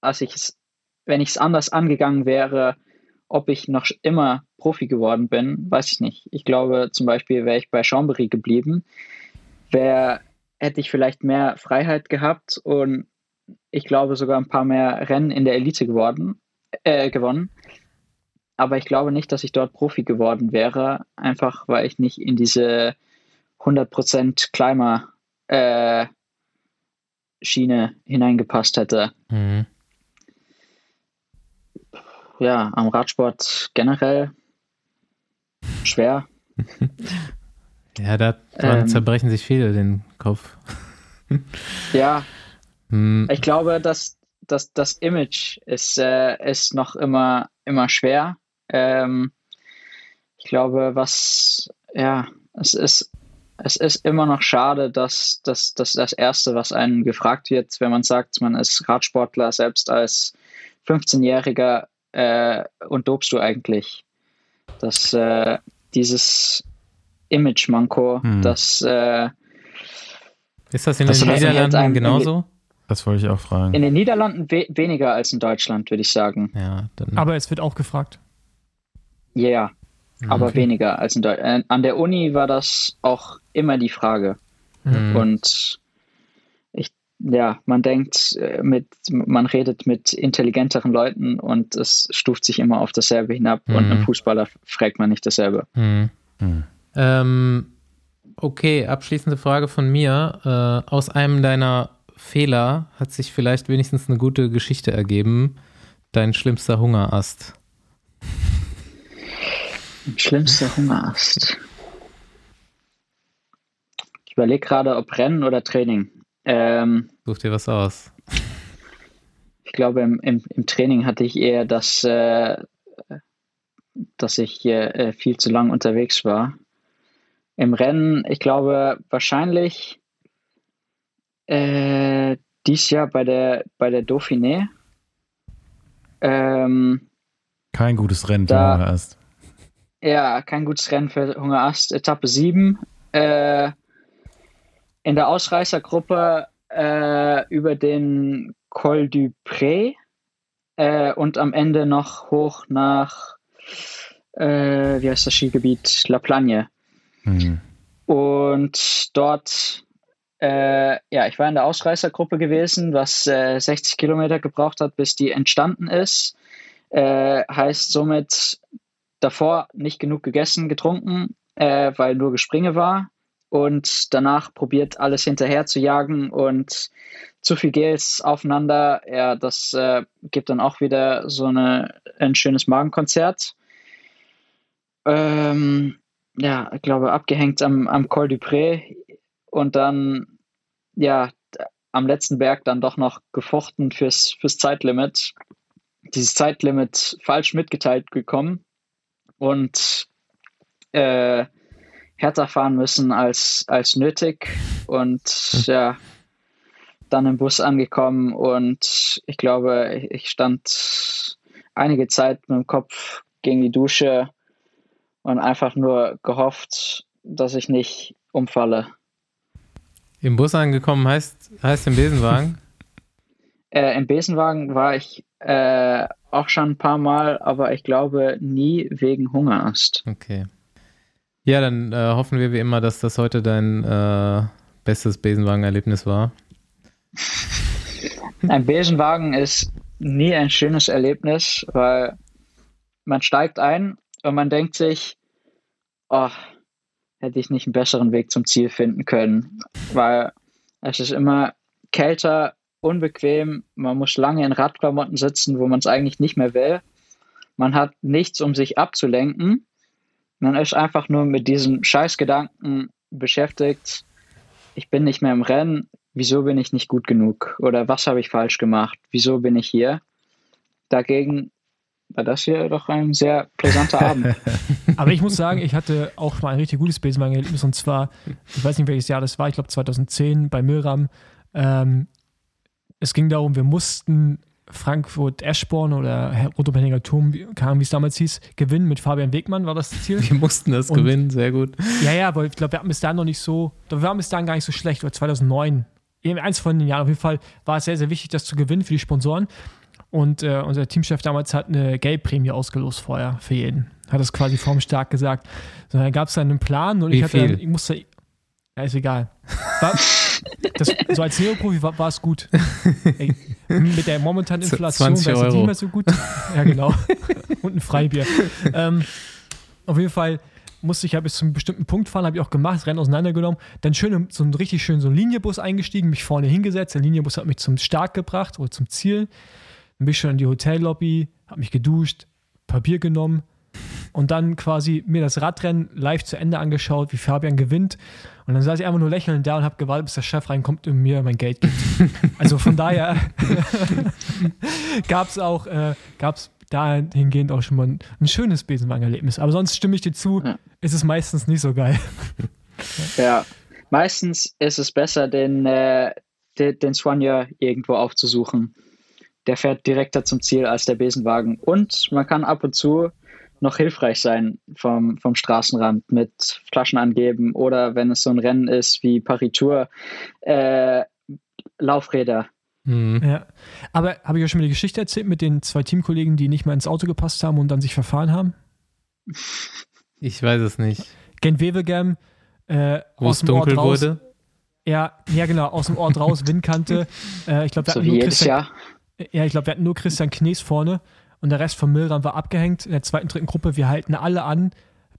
als ich es, wenn ich es anders angegangen wäre, ob ich noch immer Profi geworden bin, weiß ich nicht. Ich glaube zum Beispiel, wäre ich bei Chambéry geblieben, wäre, hätte ich vielleicht mehr Freiheit gehabt und ich glaube, sogar ein paar mehr Rennen in der Elite geworden, äh, gewonnen. Aber ich glaube nicht, dass ich dort Profi geworden wäre, einfach weil ich nicht in diese 100% Climber äh, Schiene hineingepasst hätte. Mhm. Ja, am Radsport generell schwer. ja, da ähm, zerbrechen sich viele den Kopf. ja, hm. Ich glaube, dass, dass das Image ist, äh, ist noch immer, immer schwer. Ähm, ich glaube, was, ja, es ist, es ist immer noch schade, dass, dass, dass das Erste, was einen gefragt wird, wenn man sagt, man ist Radsportler, selbst als 15-Jähriger, äh, und dobst du eigentlich? Dass äh, dieses Image-Manko, hm. das. Äh, ist das in den Niederlanden genauso? Das wollte ich auch fragen. In den Niederlanden we weniger als in Deutschland, würde ich sagen. Ja, aber es wird auch gefragt. Ja, yeah, mhm, aber okay. weniger als in Deutschland. Äh, an der Uni war das auch immer die Frage. Mhm. Und ja, man denkt äh, mit, man redet mit intelligenteren Leuten und es stuft sich immer auf dasselbe hinab. Mhm. Und einem Fußballer fragt man nicht dasselbe. Mhm. Mhm. Ähm, okay, abschließende Frage von mir. Äh, aus einem deiner Fehler hat sich vielleicht wenigstens eine gute Geschichte ergeben. Dein schlimmster Hungerast. Schlimmster Hungerast. Ich überlege gerade, ob Rennen oder Training. Ähm, Such dir was aus. Ich glaube, im, im, im Training hatte ich eher das, äh, dass ich äh, viel zu lang unterwegs war. Im Rennen, ich glaube, wahrscheinlich äh, dies Jahr bei der, bei der Dauphiné. Ähm, Kein gutes Rennen Da- da, erst. Ja, kein gutes Rennen für Hunger Ast. Etappe 7. Äh, in der Ausreißergruppe äh, über den Col du Pré äh, und am Ende noch hoch nach, äh, wie heißt das Skigebiet? La Plagne. Hm. Und dort, äh, ja, ich war in der Ausreißergruppe gewesen, was äh, 60 Kilometer gebraucht hat, bis die entstanden ist. Äh, heißt somit davor nicht genug gegessen, getrunken, äh, weil nur Gespringe war. Und danach probiert alles hinterher zu jagen und zu viel Gels aufeinander. Ja, das äh, gibt dann auch wieder so eine, ein schönes Magenkonzert. Ähm, ja, ich glaube, abgehängt am, am Col du Pré und dann, ja, am letzten Berg dann doch noch gefochten fürs, fürs Zeitlimit. Dieses Zeitlimit falsch mitgeteilt gekommen und äh, härter fahren müssen als, als nötig und ja, dann im Bus angekommen und ich glaube, ich- stand einige Zeit mit dem Kopf gegen die Dusche und einfach nur gehofft, dass ich nicht umfalle. Im Bus angekommen heißt, heißt im Besenwagen. Äh, Im Besenwagen war ich äh, auch schon ein paar Mal, aber ich glaube nie wegen Hungerast. Okay. Ja, dann äh, hoffen wir wie immer, dass das heute dein äh, bestes Besenwagen-Erlebnis war. Ein Besenwagen ist nie ein schönes Erlebnis, weil man steigt ein und man denkt sich, oh, hätte ich nicht einen besseren Weg zum Ziel finden können, weil es ist immer kälter, unbequem, man muss lange in Radklamotten sitzen, wo man es eigentlich nicht mehr will. Man hat nichts, um sich abzulenken. Man ist einfach nur mit diesem Scheißgedanken beschäftigt. Ich bin nicht mehr im Rennen. Wieso bin ich nicht gut genug? Oder was habe ich falsch gemacht? Wieso bin ich hier? Dagegen war das hier doch ein sehr brisanter Abend. Aber ich muss sagen, ich hatte auch mal ein richtig gutes Besenwagen-Erlebnis und zwar, ich weiß nicht welches Jahr das war, ich glaube 2010 bei Milram. Ähm, es ging darum, wir mussten Frankfurt-Eschborn oder Rotopenninger Turm, wie es damals hieß, gewinnen mit Fabian Wegmann, war das Ziel. Wir mussten das Und- gewinnen, sehr gut. Ja, ja, aber ich glaube, wir hatten bis dahin noch nicht so, wir waren bis dahin gar nicht so schlecht, oder 2009. Eben eins von den Jahren. Auf jeden Fall war es sehr, sehr wichtig, das zu gewinnen für die Sponsoren. Und äh, unser Teamchef damals hat eine Geldprämie ausgelost vorher für jeden. Hat das quasi vorm Start gesagt. So, dann gab es dann einen Plan und Wie ich hatte, viel? ich musste, ja, ist egal. War, das, so als Neoprofi war, war es gut. Ey, mit der momentanen Inflation 20 wäre es nicht mehr so gut. Ja, genau. und ein Freibier. ähm, auf jeden Fall musste ich ja bis zu einem bestimmten Punkt fahren, habe ich auch gemacht, Rennen auseinandergenommen, dann schön so einen richtig schön so einen Linienbus eingestiegen, mich vorne hingesetzt, der Linienbus hat mich zum Start gebracht oder zum Ziel, dann bin ich schon in die Hotellobby, habe mich geduscht, Papier genommen und dann quasi mir das Radrennen live zu Ende angeschaut, wie Fabian gewinnt und dann saß ich einfach nur lächelnd da und habe gewartet, bis der Chef reinkommt und mir mein Geld gibt. Also von daher gab es auch, äh, gab es dahingehend auch schon mal ein, ein schönes Besenwagen-Erlebnis. Aber sonst stimme ich dir zu, Ja. ist es meistens nicht so geil. ja, meistens ist es besser, den, äh, den, den Soigner irgendwo aufzusuchen. Der fährt direkter zum Ziel als der Besenwagen. Und man kann ab und zu noch hilfreich sein vom, vom Straßenrand mit Flaschen angeben oder wenn es so ein Rennen ist wie Paris-Tour, äh, Laufräder. Mhm. Ja. Aber habe ich euch schon mal die Geschichte erzählt mit den zwei Teamkollegen, die nicht mal ins Auto gepasst haben und dann sich verfahren haben? Ich weiß es nicht. Gent Wevelgem, äh, Wo aus es dem Ort dunkel raus. wurde. Ja, ja, genau, aus dem Ort raus, Windkante. Äh, ich glaube, wir So hatten nur Christian. Ja, ich glaube, wir hatten nur Christian Knees vorne und der Rest vom Milram war abgehängt in der zweiten, dritten Gruppe. Wir halten alle an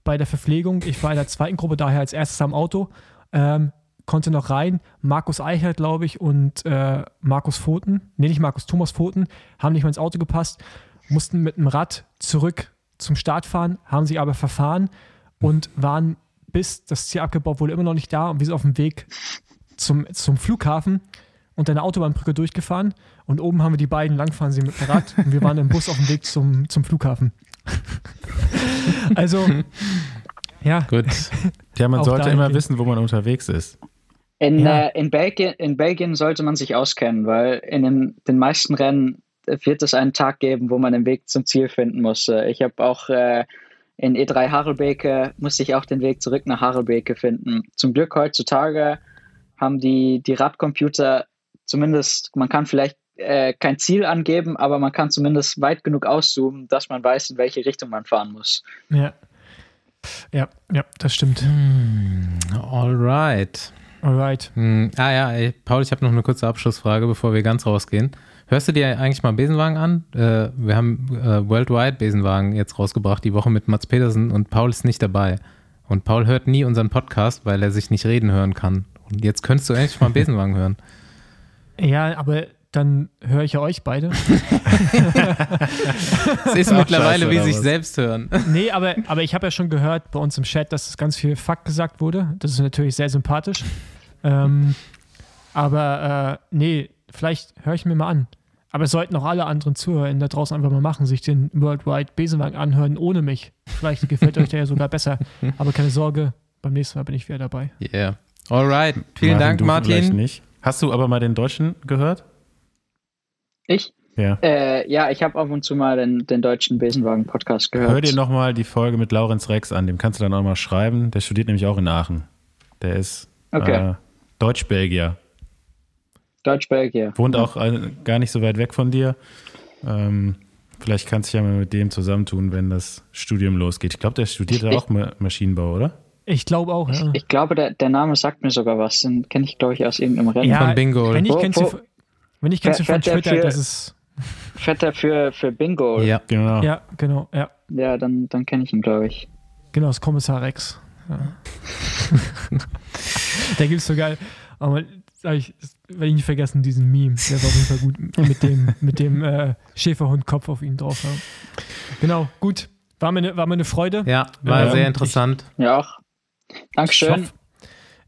bei der Verpflegung. Ich war in der zweiten Gruppe daher als erstes am Auto, ähm, konnte noch rein. Markus Eichert, glaube ich, und äh, Markus Pfoten, nee, nicht Markus, Thomas Pfoten, haben nicht mal ins Auto gepasst, mussten mit dem Rad zurück zum Start fahren, haben sich aber verfahren und waren bis das Ziel abgebaut wurde immer noch nicht da und wir sind auf dem Weg zum, zum Flughafen und eine Autobahnbrücke durchgefahren und oben haben wir die beiden langfahren sie mit dem Rad und wir waren im Bus auf dem Weg zum, zum Flughafen. also, ja, Gut. Ja, man sollte immer wissen, wo man unterwegs ist. In, Ja. äh, in, Belgien, in Belgien sollte man sich auskennen, weil in den, den meisten Rennen wird es einen Tag geben, wo man den Weg zum Ziel finden muss. Äh, Ich habe auch äh, in E3 Harelbeke, musste ich auch den Weg zurück nach Harelbeke finden. Zum Glück heutzutage haben die, die Radcomputer zumindest, man kann vielleicht äh, kein Ziel angeben, aber man kann zumindest weit genug auszoomen, dass man weiß, in welche Richtung man fahren muss. Ja. Ja, ja, das stimmt. Alright. Alright. Hm, ah ja, ey, Paul, ich habe noch eine kurze Abschlussfrage, bevor wir ganz rausgehen. Hörst du dir eigentlich mal Besenwagen an? Äh, wir haben äh, Worldwide Besenwagen jetzt rausgebracht, die Woche mit Mats Petersen und Paul ist nicht dabei. Und Paul hört nie unseren Podcast, weil er sich nicht reden hören kann. Und jetzt könntest du endlich mal Besenwagen hören. Ja, aber dann höre ich ja euch beide. Es ist Auch mittlerweile scheiße, wie sich was? selbst hören. Nee, aber, aber ich habe ja schon gehört bei uns im Chat, dass es ganz viel Fuck gesagt wurde. Das ist natürlich sehr sympathisch. Ähm, aber äh, nee, vielleicht höre ich mir mal an. Aber es sollten auch alle anderen ZuhörerInnen da draußen einfach mal machen, sich den Worldwide Besenwagen anhören ohne mich. Vielleicht gefällt euch der ja sogar besser. Aber keine Sorge, beim nächsten Mal bin ich wieder dabei. Yeah. Alright. Vielen Dank, du vielleicht Martin. Nicht. Hast du aber mal den Deutschen gehört? Ich? Ja. Äh, ja, ich habe ab und zu mal den, den deutschen Besenwagen-Podcast gehört. Hör dir nochmal die Folge mit Laurenz Rex an, dem kannst du dann auch mal schreiben. Der studiert nämlich auch in Aachen. Der ist Okay. äh, Deutsch-Belgier. Deutsch-Belgier. Wohnt auch äh, gar nicht so weit weg von dir. Ähm, vielleicht kannst du dich ja mal mit dem zusammentun, wenn das Studium losgeht. Ich glaube, der studiert ja Ich- auch Ma Maschinenbau, oder? Ich glaube auch, ja. Ich glaube, der, der Name sagt mir sogar was. Den kenne ich, glaube ich, aus irgendeinem Rennen. ja Von Bingo. Wenn ich kennst wo- du, von- wenn ich kennst du von Twitter, für- das ist. Fährt er für, für Bingo? Ja. Genau. Ja, genau, ja. Ja, dann, dann kenne ich ihn, glaube ich. Genau, das Kommissar Rex. Ja. da gibt es so geil. Aber sag ich, werde ich nicht vergessen, diesen Meme. Der war auf jeden Fall gut mit dem, mit dem äh, Schäferhundkopf auf ihn drauf. Ja. Genau, gut. War mir eine, war mir eine Freude. Ja, war Ähm, sehr interessant. Ja, auch. Ich Dankeschön. hoffe,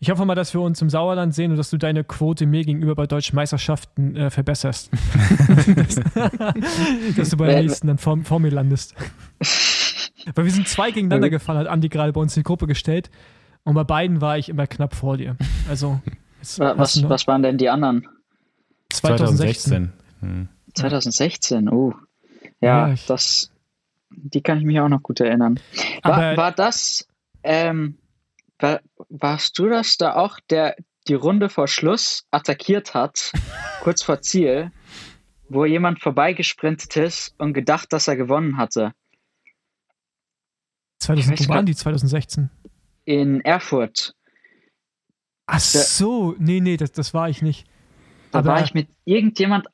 ich hoffe mal, dass wir uns im Sauerland sehen und dass du deine Quote mir gegenüber bei deutschen Meisterschaften äh, verbesserst. dass du bei der nächsten dann vor, vor mir landest. Weil wir sind zwei gegeneinander Ja. gefahren, hat Andi gerade bei uns in die Gruppe gestellt. Und bei beiden war ich immer knapp vor dir. Also, Was, was waren denn die anderen? 2016. 2016. Hm. 2016, oh. Ja, Ja, ich- das, die kann ich mich auch noch gut erinnern. War, Aber- war das, ähm, war, warst du das da auch, der die Runde vor Schluss attackiert hat, kurz vor Ziel, wo jemand vorbeigesprintet ist und gedacht, dass er gewonnen hatte? 2000, ich weiß wo waren die 2016? In Erfurt. Ach so, nee, nee, das, das war ich nicht. Da Aber- war ich mit irgendjemand,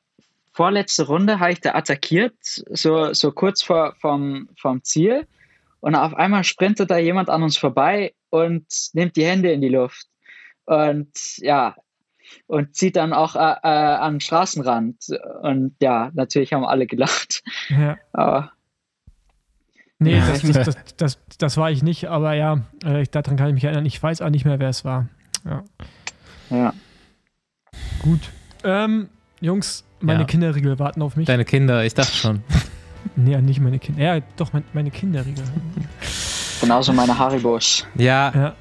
vorletzte Runde habe ich da attackiert, so, so kurz vor, vom, vom Ziel. Und auf einmal sprintet da jemand an uns vorbei und nimmt die Hände in die Luft. Und ja, und zieht dann auch äh, äh, an den Straßenrand. Und ja, natürlich haben alle gelacht. Ja. Aber Nee, das, das, das, das, das war ich nicht, aber ja, äh, ich- daran kann ich mich erinnern. Ich weiß auch nicht mehr, wer es war. Ja. ja, Gut. Ähm, Jungs, meine Ja. Kinderriegel warten auf mich. Deine Kinder, ich dachte schon. nee, nicht meine Kinder. Ja, doch, mein, meine Kinderriegel. genauso meine Haribos. Ja, ja.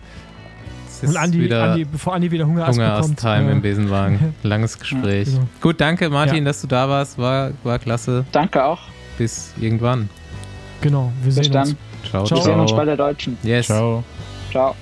Und Andi, wieder Andi, bevor Andi wieder Hunger bekommt. Hungerast-Time äh, im Besenwagen. Langes Gespräch. genau. Gut, danke Martin, Ja. dass du da warst. War, war klasse. Danke auch. Bis irgendwann. Genau, wir Bis sehen dann. uns. Ciao, Wir Ciao. sehen uns bei der Deutschen. Yes. Ciao. Ciao.